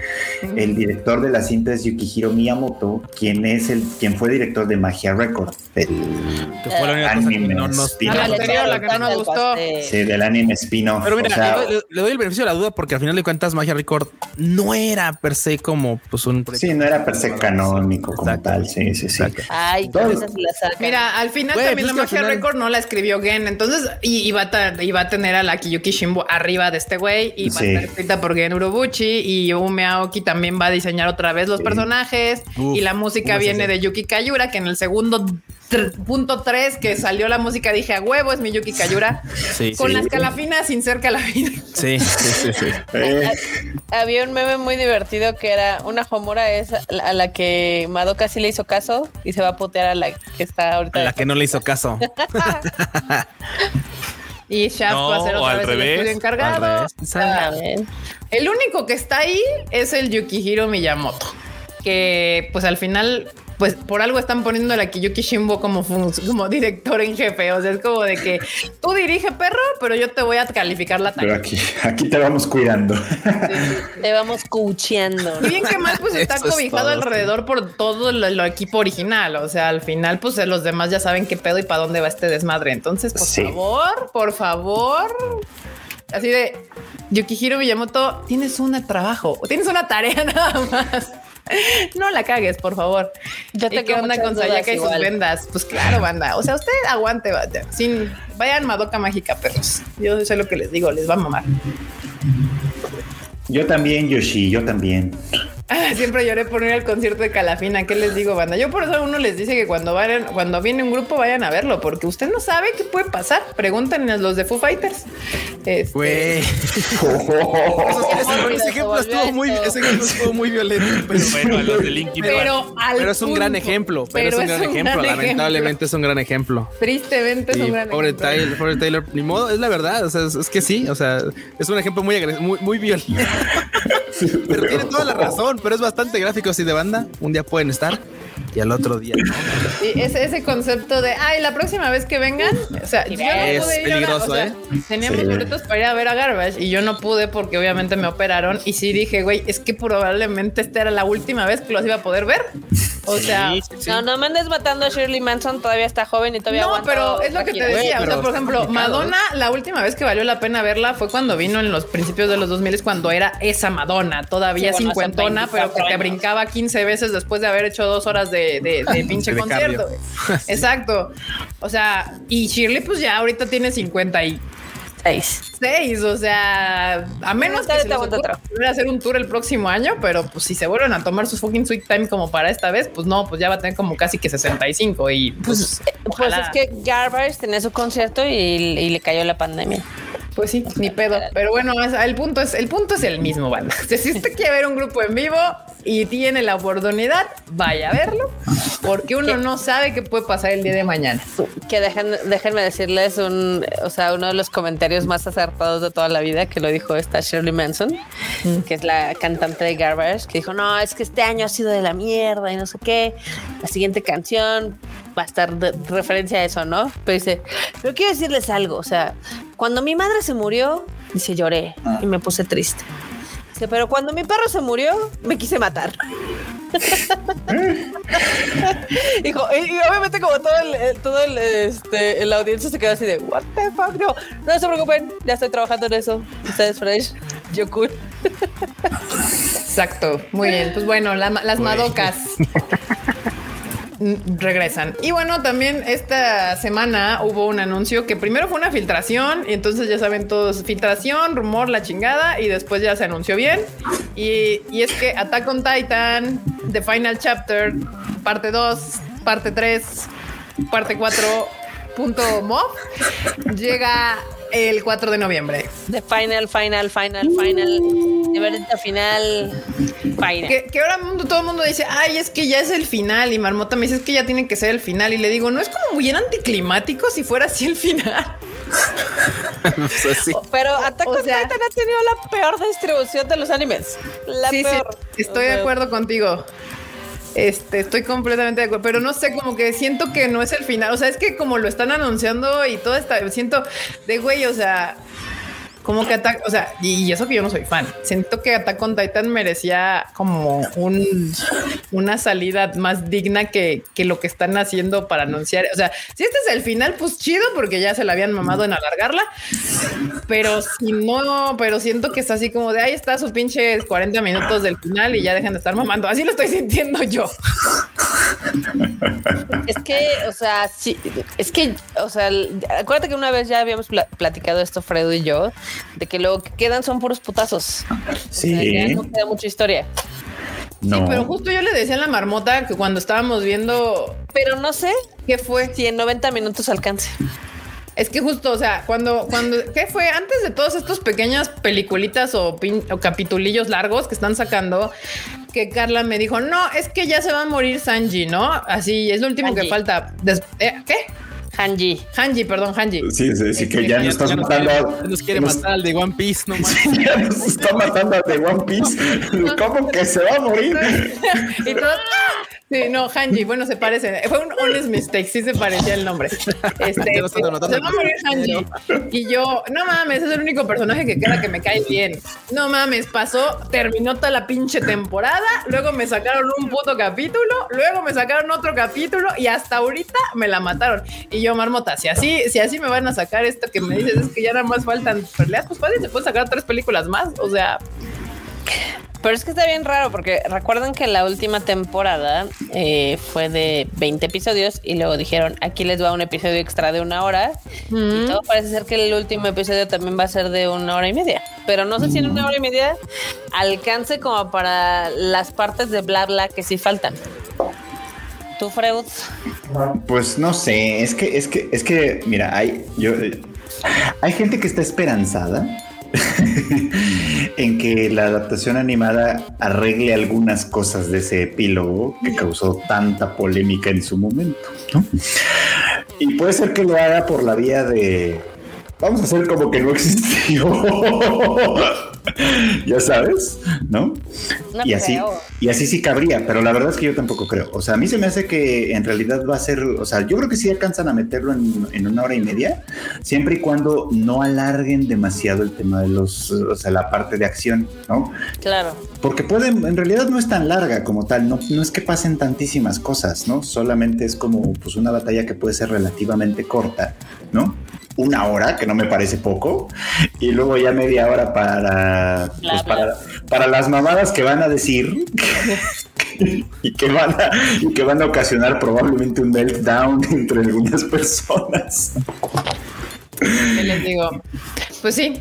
El director de la cinta es Yukihiro Miyamoto, quien es el quien fue director de Magia Records, del, Anime, no nos sí. La la anterior, la que no nos gustó. sí, del anime spin-off. Pero mira, o sea, le, doy, le doy el beneficio de la duda porque al final de cuentas Magia Record no era per se como pues un sí, no era per se canónico como Exacto. tal, sí, sí, sí. Ay, Todo- la sacan. Mira, al final Güey, también pues la magia final- record no la escribió Gen, entonces y, iba, a tener a la Kiyuki Shimbo arriba de este güey y va Sí. a estar escrita por Gen Urobuchi y Ume Aoki también va a diseñar otra vez los Sí. personajes Uf, y la música ¿cómo es viene de Yuki Kayura, que en el segundo punto 3 que salió la música dije a huevo es mi Yuki Kayura Sí, con sí. las calafinas sin ser calafinas. Sí, sí, sí, sí. Eh, Había un meme muy divertido que era una Homura es a la- a que Madoka sí le hizo caso y se va a putear a la que está ahorita. La que no le hizo caso. Y Shaft No, va a ser o otra al vez el revés, estudio Al encargado. revés. Ah. El único que está ahí es el Yukihiro Miyamoto, que pues al final, pues por algo están poniendo a Kiyuki Shimbo como, fun- como director en jefe. O sea, es como de que tú dirige perro, pero yo te voy a calificar la pero tarea. aquí, aquí te vamos cuidando. Te vamos coacheando. Y bien que mal, pues está Eso es cobijado todo, alrededor por todo lo, lo equipo original. O sea, al final, pues los demás ya saben qué pedo y para dónde va este desmadre. Entonces, por Sí. favor, por favor. Así de Yukihiro Miyamoto, tienes un trabajo, tienes una tarea nada más. No la cagues, por favor. Yo ¿Y qué onda con Sayaka y sus vendas? Pues claro, banda. O sea, usted aguante, vaya. Sin vayan Madoka Mágica, perros. Yo sé lo que les digo, les va a mamar. Yo también, Yoshi, yo también. Ah, Siempre lloré por ir al concierto de Calafina. ¿Qué les digo, banda? Yo por eso a uno les dice que cuando vayan, cuando viene un grupo vayan a verlo, porque usted no sabe qué puede pasar. Pregúntenle a los de Foo Fighters. Este, Güey. Ese- ejemplo estuvo muy, ese ejemplo estuvo muy violento. Pero, Bueno, a los de Linkin Park. pero, al pero es un gran ejemplo. Pero, es un gran ejemplo. Lamentablemente es un gran ejemplo. Tristemente es un gran pobre ejemplo. Tyler, pobre Taylor, ni modo, es la verdad. O sea, es, es que sí, o sea, es un ejemplo muy agres- muy, muy violento. Pero tiene toda la razón, pero es bastante gráfico así de banda. Un día pueden estar y al otro día. no. Sí, ese, ese concepto de, ay, la próxima vez que vengan, o sea, yo no Es pude ir peligroso, o sea, ¿eh? Teníamos Sí. boletos para ir a ver a Garbage y yo no pude porque obviamente me operaron y sí dije, güey, es que probablemente esta era la última vez que los iba a poder ver. O sea, Sí, sí, sí. No, no me andes matando a Shirley Manson, todavía está joven y todavía no, pero es lo que te decía. Güey, o sea, por ejemplo, Madonna, la última vez que valió la pena verla fue cuando vino en los principios de los 2000 cuando era esa Madonna, todavía Sí, bueno, hace cincuentona, pero que 24 te brincaba 15 veces después de haber hecho dos horas de, de- de pinche De concierto. Exacto. O sea, y Shirley, pues ya ahorita tiene 56. Seis. O sea, a menos que Ahorita se les ocurra hacer un tour el próximo año, pero pues si se vuelven a tomar su fucking sweet time como para esta vez, pues no, pues ya va a tener como casi que 65 y pues, Pues ojalá. es que Garbage tenía su concierto y, y le cayó la pandemia. Pues sí, ni pedo. Pero bueno, el punto es, el punto es el mismo, banda. Si usted quiere ver un grupo en vivo, y tiene la oportunidad, vaya a verlo, porque uno no sabe qué puede pasar el día de mañana. Que dejen, déjenme decirles un, o sea, uno de los comentarios más acertados de toda la vida que lo dijo esta Shirley Manson, que es la cantante de Garbage, que dijo, no, es que este año ha sido de la mierda y no sé qué. La siguiente canción va a estar de referencia a eso, ¿no? Pero dice, pero quiero decirles algo, o sea, cuando mi madre se murió, dice, lloré y me puse triste. Dice, pero cuando mi perro se murió, me quise matar. Dijo, y, y obviamente como todo el, el- todo el, este, el audiencia se quedó así de, what the fuck, no, no se preocupen, ya estoy trabajando en eso. Ustedes fresh, yo cool. Exacto, muy bien. Pues bueno, la- las madocas regresan. Y bueno, también esta semana hubo un anuncio que primero fue una filtración y entonces ya saben todos, filtración, rumor, la chingada y después ya se anunció bien. Y, y es que Attack on Titan, The Final Chapter, parte 2, parte 3, parte 4, punto mob, llega el 4 de noviembre. The final, final, final, final, de verdad final, final. Que, que ahora mundo, todo el mundo dice, ay, es que ya es el final. Y Marmota me dice, es que ya tiene que ser el final. Y le digo, no es como bien anticlimático si fuera así el final. Pues sí. Pero Attack O on sea- Titan ha tenido la peor distribución de los animes. La sí, peor. sí, estoy O de acuerdo contigo. Este, estoy completamente de acuerdo, pero no sé, como que siento que no es el final. O sea, es que como lo están anunciando y todo está, siento de güey, o sea, como que Attack, o sea, y, eso que yo no soy fan. Siento que Attack on Titan merecía como un, una salida más digna que, que lo que están haciendo para anunciar. O sea, si este es el final, pues chido, porque ya se la habían mamado en alargarla. Pero si no, pero siento que está así como de ahí está su pinche 40 minutos del final y ya dejan de estar mamando. Así lo estoy sintiendo yo. Es que, o sea, sí, es que, o sea, acuérdate que una vez ya habíamos pla- platicado esto, Fredo y yo, de que lo que quedan son puros putazos. O sea, ya Sí. no queda mucha historia. No. Sí, pero justo yo le decía a la marmota que cuando estábamos viendo Pero no sé qué fue, si en 90 minutos alcance. es que justo, o sea, cuando, cuando, ¿qué fue? Antes de todos estos pequeñas peliculitas o, pin- o capitulillos largos que están sacando, que Carla me dijo, no, es que ya se va a morir Sanji, ¿no? Así, es lo último que falta. Des- eh, ¿Qué? Hanji. Hanji, perdón, Hanji. Sí, sí, sí, que ya nos estás matando. a- ya nos quiere nos- matar al de One Piece, no más. Ya nos está matando a The One Piece. ¿Cómo que se va a morir? y todo. Sí, no, Hanji, bueno, se parece. Fue un honest mistake, sí se parecía el nombre. Este, se va a morir Hanji. Y yo, no mames, es el único personaje que queda que me cae bien. No mames, pasó, terminó toda la pinche temporada, luego me sacaron un puto capítulo, luego me sacaron otro capítulo y hasta ahorita me la mataron. Y yo, marmota, si así, si así me van a sacar esto que me dices es que ya nada más faltan peleas, pues fácil, se pueden sacar tres películas más. O sea, Pero es que está bien raro porque recuerden que la última temporada eh, fue de 20 episodios y luego dijeron aquí les va un episodio extra de una hora y todo parece ser que el último episodio también va a ser de una hora y media. Pero no sé si en una hora y media alcance como para las partes de bla bla que sí faltan. ¿Tú, Freud? Pues no sé, es que, es que, es que, mira, hay, yo, eh, hay gente que está esperanzada en que la adaptación animada arregle algunas cosas de ese epílogo que causó tanta polémica en su momento. ¿no? Y puede ser que lo haga por la vía de vamos a hacer como que no existió. ya sabes, ¿no? No y así, creo. y así sí cabría, pero la verdad es que yo tampoco creo. O sea, a mí se me hace que en realidad va a ser, o sea, yo creo que sí alcanzan a meterlo en, en una hora y media, siempre y cuando no alarguen demasiado el tema de los, o sea, la parte de acción, ¿no? Claro. Porque pueden, en realidad no es tan larga como tal, no, no es que pasen tantísimas cosas, ¿no? Solamente es como pues una batalla que puede ser relativamente corta, ¿no? Una hora, que no me parece poco, y luego ya media hora para, pues, para, para las mamadas que van a decir y, que van a, y que van a ocasionar probablemente un meltdown entre algunas personas. ¿Qué les digo? Pues sí,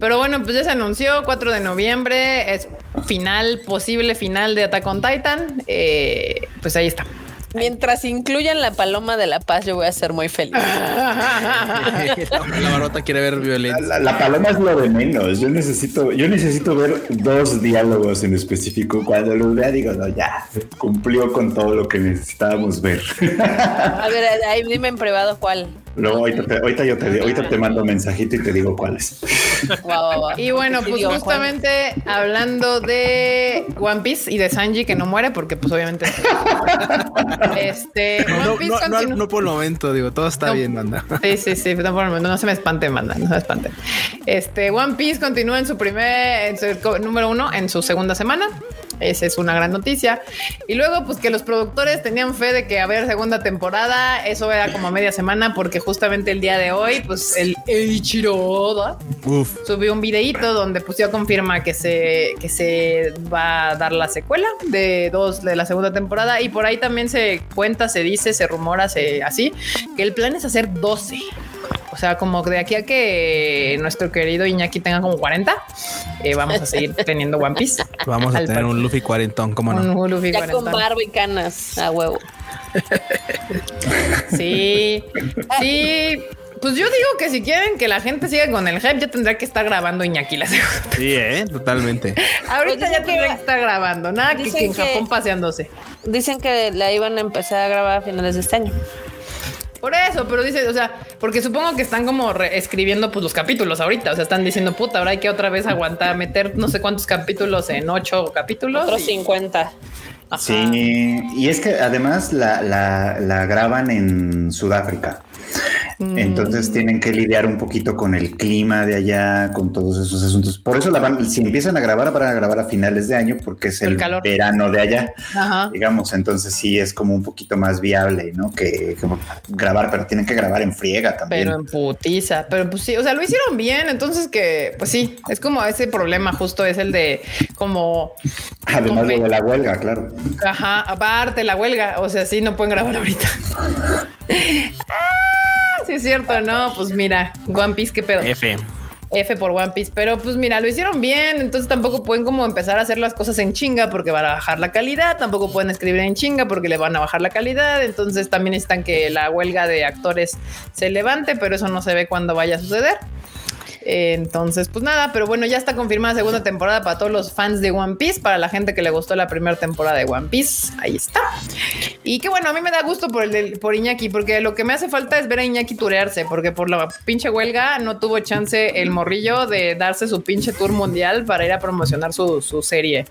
pero bueno, pues ya se anunció 4 de noviembre, es final, posible final de Attack on Titan. Eh, pues ahí está. Mientras incluyan la paloma de la paz, yo voy a ser muy feliz. la barota quiere ver violencia. La, paloma es lo de menos. Yo necesito, yo necesito ver dos diálogos en específico. Cuando los vea, digo, no, ya cumplió con todo lo que necesitábamos ver. A ver, ahí dime en privado cuál. Luego ahorita, yo te, ahorita te mando un mensajito y te digo cuáles. Y bueno, pues justamente hablando de One Piece y de Sanji que no muere, porque pues obviamente este no, no, por el momento, digo, todo está bien, manda. Sí, sí, sí, no por el momento, no se me espante, manda, no se me espante. Este One Piece continúa en su primer, en su número uno en su segunda semana. Esa es una gran noticia. Y luego, pues que los productores tenían fe de que a ver segunda temporada, eso era como media semana, porque justamente el día de hoy, pues el Eiichiro Oda subió un videíto donde pues ya confirma que se, que se va a dar la secuela de dos de la segunda temporada. Y por ahí también se cuenta, se dice, se rumora, se así, que el plan es hacer 12. O sea, como de aquí a que nuestro querido Iñaki tenga como 40, eh, vamos a seguir teniendo One Piece. Vamos a tener un Luffy cuarentón, como no? Un Luffy ya con barba y canas a huevo. sí, sí. Pues yo digo que si quieren que la gente siga con el hype, ya tendrá que estar grabando Iñaki la segunda. Sí, ¿eh? totalmente. Ahorita pues ya tendrá que estar grabando, nada que, que en Japón paseándose. Dicen que la iban a empezar a grabar a finales de este año. Por eso, pero dice, o sea, porque supongo que están como escribiendo pues los capítulos ahorita, o sea, están diciendo, puta, ahora hay que otra vez aguantar, meter no sé cuántos capítulos en ocho capítulos. Otros 50. Sí, y es que además la, la, la graban en Sudáfrica. Entonces mm. tienen que lidiar un poquito con el clima de allá, con todos esos asuntos. Por eso la van, si empiezan a grabar, van a grabar a finales de año porque es el, verano de allá, digamos. Entonces sí es como un poquito más viable, ¿no? Que, grabar, pero tienen que grabar en friega también. Pero en putiza, pero pues sí, o sea, lo hicieron bien. Entonces que, pues sí, es como ese problema justo es el de como... Además de la huelga, claro. Ajá, aparte la huelga, o sea, sí, no pueden grabar ahorita. Sí, es cierto, no, pues mira, One Piece, qué pedo. F. F por One Piece, pero pues mira, lo hicieron bien, entonces tampoco pueden como empezar a hacer las cosas en chinga porque van a bajar la calidad, tampoco pueden escribir en chinga porque le van a bajar la calidad, entonces también están que la huelga de actores se levante, pero eso no se ve cuando vaya a suceder. Entonces, pues nada, pero bueno, ya está confirmada segunda temporada para todos los fans de One Piece, para la gente que le gustó la primera temporada de One Piece. Ahí está. Y que bueno, a mí me da gusto por el por Iñaki, porque lo que me hace falta es ver a Iñaki turearse, porque por la pinche huelga no tuvo chance el morrillo de darse su pinche tour mundial para ir a promocionar su, su serie.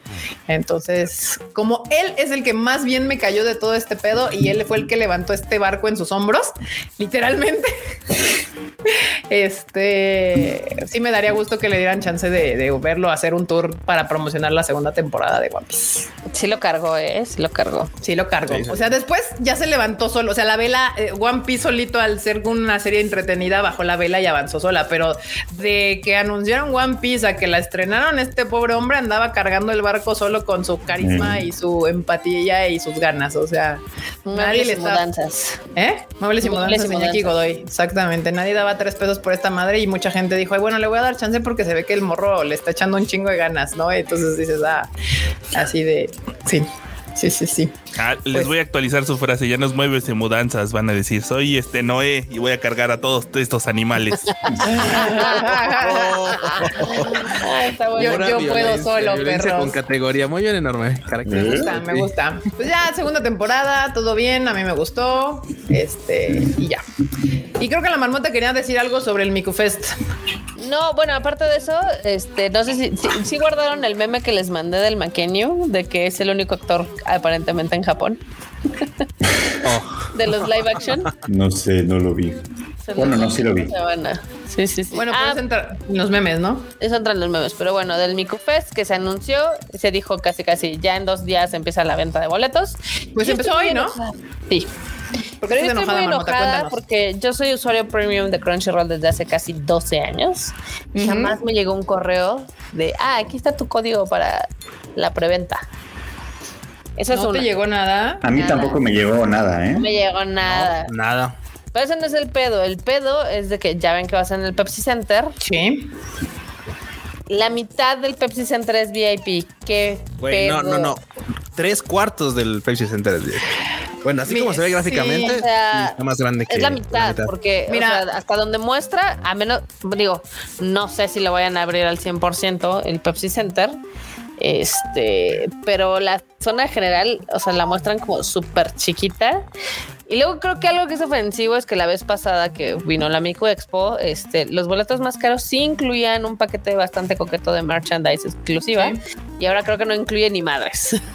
Entonces, como él es el que más bien me cayó de todo este pedo y él fue el que levantó este barco en sus hombros, literalmente. este sí me daría gusto que le dieran chance de, verlo hacer un tour para promocionar la segunda temporada de One Piece. Sí lo cargó, ¿eh? Sí lo cargó. Sí lo cargó. O sea, después ya se levantó solo. O sea, la vela, eh, One Piece solito al ser una serie entretenida bajó la vela y avanzó sola. Pero de que anunciaron One Piece a que la estrenaron, este pobre hombre andaba cargando el barco solo con su carisma y su empatía y sus ganas. O sea, nadie le mudanzas. ¿Eh? Muebles y mudanzas, Iñaki Godoy. Exactamente. Nadie daba tres pesos por esta madre y mucha gente dijo, bueno, le voy a dar chance porque se ve que el morro le está echando un chingo de ganas, ¿no? Entonces dices, ah, así de, sí. Sí, sí, sí. Ah, les pues voy a actualizar su frase. Ya nos mueves de mudanzas. Van a decir, soy este Noé y voy a cargar a todos estos animales. Yo, puedo solo, perro. Con categoría muy bien enorme. Me gusta, me gusta. Pues ya, segunda temporada, todo bien. A mí me gustó. Este, y ya. Y creo que la marmota quería decir algo sobre el Miku Fest. No, bueno, aparte de eso, este, no sé si, si, guardaron el meme que les mandé del Makenyu, de que es el único actor aparentemente en Japón. Oh. De los live action. No sé, no lo vi. bueno, no, sí lo vi. Sí, sí, sí. Bueno, pues entrar en los memes, ¿no? Eso entra en los memes, pero bueno, del Miku Fest que se anunció, se dijo casi casi ya en dos días empieza la venta de boletos. Pues empezó hoy, ¿no? Sí. Porque yo estoy muy enojada porque yo soy usuario premium de Crunchyroll desde hace casi 12 años. y Jamás me llegó un correo de, ah, aquí está tu código para la preventa. Eso ¿No te llegó nada? A mí tampoco me llegó nada, ¿eh? No me llegó nada. nada. Pero ese no es el pedo. El pedo es de que ya ven que vas en el Pepsi Center. Sí. La mitad del Pepsi Center es VIP. ¿Qué no, no, no. Tres cuartos del Pepsi Center es VIP. Bueno, así como se ve gráficamente, o sea, está más grande que es la mitad, porque Mira. o sea, hasta donde muestra, a menos, digo, no sé si lo vayan a abrir al 100% el Pepsi Center, este, pero la zona general, o sea, la muestran como súper chiquita. Y luego creo que algo que es ofensivo es que la vez pasada que vino la Mico Expo, este, los boletos más caros sí incluían un paquete bastante coqueto de merchandise exclusiva y ahora creo que no incluye ni madres.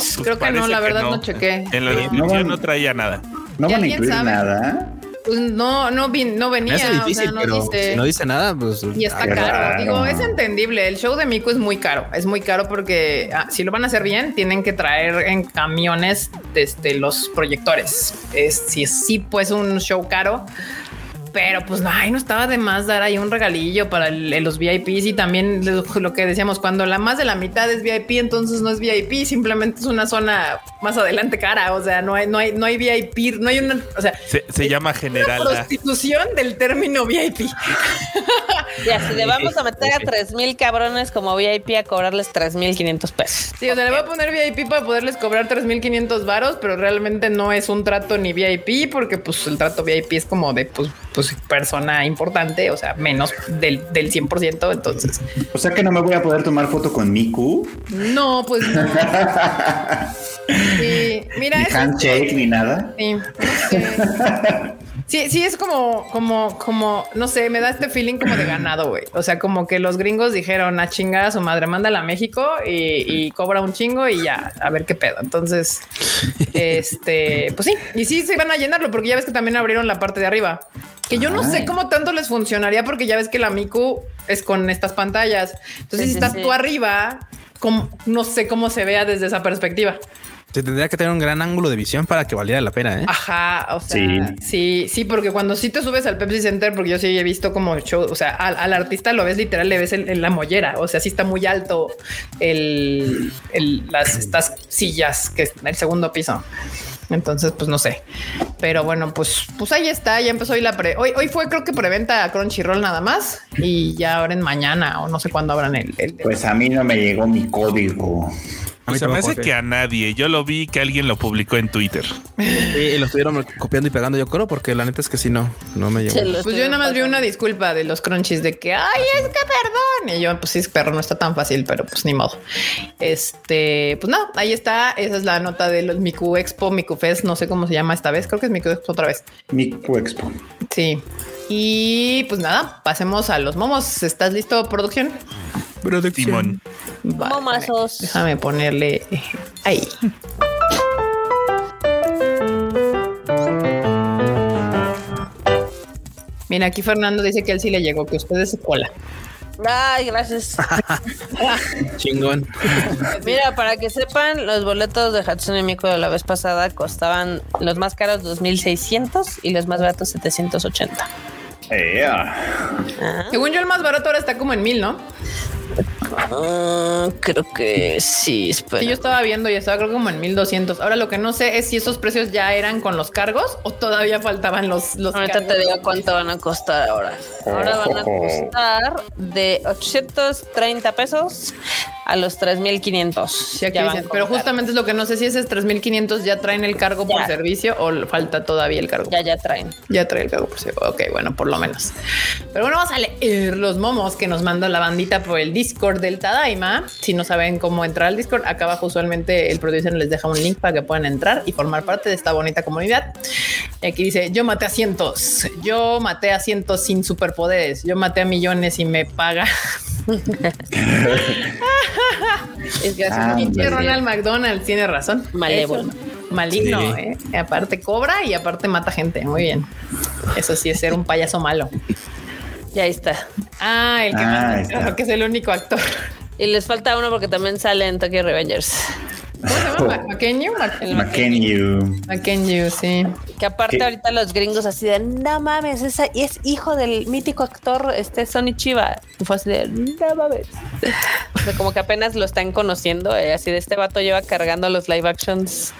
Pues Creo que no, la verdad no chequé. En la No. descripción No. no traía nada. No ¿Y van a incluir sabe? nada. Pues no, no, vi- no venía. Me hace o sea, difícil, no pero dice. si no dice nada, pues. Y está caro. Digo, es entendible. El show de Miku es muy caro. Es muy caro porque ah, si lo van a hacer bien, tienen que traer en camiones desde los proyectores. Es sí, sí, pues un show caro. Pero pues no, ay, no estaba de más dar ahí un regalillo para el- los VIPs y también lo, lo que decíamos, cuando la más de la mitad es VIP, entonces no es VIP, simplemente es una zona más adelante cara. O sea, no hay, no hay, no hay VIP, no hay una, o sea, Se, se llama una general. prostitución del término VIP. Ya, si le vamos a meter a. 3 mil cabrones como VIP a cobrarles 3 mil 500 pesos. Sí, o sea, le voy a poner VIP para poderles cobrar 3.500 varos, pero realmente no es un trato ni VIP porque pues el trato VIP es como de pues, pues persona importante, o sea, menos del, del 100%, entonces. O sea que no me voy a poder tomar foto con Miku, No, pues no. Sí, mira, ni handshake, ni nada. Sí, no sé. Sí, sí, es como, como, como, no sé, me da este feeling como de ganado, güey. O sea, como que los gringos dijeron a chingar a su madre, mándala a México y, y cobra un chingo y ya, a ver qué pedo. Entonces, este, pues sí, y sí se van a llenarlo porque ya ves que también abrieron la parte de arriba. Que yo no sé cómo tanto les funcionaría porque ya ves que la Miku es con estas pantallas. Entonces, Sí, si estás sí. tú arriba, como, no sé cómo se vea desde esa perspectiva. Se tendría que tener un gran ángulo de visión para que valiera la pena, ¿eh? Ajá, o sea, Sí. sí. sí, porque cuando sí te subes al Pepsi Center, porque yo sí he visto como show, o sea, al, al artista lo ves literal, le ves en, en la mollera, o sea, sí está muy alto el, el- las estas sillas que es el segundo piso. Entonces, pues no sé. Pero bueno, pues, pues ahí está. Ya empezó hoy la pre. Hoy, hoy fue creo que preventa a Crunchyroll nada más. Y ya abren mañana o no sé cuándo abran el. el- Pues a mí no me llegó mi código. A mí se me hace que a nadie. Yo lo vi que alguien lo publicó en Twitter. Sí, lo estuvieron copiando y pegando, yo creo, porque la neta es que sí, no, no me llegó. Pues yo nada más vi una disculpa de los crunchies de que, ay, es que perdón. Y yo, pues sí, es perro, no está tan fácil, pero pues ni modo. Este, pues no, ahí está. Esa es la nota de los Miku Expo, Miku Fest, no sé cómo se llama esta vez. Creo que es Miku Expo otra vez. Miku Expo. Sí. Y pues nada, pasemos a los momos. ¿Estás listo, producción? Simón. Vale, Momazos. Déjame ponerle eh, ahí. Mira, aquí Fernando dice que él sí le llegó, que usted es cola. Ay, gracias. Chingón. Mira, para que sepan, los boletos de Hatsune Miku de la vez pasada costaban los más caros 2600 y los más baratos 780. Según yo, el más barato ahora está como en mil, ¿no? Ah, creo que sí, espera. Sí, yo estaba viendo y estaba creo como en 1200. Ahora lo que no sé es si esos precios ya eran con los cargos o todavía faltaban los, los Ahorita cargos. te digo cuánto van a costar ahora. Ahora van a costar de 830 pesos a los 3500. Sí, aquí dicen, pero justamente es lo que no sé si ese es 3500 ya traen el cargo por servicio o falta todavía el cargo. Ya, ya traen. Ya trae el cargo por servicio. Ok, bueno, por lo menos. Pero bueno, vamos a leer los momos que nos manda la bandita por el Discord del Tadaima. Si no saben cómo entrar al Discord, acá abajo usualmente el producer les deja un link para que puedan entrar y formar parte de esta bonita comunidad. Y aquí dice, yo maté a cientos, yo maté a cientos sin superpoderes, yo maté a millones y me paga. Es gracias. Ah, Pinche hombre. Ronald McDonald tiene razón. Malévolo. Maligno, Sí. ¿eh? Aparte cobra y aparte mata gente. Muy bien. Eso sí es ser un payaso malo. Ya ahí está. Ah, el que, Ah, está. que es el único actor. Y les falta uno porque también sale en Tokyo Revengers. ¿Cómo se llama? Makenyu. Makenyu, sí. Que aparte ¿Qué? ahorita los gringos así de no mames, esa y es hijo del mítico actor este Sonny Chiba. Y fue así de no mames. O sea, como que apenas lo están conociendo. eh, así de este vato lleva cargando los live actions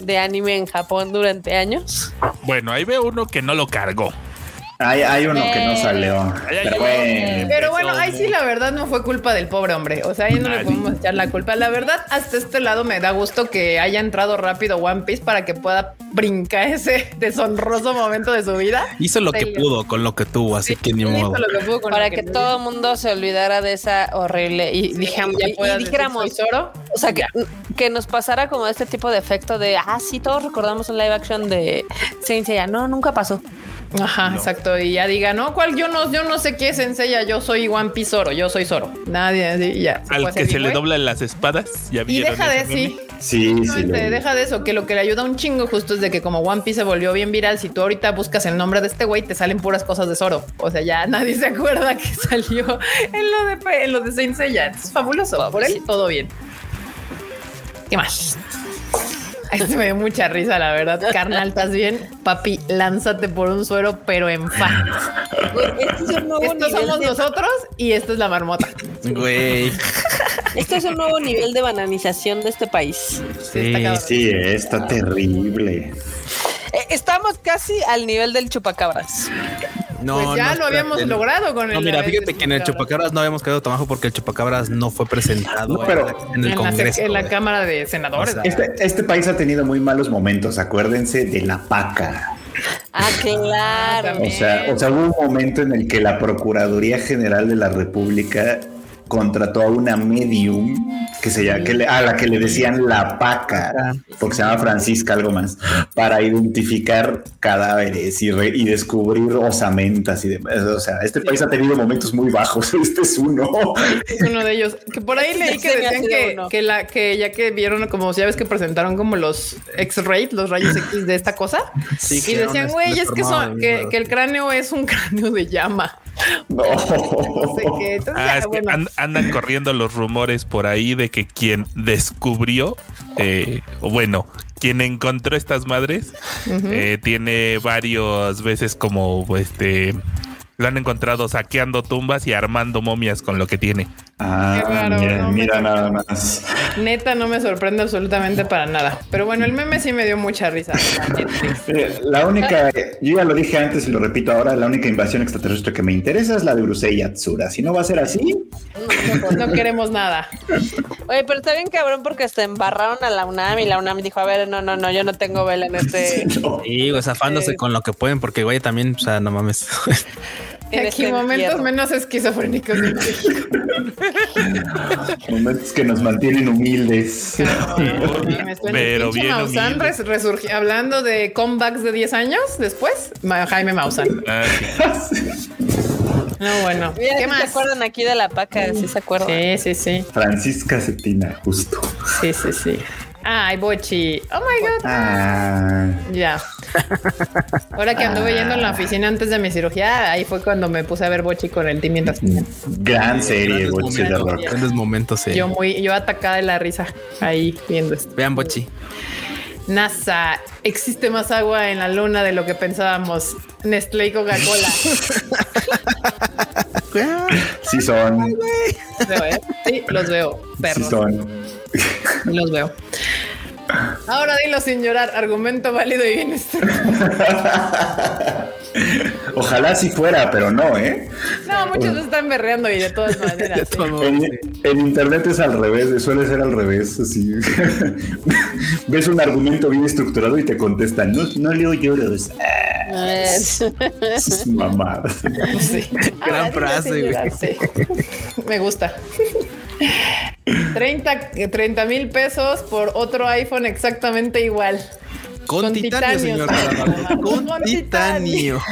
de anime en Japón durante años. Bueno, ahí veo uno que no lo cargó. Hay, hay uno que no salió. Pero bueno. Pero bueno, ahí sí la verdad no fue culpa del pobre hombre. O sea, ahí no le Nadie. podemos echar la culpa. La verdad, hasta este lado me da gusto que haya entrado rápido One Piece para que pueda brincar ese deshonroso momento de su vida. Hizo lo que Sí. pudo con lo que tuvo, así que ni Hizo modo. lo que pudo con Para lo que tuvo. todo el mundo se olvidara de esa horrible y, dijamos, ya y- y puedas decir, dijéramos, o sea, que, que nos pasara como este tipo de efecto de, ah, sí, todos recordamos un live action de Saint Seiya. No, nunca pasó. Ajá, exacto. Y ya diga, no, cuál yo no, yo no sé qué es Senseiya, yo soy One Piece Zoro, yo soy Zoro. Nadie, así, ya. Al que se le doblan las espadas. ¿Ya Y deja de sí. Sí, sí. Exactamente, lo- deja de eso, que lo que le ayuda un chingo justo es de que como One Piece se volvió bien viral, si tú ahorita buscas el nombre de este güey, te salen puras cosas de Zoro. O sea, ya nadie se acuerda que salió en lo de, en lo de Saint Seiya. Es fabuloso. Por él, todo bien. ¿Qué más? Este me dio mucha risa, la verdad. Carnal, ¿estás bien? Papi, lánzate por un suero, pero en fa. Este es un nuevo Estos nivel somos de- nosotros y esta es la marmota. Güey. Este es un nuevo nivel de bananización de este país. Sí, está. Sí, está terrible. Eh, estamos casi al nivel del chupacabras. No, pues ya no, lo habíamos espérate. logrado con el. No, mira, fíjate que en el Chupacabras. No habíamos quedado tan bajo porque el Chupacabras no fue presentado No, pero- en el en, la, Congreso. en la güey. Cámara de Senadores. O sea, Este, este país ha tenido muy malos momentos, acuérdense de la paca. Ah, claro. O sea, o sea, hubo un momento en el que la Procuraduría General de la República contrató a una medium que se llama, que le- a la que le decían la paca, porque se llama Francisca algo más, para identificar cadáveres y, re- y descubrir osamentas y demás. O sea, este país ha tenido momentos muy bajos. Este es uno. Es uno de ellos. Que por ahí leí que decían que, que la que ya que vieron como ya ves que presentaron como los X-ray, los rayos X de esta cosa. Sí, y decían, güey, es que, son, que el cráneo es un cráneo de llama. No. No sé qué. Entonces, Ah, ya, es que bueno. an- andan corriendo los rumores por ahí de que quien descubrió, eh, o bueno, quien encontró estas madres, eh, tiene varias veces como este. Lo han encontrado saqueando tumbas y armando momias con lo que tiene. Ah, Qué raro, mira, no, nada más. Neta, no me sorprende absolutamente para nada. Pero bueno, el meme sí me dio mucha risa. la. Eh, La única, yo ya lo dije antes y lo repito ahora, la única invasión extraterrestre que me interesa es la de Urusei Yatsura. Si no va a ser así, No queremos nada. Oye, pero está bien cabrón porque hasta embarraron a la UNAM y la UNAM dijo, a ver, no, no, no, yo no tengo vela en este... no. Sí, güey, zafándose Sí. con lo que pueden, porque güey, también, o sea, no mames. en Aquí este momentos menos esquizofrénicos. de México. momentos que nos mantienen humildes. Estoy- Pero bien Maussan humilde. hablando de comebacks de 10 años después, Jaime Maussan. Ah, sí. No, bueno. Mira, ¿Qué ¿sí más? se acuerdan aquí de la paca? Sí se acuerdan. Sí, sí, sí. Francisca Cetina, justo. Sí, sí, sí. Ay, Bochi. Oh my God. Ah, Ya. Ahora que anduve yendo en la oficina antes de mi cirugía, ahí fue cuando me puse a ver Bochi con el team mientras gran serie, de Rock. Grandes momentos, sí. yo muy, yo atacada de la risa ahí viendo esto. Vean, Bochi. NASA, existe más agua en la luna de lo que pensábamos. Nestlé y Coca-Cola. Sí son, ¿eh? Sí, los veo. sí Perros. Los veo. Ahora dilo sin llorar. Argumento válido y bien estructurado. Ojalá si fuera, pero no, ¿eh? No, muchos están berreando y de todas maneras. En, internet es al revés, suele ser al revés, así. Ves un argumento bien estructurado y te contestan, no, no leo lloros. Es mamada. Sí. Gran frase, güey. sí. Me gusta. 30 mil pesos por otro iPhone exactamente igual. Con, Con titanio, titanio, señor. Con Con titanio.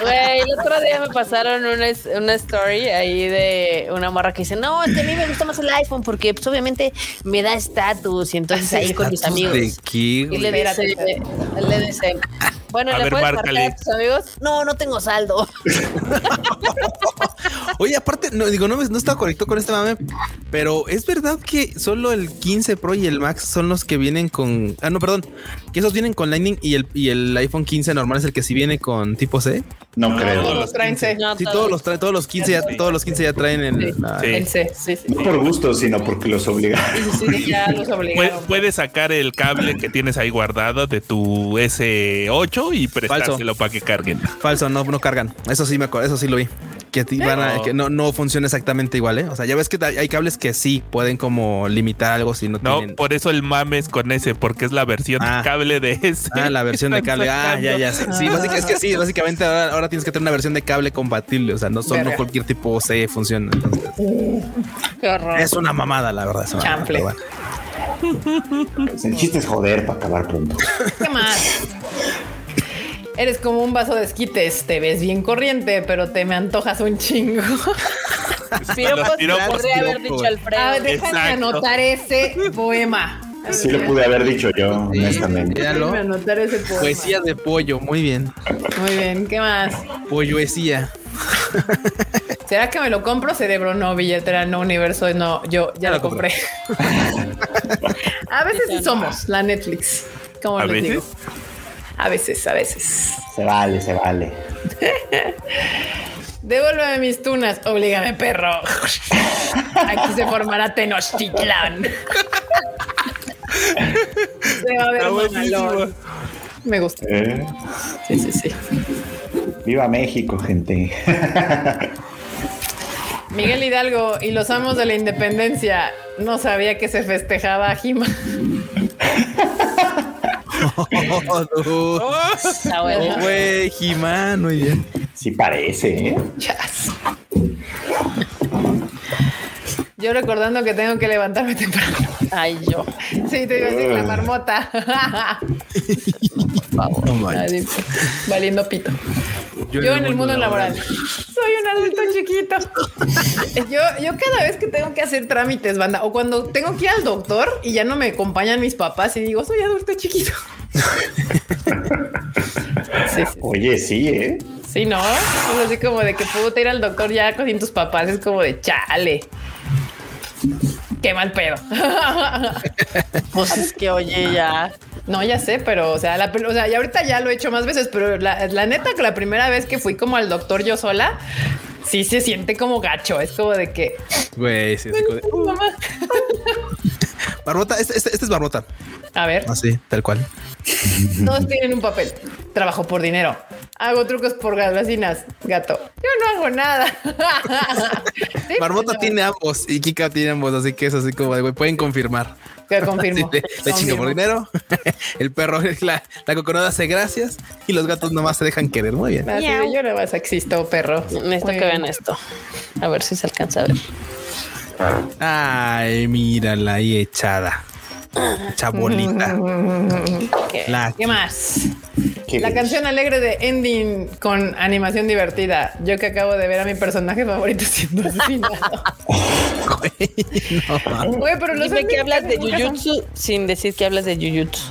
Güey, el otro día me pasaron una, una story ahí de una morra que dice, no, es que a mí me gusta más el iPhone porque pues obviamente me da estatus y entonces ahí con mis ¿Estatus amigos. ¿De qué, Y le dice, le dice, bueno, A ¿le ver, puedes márcale. marcar a tus amigos? No, no tengo saldo. Oye, aparte, no digo, no, me- no estaba conectado con este mame, pero es verdad que solo el 15 Pro y el Max son los que vienen con. Ah, no, perdón, que esos vienen con Lightning y el, y el iPhone 15 normal es el que sí viene con tipo C. No creo. Todos los traen C. No, Sí, todos. los traen, todos los 15 ya, todos los 15 ya traen Sí. el. la- Sí. En C, sí, sí. No por gusto, sino porque los obligaron. Sí, sí, ya los obligaron. Puedes sacar el cable que tienes ahí guardado de tu S8 y prestárselo para que carguen. Falso, no, no cargan. Eso sí me acuerdo, eso sí lo vi. Que, van a- No. que no, no funciona exactamente igual, ¿eh? O sea, ya ves que hay cables que sí pueden como limitar algo si no, No, tienen. por eso el mames con ese, porque es la versión Ah. de cable de ese. Ah, la versión de cable. Ah, ya, ya. Sí, es que sí, básicamente ahora, ahora tienes que tener una versión de cable compatible. O sea, no son no cualquier tipo C funciona. Entonces, Qué horror. es una mamada, la verdad. es mamada, bueno. Pues El chiste es joder para acabar pronto. ¿Qué más? Eres como un vaso de esquites, te ves bien corriente, pero te me antojas un chingo. Piropos, podría haber dicho Alfredo. A ver, déjame Exacto. anotar ese poema. Sí lo pude haber dicho yo, honestamente. Míralo. Déjame anotar ese poema. Poesía de pollo, muy bien. Muy bien, ¿qué más? Polloesía. ¿Será que me lo compro? Cerebro, no, billetera, no, universo, no, yo ya Ya lo lo compré. a veces sí somos la Netflix. ¿Cómo ¿A les veces? digo? A veces, a veces. Se vale, se vale. Devuélveme mis tunas, oblígame, perro. Aquí se formará Tenochtitlán. se va a ver. Me gusta. Eh, Sí, sí, sí. Viva México, gente. Miguel Hidalgo y los amos de la independencia. No sabía que se festejaba Jima. Oh, bueno. Oh, güey, Jimán, muy bien. Sí parece, ¿eh? Chas. Yo recordando que tengo que levantarme temprano. Ay, yo. Sí, te iba a decir la marmota. No. Ay, Valiendo pito. Yo, en el mundo laboral. Soy un adulto chiquito. Yo, yo cada vez que tengo que hacer trámites, banda, o cuando tengo que ir al doctor y ya no me acompañan mis papás y digo, soy adulto chiquito. Sí, sí, Oye, sí, ¿eh? sí, ¿no? Es así como de que puta ir al doctor ya sin tus papás. Es como de chale. Qué mal pedo. Pues es que, oye, ya. No, ya sé, pero o sea, la, o sea, y ahorita ya lo he hecho más veces, pero la, la neta que la primera vez que fui como al doctor yo sola, sí se siente como gacho. Es como de que Güey, sí, así como de- "Uh. Barbota, este, este, este es Barbota. A ver, Así, tal cual. todos tienen un papel. Trabajo por dinero. Hago trucos por galvasinas. Gato. Yo no hago nada. Sí, tiene ambos y Kika tiene ambos, así que es así como de, güey, pueden confirmar. Que confirmo. Sí, le, le chingo por dinero. El perro, la, la coconada hace gracias y los gatos nomás se dejan querer. Muy bien. Así de, yo nada más existo, perro. Necesito que vean esto. A ver si se alcanza a ver. Ay, mírala ahí echada. Chabolita. ¿Qué? La ¿Qué más? Qué La canción alegre de Ending con animación divertida. Yo que acabo de ver a mi personaje favorito siendo asesinado. no, mames. Güey, pero los Dime que hablas de son- Jujutsu sin decir que hablas de Jujutsu.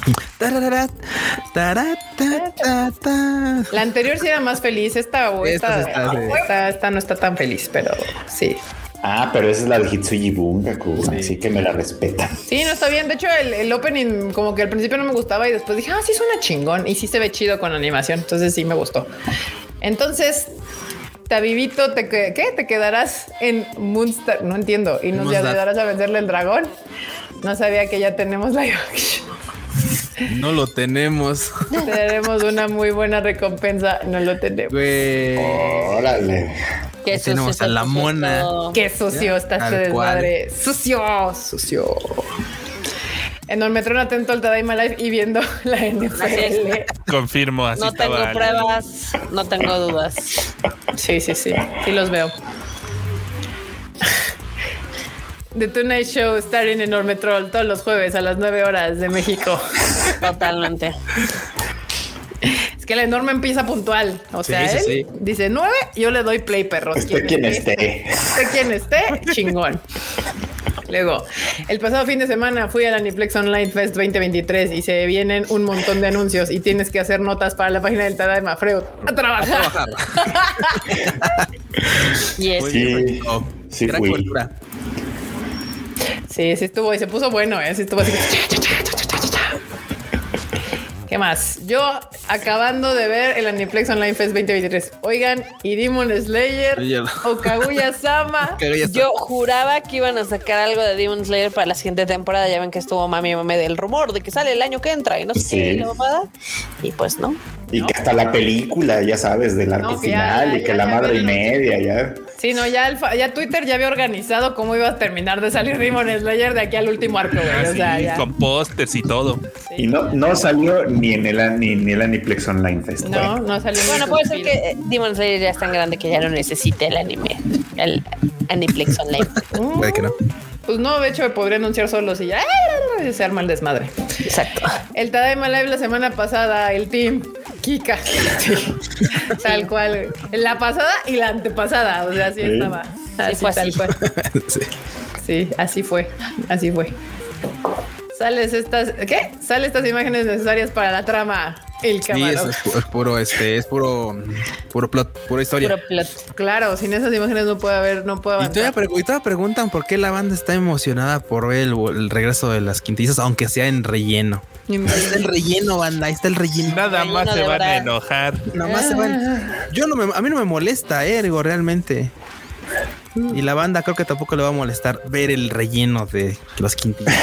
La anterior sí era más feliz. Esta, güey, Esta esta, sí está, sí. esta- esta no está tan feliz, pero sí. Ah, pero esa es la de Hitsuji Bungaku, así que me la respeta. Sí, no está bien. De hecho, el, el opening como que al principio no me gustaba y después dije, ah, sí suena chingón y sí se ve chido con animación. Entonces sí me gustó. Entonces, Tabibito, te, que- ¿qué? ¿Te quedarás en Moonstar? No entiendo. Y nos ayudarás a vencerle el dragón. No sabía que ya tenemos la No lo tenemos. Tenemos una muy buena recompensa. No lo tenemos. Güey. Órale. Tenemos a la mona. todo. Qué sucio está este desmadre. Sucio, sucio. Enormetrón atento al Tadaima Live y viendo la NFL. Confirmo, así No tengo estaba. pruebas, no tengo dudas. Sí, sí, sí. Sí los veo. The Tonight Show starring Enorme Troll todos los jueves a las 9 horas de México. Totalmente. Es que la enorme empieza puntual. O sea, sí, él sí. dice 9, yo le doy play, perros. Esté quien esté. Esté quien esté, chingón. Luego, el pasado fin de semana fui al Aniplex Online Fest 2023 y se vienen un montón de anuncios y tienes que hacer notas para la página del Tadaima Freud. A trabajar. Y es Sí, Oh, sí gran fui. cobertura. Sí, sí estuvo y se puso bueno, ¿eh? Sí estuvo así. ¿Qué más? Yo acabando de ver el Aniplex Online Fest 2023. Oigan, y Demon Slayer o Kaguya Sama. Yo juraba que iban a sacar algo de Demon Slayer para la siguiente temporada. Ya ven que estuvo mami mami del rumor de que sale el año que entra y no sé Sí. qué, la mamada. Y pues no. Y que hasta la película, ya sabes, del arco No, que ya, final ya, y que ya, la ya madre y media, ya. Sí, no, ya, el ya Twitter ya había organizado cómo iba a terminar de salir Demon Slayer de aquí al último arco, güey. O sea, Así, ya. con pósters y todo. Y no, no salió ni en el ni, ni el Aniplex Online Fest. No, no salió. Bueno, puede ser que eh, Demon Slayer ya es tan grande que ya no necesite el anime, el Aniplex Online. Puede que no. Pues no, de hecho, me podría anunciar solo si ya ¡ah! se arma el desmadre. Exacto. El Tadaima Live la semana pasada, el team Kika. Sí. Tal cual. La pasada y la antepasada. O sea, así Sí. estaba. Así, fue tal así. cual. Sí. Sí, así fue. Así fue. Sales estas, ¿qué? Sale estas imágenes necesarias para la trama. El Sí, eso camarón. es, pu- es puro, este, es puro, puro plot, pura historia. Puro plot. Claro, sin esas imágenes no puede haber, no puede Y todavía, avanzar. pre- y todavía preguntan por qué la banda está emocionada por ver el, el regreso de las quintillizas, aunque sea en relleno. Ahí está el relleno, banda, ahí está el relleno. Nada Relleno más se van a enojar. Nomás se van. Yo no me, a mí no me molesta, eh, digo, realmente. Y la banda creo que tampoco le va a molestar ver el relleno de los quintillas.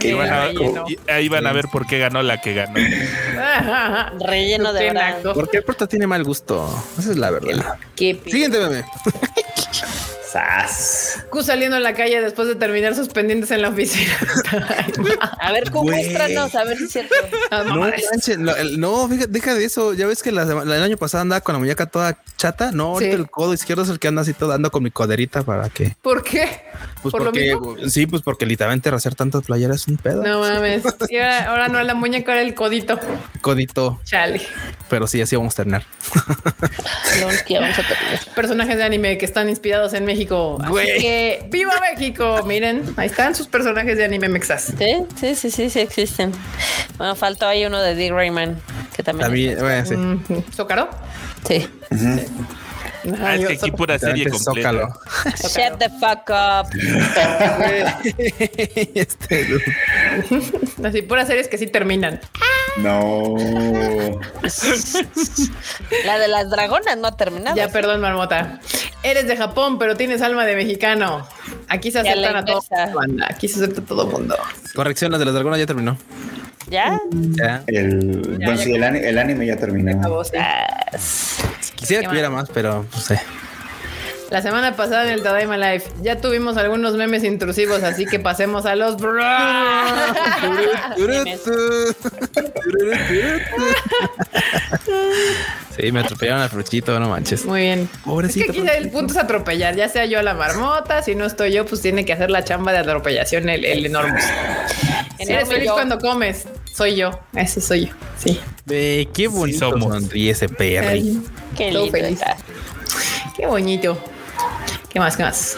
Qué Y van a- relleno. y ahí van a ver por qué ganó la que ganó. Relleno de naco. Porque el prota tiene mal gusto. Esa es la verdad. Qué Siguiente meme. Sas. Q saliendo a la calle después de terminar sus pendientes en la oficina. A ver, ¿cómo Güey. muéstranos? A ver si es cierto. No, No, mames. manches, no, el- no, fíjate, deja de eso. Ya ves que la sema- la- el año pasado andaba con la muñeca toda chata. No, ahorita Sí. el codo izquierdo es el que anda así todo, ando con mi coderita para que. ¿Por qué? Pues ¿Por lo mismo? sí, pues porque literalmente hacer tantas playeras es un pedo. No mames. Y ahora, ahora no la muñeca, era el codito. Codito, Chale. pero sí, así vamos a terminar. No, es que ya vamos a terminar. Personajes de anime que están inspirados en México. Así Güey. que ¡Viva México! Miren, ahí están sus personajes de anime mexas. Sí, sí, sí, sí, sí existen. Bueno, faltó ahí uno de Dick Rayman, que también. También, bueno, sí. Mm, ¿Zócaro? Sí. Ah, es que aquí pura serie completa. Zócalo. Shut the fuck up. Este, Así, puras series que sí terminan. No. La de las dragonas no ha terminado. Ya, perdón, Marmota. Eres de Japón, pero tienes alma de mexicano. Aquí se aceptan a todo banda. Aquí se acepta a todo mundo. corrección, las de las dragonas ya terminó. ¿Ya? Ya. El, Ya, bueno, ya sí, el, ani- el anime ya terminó. Acabó, sí. Quisiera que hubiera más, pero no sé. La semana pasada en el Tadaima Live ya tuvimos algunos memes intrusivos, así que pasemos a los. Sí, me atropellaron al fruchito, no manches. Muy bien. Pobrecito. Es que aquí el punto es atropellar, ya sea yo a la marmota, si no estoy yo, pues tiene que hacer la chamba de atropellación el, el enorme. Eres feliz yo. cuando comes, soy yo, ese soy yo, sí. Qué bonito somos. sonríe ese perri. Ay, Qué lindo. Qué bonito. ¿Qué más? ¿Qué más?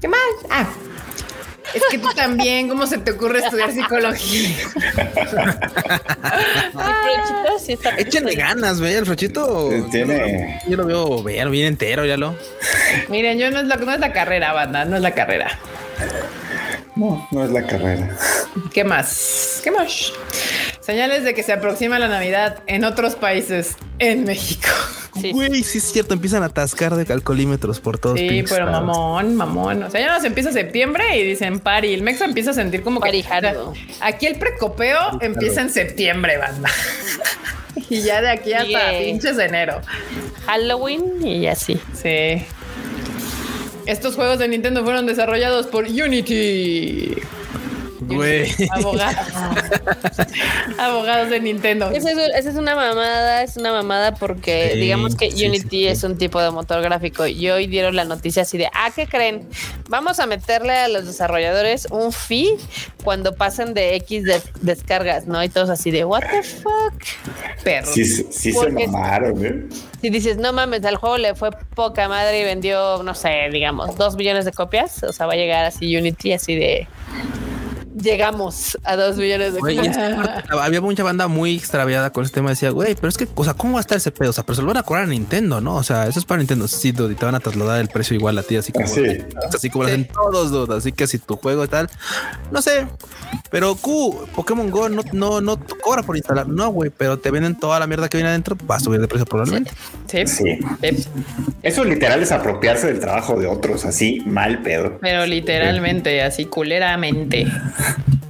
¿Qué más? Ah. Es que tú también, ¿cómo se te ocurre estudiar psicología? Pero chicos, sí está Échenle ganas, ve, el fruchito. Eh, Tiene. Yo lo veo bien, bien entero, ya lo. Miren, yo no es, la, no es la carrera, banda, no es la carrera. No, no es la carrera. ¿Qué más? ¿Qué más? Señales de que se aproxima la Navidad en otros países, en México. Sí. Güey, sí es cierto, empiezan a atascar de calcolímetros por todos. Sí, pero mamón, mamón. O sea, ya nos empieza septiembre y dicen pari. El Mexa empieza a sentir como que. Parijado. o sea, aquí el precopeo empieza en septiembre, banda. y ya de aquí hasta pinches enero. Halloween y así. Sí. Estos juegos de Nintendo fueron desarrollados por Unity. Güey. Abogados. Abogados de Nintendo. Esa es, esa es una mamada, es una mamada porque Sí, digamos que sí, Unity sí, es un tipo de motor gráfico y hoy dieron la noticia así de, ah, ¿qué creen? Vamos a meterle a los desarrolladores un fee cuando pasen de X de- descargas, ¿no? Y todos así de, what the fuck? Perro. Sí, sí sí se Porque- mamaron, ¿eh? Si dices, no mames, al juego le fue poca madre y vendió, no sé, digamos, dos millones de copias, o sea, va a llegar así Unity así de... Llegamos a dos millones de Güey, había mucha banda muy extraviada con este tema. Decía, güey, pero es que, o sea, ¿cómo va a estar ese pedo? O sea, pero se lo van a cobrar a Nintendo, ¿no? O sea, eso es para Nintendo. Sí, dude, y te van a trasladar el precio igual a ti, así como, Sí. así como lo hacen todos, dude. Así que si tu juego y tal, no sé, pero Q, Pokémon Go no, no, no cobra por instalar. No, güey, pero te venden toda la mierda que viene adentro. Va a subir de precio probablemente. Sí. Sí. sí. Eso literal es apropiarse del trabajo de otros, así mal pedo. Pero literalmente, así culeramente.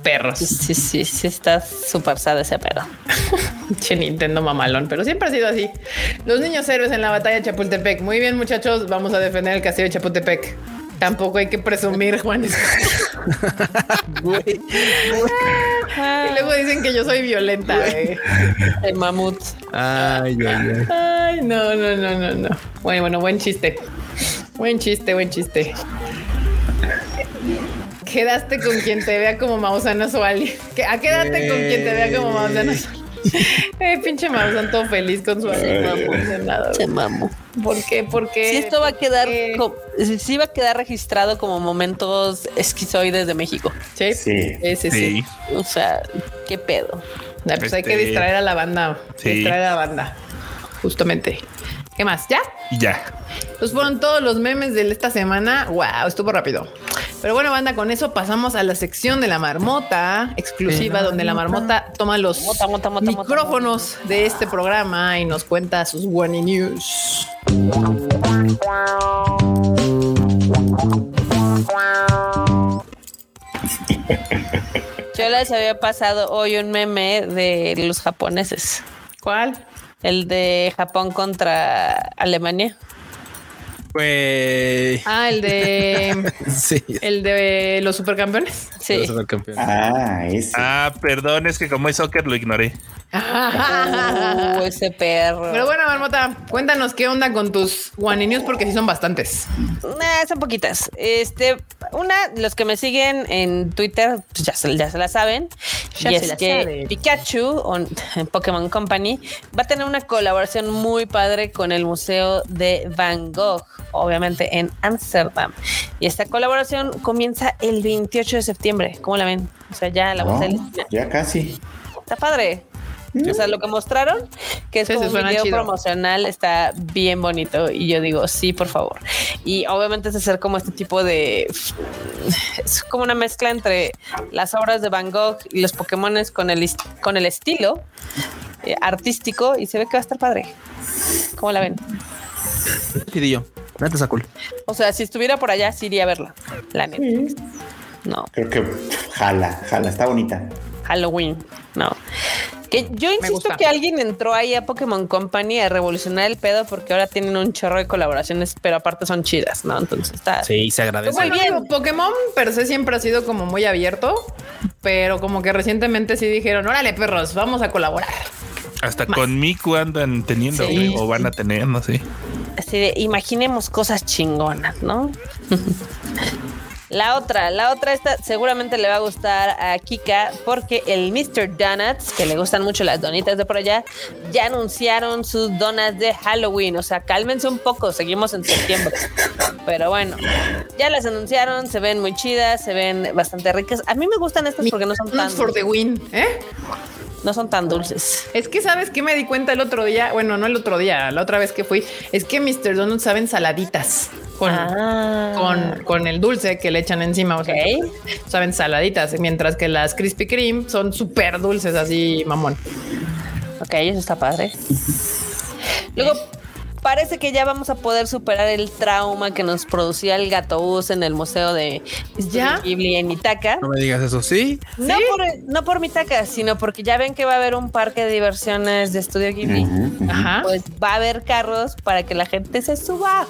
Perros. Sí, sí, sí, está súper sad ese pedo. Che Nintendo mamalón, pero siempre ha sido así. Los niños héroes en la batalla de Chapultepec. Muy bien, muchachos, vamos a defender el castillo de Chapultepec. Tampoco hay que presumir, Juan. y luego dicen que yo soy violenta. güey. El mamut. Ay, ay, ay. Ay, no, no, no, no, no. Bueno, bueno, buen chiste. Buen chiste, buen chiste. Quedaste con quien te vea como Mausana Suali. Quédate con quien te vea como Mausana Suali. Eh, pinche Maussan todo feliz con su amigo. Se mamó. ¿Por qué? ¿Por qué? Sí, esto va a quedar, co- sí va a quedar registrado como momentos esquizoides de México. Sí, Sí. sí, sí. sí. Sí. O sea, qué pedo. Ah, pues hay que Este- distraer a la banda. Sí. Distraer a la banda. Justamente. ¿Qué más? ¿Ya? Ya. Pues fueron todos los memes de esta semana. Wow, estuvo rápido. Pero bueno, banda, con eso pasamos a la sección de la marmota exclusiva, donde la marmota toma los Mota, mota, mota, mota, micrófonos de este programa y nos cuenta sus One News. Yo les había pasado hoy un meme de los japoneses. ¿Cuál? El de Japón contra Alemania. Güey. Ah, el de Sí. el de los supercampeones. Sí. Supercampeón. Ah, ese. Ah, perdón, es que como es soccer lo ignoré. Uh, ese perro. Pero bueno, Marmota, cuéntanos qué onda con tus One News porque sí son bastantes. Nah, son poquitas. Este, una, los que me siguen en Twitter, pues ya se, ya se la saben. Ya y se es la que saben. Pikachu, on- en Pokémon Company, va a tener una colaboración muy padre con el Museo de Van Gogh, obviamente en Ámsterdam. Y esta colaboración comienza el 28 de septiembre. ¿Cómo la ven? O sea, ya la ya casi. Está padre. O sea, lo que mostraron, que es Sí, como un video chido. promocional, está bien bonito. Y yo digo, sí, por favor. Y obviamente es hacer como este tipo de. Es como una mezcla entre las obras de Van Gogh y los Pokémones con el, con el estilo eh, artístico. Y se ve que va a estar padre. ¿Cómo la ven? Chidillo. Neta está cool. O sea, si estuviera por allá, sí iría a verla. La neta. No. Creo que jala, jala, está bonita. Halloween. No. Que yo insisto que alguien entró ahí a Pokémon Company a revolucionar el pedo porque ahora tienen un chorro de colaboraciones, pero aparte son chidas, ¿no? Entonces está. Sí, se agradece. Muy bien. Digo, Pokémon per se siempre ha sido como muy abierto, pero como que recientemente sí dijeron, órale perros, vamos a colaborar. Hasta con Miku andan teniendo, Sí, güey, o van a tener, no sé. Así de imaginemos cosas chingonas, ¿no? La otra, la otra esta seguramente le va a gustar a Kika porque el Mr. Donuts, que le gustan mucho las donitas de por allá, ya anunciaron sus donas de Halloween. O sea, cálmense un poco, seguimos en septiembre. Pero bueno, ya las anunciaron, se ven muy chidas, se ven bastante ricas. A mí me gustan estas porque no son tan, for the win, ¿eh? No son tan dulces. Es que sabes que me di cuenta el otro día, bueno, no el otro día, la otra vez que fui, es que Mr. Donuts saben saladitas con, Ah. con, con el dulce que le echan encima, o sea, saben saladitas, mientras que las Krispy Kreme son súper dulces, así mamón. Ok, eso está padre. Luego, parece que ya vamos a poder superar el trauma que nos producía el gatobús en el museo de ¿Ya? Ghibli en Ithaca. No me digas eso. Sí. No por, no por Mitaka, sino porque ya ven que va a haber un parque de diversiones de Estudio Ghibli. Ajá. Pues va a haber carros para que la gente se suba.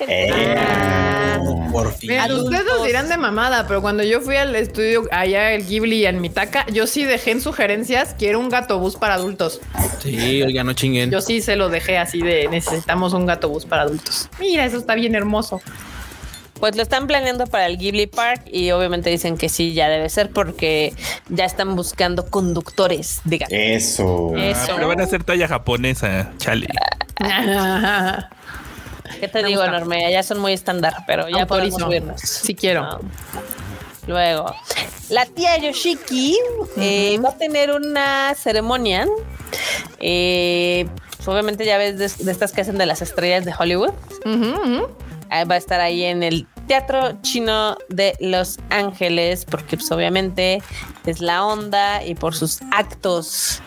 Eh. Por fin. Miren, Adultos. ustedes los dirán de mamada, pero cuando yo fui al estudio allá el Ghibli en Mitaka, yo sí dejé en sugerencias quiero un gato bus para adultos. Sí, oiga, no chinguen. Yo sí se lo dejé así de necesitamos un gato bus para adultos. Mira, eso está bien hermoso. Pues lo están planeando para el Ghibli Park y obviamente dicen que sí, ya debe ser porque ya están buscando conductores de gatos. Eso. Ah, Eso. pero van a ser talla japonesa, chale. ¿Qué te Me digo, gusta. enorme? Ya son muy estándar, pero ya Autorizo. podemos subirnos. Sí quiero. No. Luego, la tía Yoshiki eh, va a tener una ceremonia. eh, pues, obviamente ya ves de, de estas que hacen de las estrellas de Hollywood. Ah, Va a estar ahí en el Teatro Chino de Los Ángeles, porque pues, obviamente es la onda y por sus actos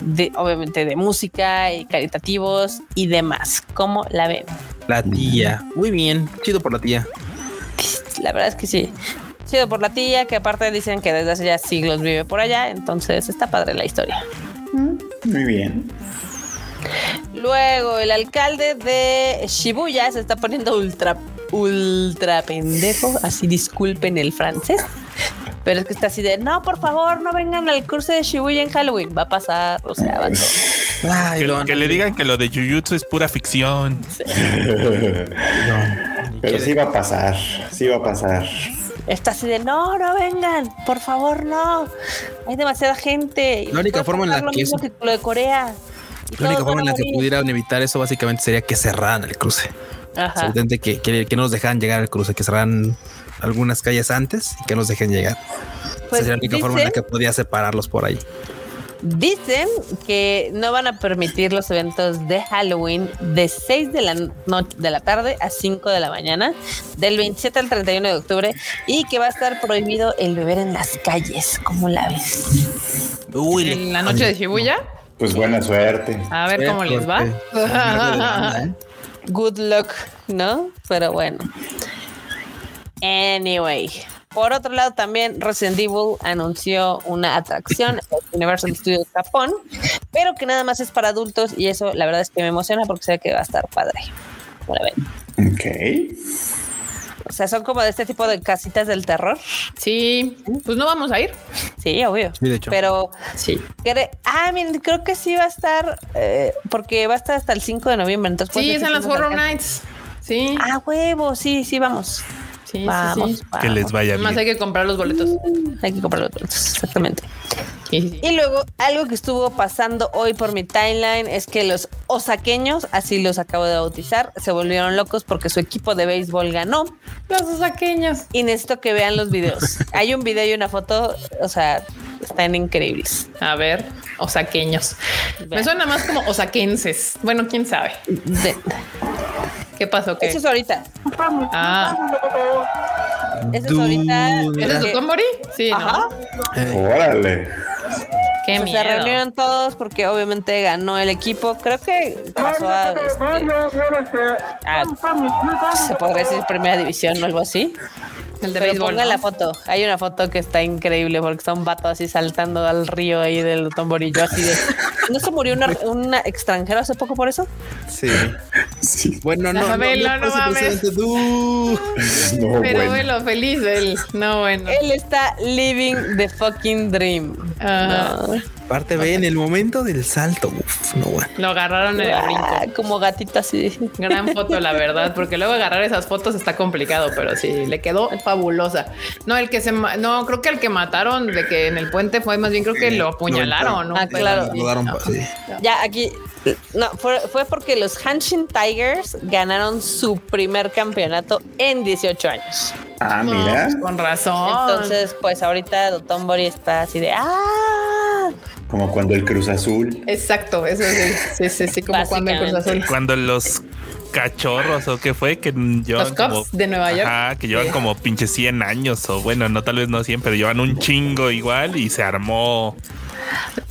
de, obviamente, de música y caritativos y demás. ¿Cómo la ven? La tía. Muy bien. Chido por la tía. La verdad es que sí. Sido por la tía, que aparte dicen que desde hace ya siglos vive por allá, entonces está padre la historia. Muy bien. Luego, el alcalde de Shibuya se está poniendo ultra, ultra pendejo. Así disculpen el francés. Pero es que está así de, no, por favor, no vengan al curso de Shibuya en Halloween. Va a pasar, o sea, va todo. Ay, Que, le digan que lo de Jujutsu es pura ficción. Pero sí va a pasar, sí va a pasar. Está así de, no, no vengan, por favor, no. Hay demasiada gente. La única forma en pasar la lo que mismo eso- que lo de Corea. La única forma en la a que pudieran evitar eso básicamente sería que cerraran el cruce. Que, que, que no nos dejaran llegar al cruce, que cerraran algunas calles antes y que nos dejen llegar. Pues Esa sería la única forma en la que podía separarlos por ahí. Dicen que no van a permitir los eventos de Halloween de 6 de la noche de la tarde a 5 de la mañana, del 27 al 31 de octubre, y que va a estar prohibido el beber en las calles. ¿Cómo la ves? Uy, En la noche de Shibuya. Pues buena suerte. A ver cómo les va. Good luck, ¿no? Pero bueno. Anyway. Por otro lado, también Resident Evil anunció una atracción en Universal Studios Japón, pero que nada más es para adultos y eso la verdad es que me emociona porque sé que va a estar padre. La ven. Ok. O sea, son como de este tipo de casitas del terror. Sí, pues no vamos a ir. Sí, obvio. Sí, de hecho. Pero, Sí. ah, miren, creo que sí va a estar, eh, porque va a estar hasta el 5 de noviembre. Entonces Sí, es en las Horror. Nights. Sí. Ah, huevo, sí, sí, vamos. Sí, Vamos, sí. vamos. Que les vaya Además hay bien. que comprar los boletos. Hay que comprar los boletos, exactamente. Y luego, algo que estuvo pasando hoy por mi timeline es que los osaqueños, así los acabo de bautizar, se volvieron locos porque su equipo de béisbol ganó. Los osaqueños. Y necesito que vean los videos. Hay un video y una foto, o sea, están increíbles. A ver, osaqueños. Me suena más como osaquenses. Bueno, quién sabe. De- ¿Qué pasó? ¿Qué? eso es ahorita. Ah, Eso es ahorita. ¿ese es? Sí, Ajá. ¿no? Órale. Qué O sea, miedo. se reunieron todos porque obviamente ganó el equipo. Creo que pasó a, este, a- se podría decir primera división o algo así. El de Pero béisbol. pongan ¿no? la foto. Hay una foto que está increíble porque está un vato así saltando al río ahí del tomborillo así de. ¿No se murió una, una extranjera hace poco por eso? Sí. Sí. Bueno, no, no, Mames, no, no, mames. No, Pero bueno. velo feliz él. No, bueno. Él está living the fucking dream. Ajá. No. Aparte, ve en el momento del salto. Uf, no, bueno. Lo agarraron en el brinco. Ah, como gatito así. Gran foto, la verdad, porque luego agarrar esas fotos está complicado, pero sí, le quedó fabulosa. No, el que se, no, creo que el que mataron de que en el puente fue más bien, creo que lo apuñalaron, ¿no? Ah, claro. Lo daron pa- sí. Ya aquí. No, fue, fue porque los Hanshin Tigers ganaron su primer campeonato en 18 años. Ah, No, mira. pues con razón. Entonces, pues ahorita Dotonbori está así de ¡Ah! Como cuando el Cruz Azul. Exacto, eso sí, sí, sí, sí, como cuando el Cruz. Azul. Cuando los cachorros o qué fue que llevan Los Cubs como de Nueva York. Ajá, que llevan como pinche 100 años o bueno, no tal vez no 100, pero llevan un chingo igual y se armó.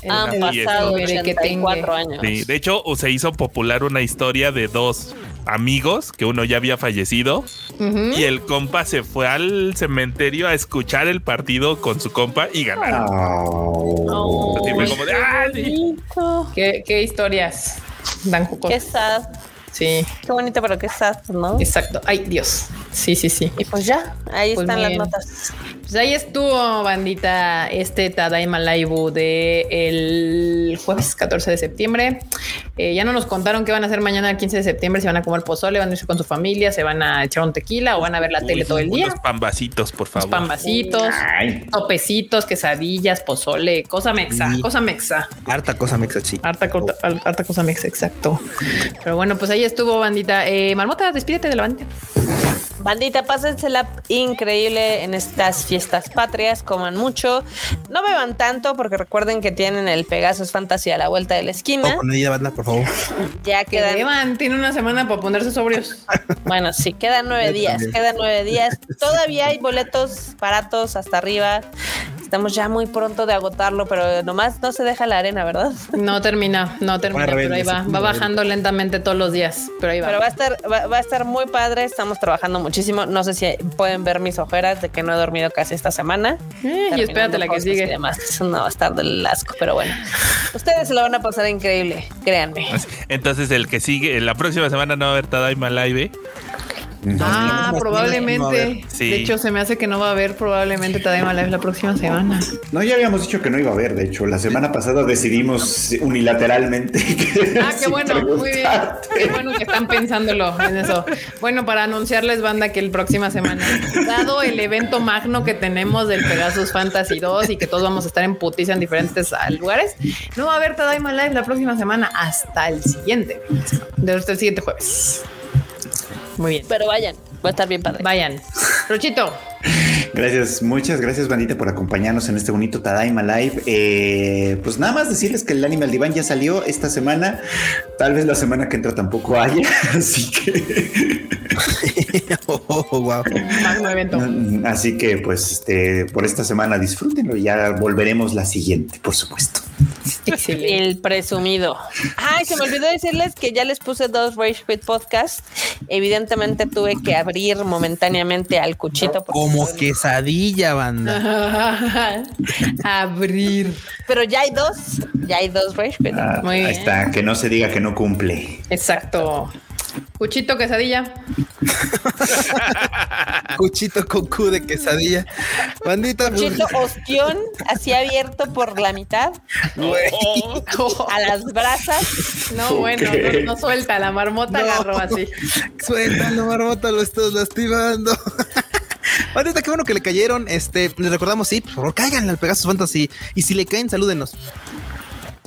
Han pasado el- el- 84 años. Sí, de hecho, o se hizo popular una historia de dos amigos que uno ya había fallecido y el compa se fue al cementerio a escuchar el partido con su compa y ganaron. Oh. Así fue como de, "Ah, sí". bonito. ¿Qué, qué historias dan? Qué sad. Sí, Qué bonito, pero qué sad, ¿no? exacto. Ay, Dios. Sí, sí, sí. Y pues ya, ahí Pues están las notas. Pues ahí estuvo, bandita, este Tadaima Live de el jueves 14 de septiembre. Eh, ya no nos contaron qué van a hacer mañana el 15 de septiembre, si van a comer pozole, van a irse con su familia, se van a echar un tequila o van a ver la tele todo el día. Unos pambacitos, por Los favor. pambacitos, Ay, topecitos, quesadillas, pozole, cosa mexa, Sí. cosa mexa. Harta cosa mexa, sí. Harta, corta- harta cosa mexa, exacto. Pero bueno, pues ahí estuvo, bandita. Eh, Marmota, despídete de la bandita. Bandita, pásensela increíble en estas fiestas patrias, coman mucho, no beban tanto porque recuerden que tienen el Pegasus Fantasy a la vuelta de la esquina. con ella, banda, por favor. Ya Que quedan, deban, tiene una semana para ponerse sobrios. bueno, sí, quedan nueve días, quedan nueve días. Todavía hay boletos baratos hasta arriba. Estamos ya muy pronto de agotarlo, pero nomás no se deja la arena, ¿verdad? No termina, no termina, Bueno, pero ahí va. Va bajando lentamente todos los días, pero ahí va. Pero va a estar, va, va a estar muy padre. Estamos trabajando muchísimo. No sé si pueden ver mis ojeras de que no he dormido casi esta semana. Eh, y espérate la que cosas y sigue. demás. Eso no va a estar del asco, pero bueno. Ustedes se lo van a pasar increíble, créanme. Entonces el que sigue, la próxima semana no va a haber Tadaima Live. Ah, probablemente. Sí. De hecho, se me hace que no va a haber probablemente Tadaima Live la próxima semana. No, ya habíamos dicho que no iba a haber, de hecho. La semana pasada decidimos unilateralmente. que Ah, qué bueno, muy bien. Qué bueno que están pensándolo en eso. Bueno, para anunciarles, banda, que el próxima semana, dado el evento magno que tenemos del Pegasus Fantasy 2 y que todos vamos a estar en putiza en diferentes lugares, no va a haber Tadaima Live la próxima semana hasta el siguiente, hasta el siguiente jueves. Muy bien. Pero vayan, va a estar bien padre. Vayan. Rochito, Gracias, muchas gracias, bandita, por acompañarnos en este bonito Tadaima Live. Eh, pues nada más decirles que el Animal Divine ya salió esta semana. Tal vez la semana que entra tampoco haya, así que. oh, wow. Así que, pues, este, por esta semana disfrútenlo y ya volveremos la siguiente, por supuesto. Excelente. El presumido. Ay, se me olvidó decirles que ya les puse dos Rage Quit Podcast. Evidentemente tuve que abrir momentáneamente al cuchito. Como soy- quesadilla, banda. Abrir. Pero ya hay dos. Ya hay dos Rage Quit. Ah, Muy ahí bien. está, que no se diga que no cumple. Exacto. Cuchito, quesadilla. Cuchito con Q de quesadilla. Bandita, pues, Cuchito ostión, así abierto por la mitad, a las brasas. No, bueno, no, no suelta, la marmota No. agarró así. Suéltalo, marmota, lo estás lastimando. Bandita, qué bueno que le cayeron. Este, les recordamos, sí, por favor, cáiganle al Pegasus Fantasy. Y si le caen, salúdenos.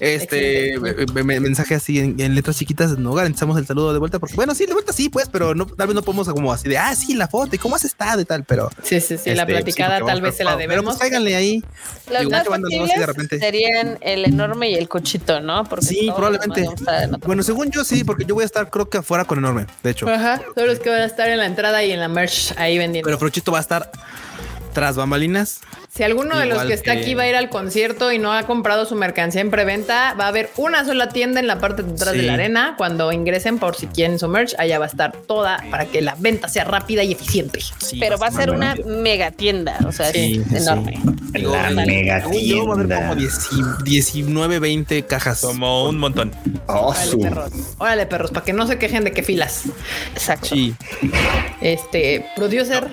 Este mensaje así en, en letras chiquitas, no garantizamos el saludo de vuelta, porque bueno, sí, de vuelta sí, pues, pero no, tal vez no podemos como así de ah, sí, la foto y cómo has estado y tal, pero Sí, sí, sí, la este, platicada sí, tal vez se la pero, Pero debemos. pues cáiganle ahí. Los más de repente. serían el enorme y el cuchito, ¿no? Porque Sí, todos probablemente. Bueno, según yo sí, porque yo voy a estar creo que afuera con enorme, de hecho. Ajá, son los que van a estar en la entrada y en la merch ahí vendiendo. Pero Frochito va a estar tras bambalinas. Si alguno de los que está aquí va a ir al concierto y no ha comprado su mercancía en preventa, va a haber una sola tienda en la parte de atrás Sí. de la arena. Cuando ingresen por si quieren su merch, allá va a estar toda para que la venta sea rápida y eficiente. Sí, Pero va a ser una mega tienda, o sea, Sí, es sí. enorme. La mega yo va a haber tienda. como 10 19, 20 cajas. Como un montón. Oh, Órale, su- perros. Órale, perros, para que no se quejen de qué filas. Exacto. Sí. Este, producer,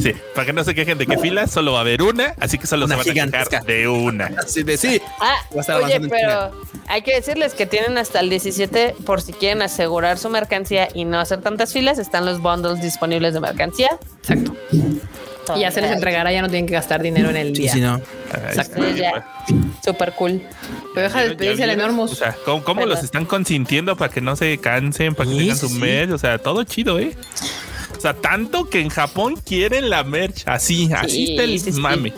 Sí, para que no se quejen de qué fila, solo va a haber una, así que solo Una se van a de una. Así de sí. Ah, oye, pero hay que decirles que tienen hasta el 17 por si quieren asegurar su mercancía y no hacer tantas filas. Están los bundles disponibles de mercancía. exacto. Y ya se les entregará, ya no tienen que gastar dinero en el Sí, día. sí, no. Ahí Exacto. Sí, ya. Súper cool. Pero deja de ¿Ya despedirse vieron? Enormous. O sea, ¿cómo, cómo los están consintiendo para que no se cansen, para que Sí, tengan sí, su sí. merch? O sea, todo chido, ¿eh? O sea, tanto que en Japón quieren la merch así, así Sí, está el sí, sí. mame.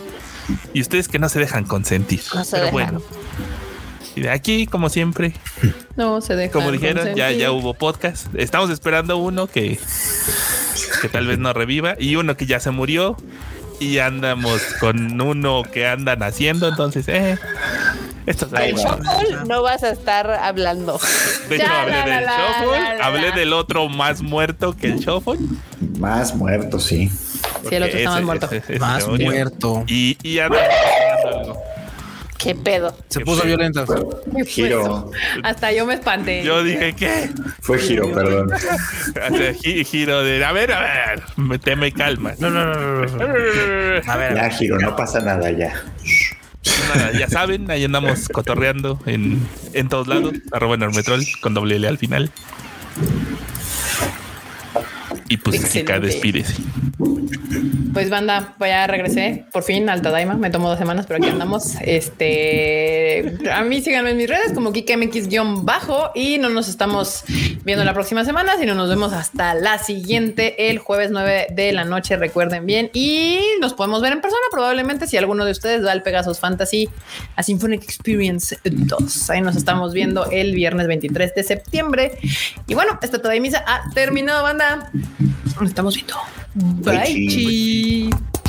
Y ustedes que no se dejan consentir. No se Pero dejan. bueno. Y de aquí, como siempre, No se deja. como dijeron, ya, ya hubo podcast. Estamos esperando uno que, que tal vez no reviva y uno que ya se murió. Y andamos con uno que andan haciendo. Entonces, eh, esto es El. Shuffle no vas a estar hablando. De hecho, Ya, hablé la, del la, Shuffle, la, la, hablé del otro más muerto que el Shuffle. Más muertos, sí. Sí, el otro está más muerto. ese- ese Más muerto. Y, y hablando algo. ¿Qué pedo? Se puso violento. Giro. Hasta yo me espanté. Yo dije, ¿qué? Fue giro, perdón. Giro de, a ver, a ver, me teme y calma. No, no, no, no, no, no, no. A ver, Ya, giro, no pasa nada ya. Ya saben, ahí andamos cotorreando en, en todos lados. Arroba Normetrol con doble L al final. Y pues Excelente. despídese. Pues banda, ya regresé por fin al Tadaima. Me tomó dos semanas, pero aquí andamos. Este a mí síganme en mis redes como KikMX-bajo y no nos estamos viendo la próxima semana, sino nos vemos hasta la siguiente, el jueves 9 de la noche. Recuerden bien y nos podemos ver en persona. Probablemente si alguno de ustedes va al Pegasus Fantasy a Symphonic Experience 2. Ahí nos estamos viendo el viernes 23 de septiembre. Y bueno, esta Tadaimisa ha terminado, banda. Nos estamos viendo. Bye. Bye.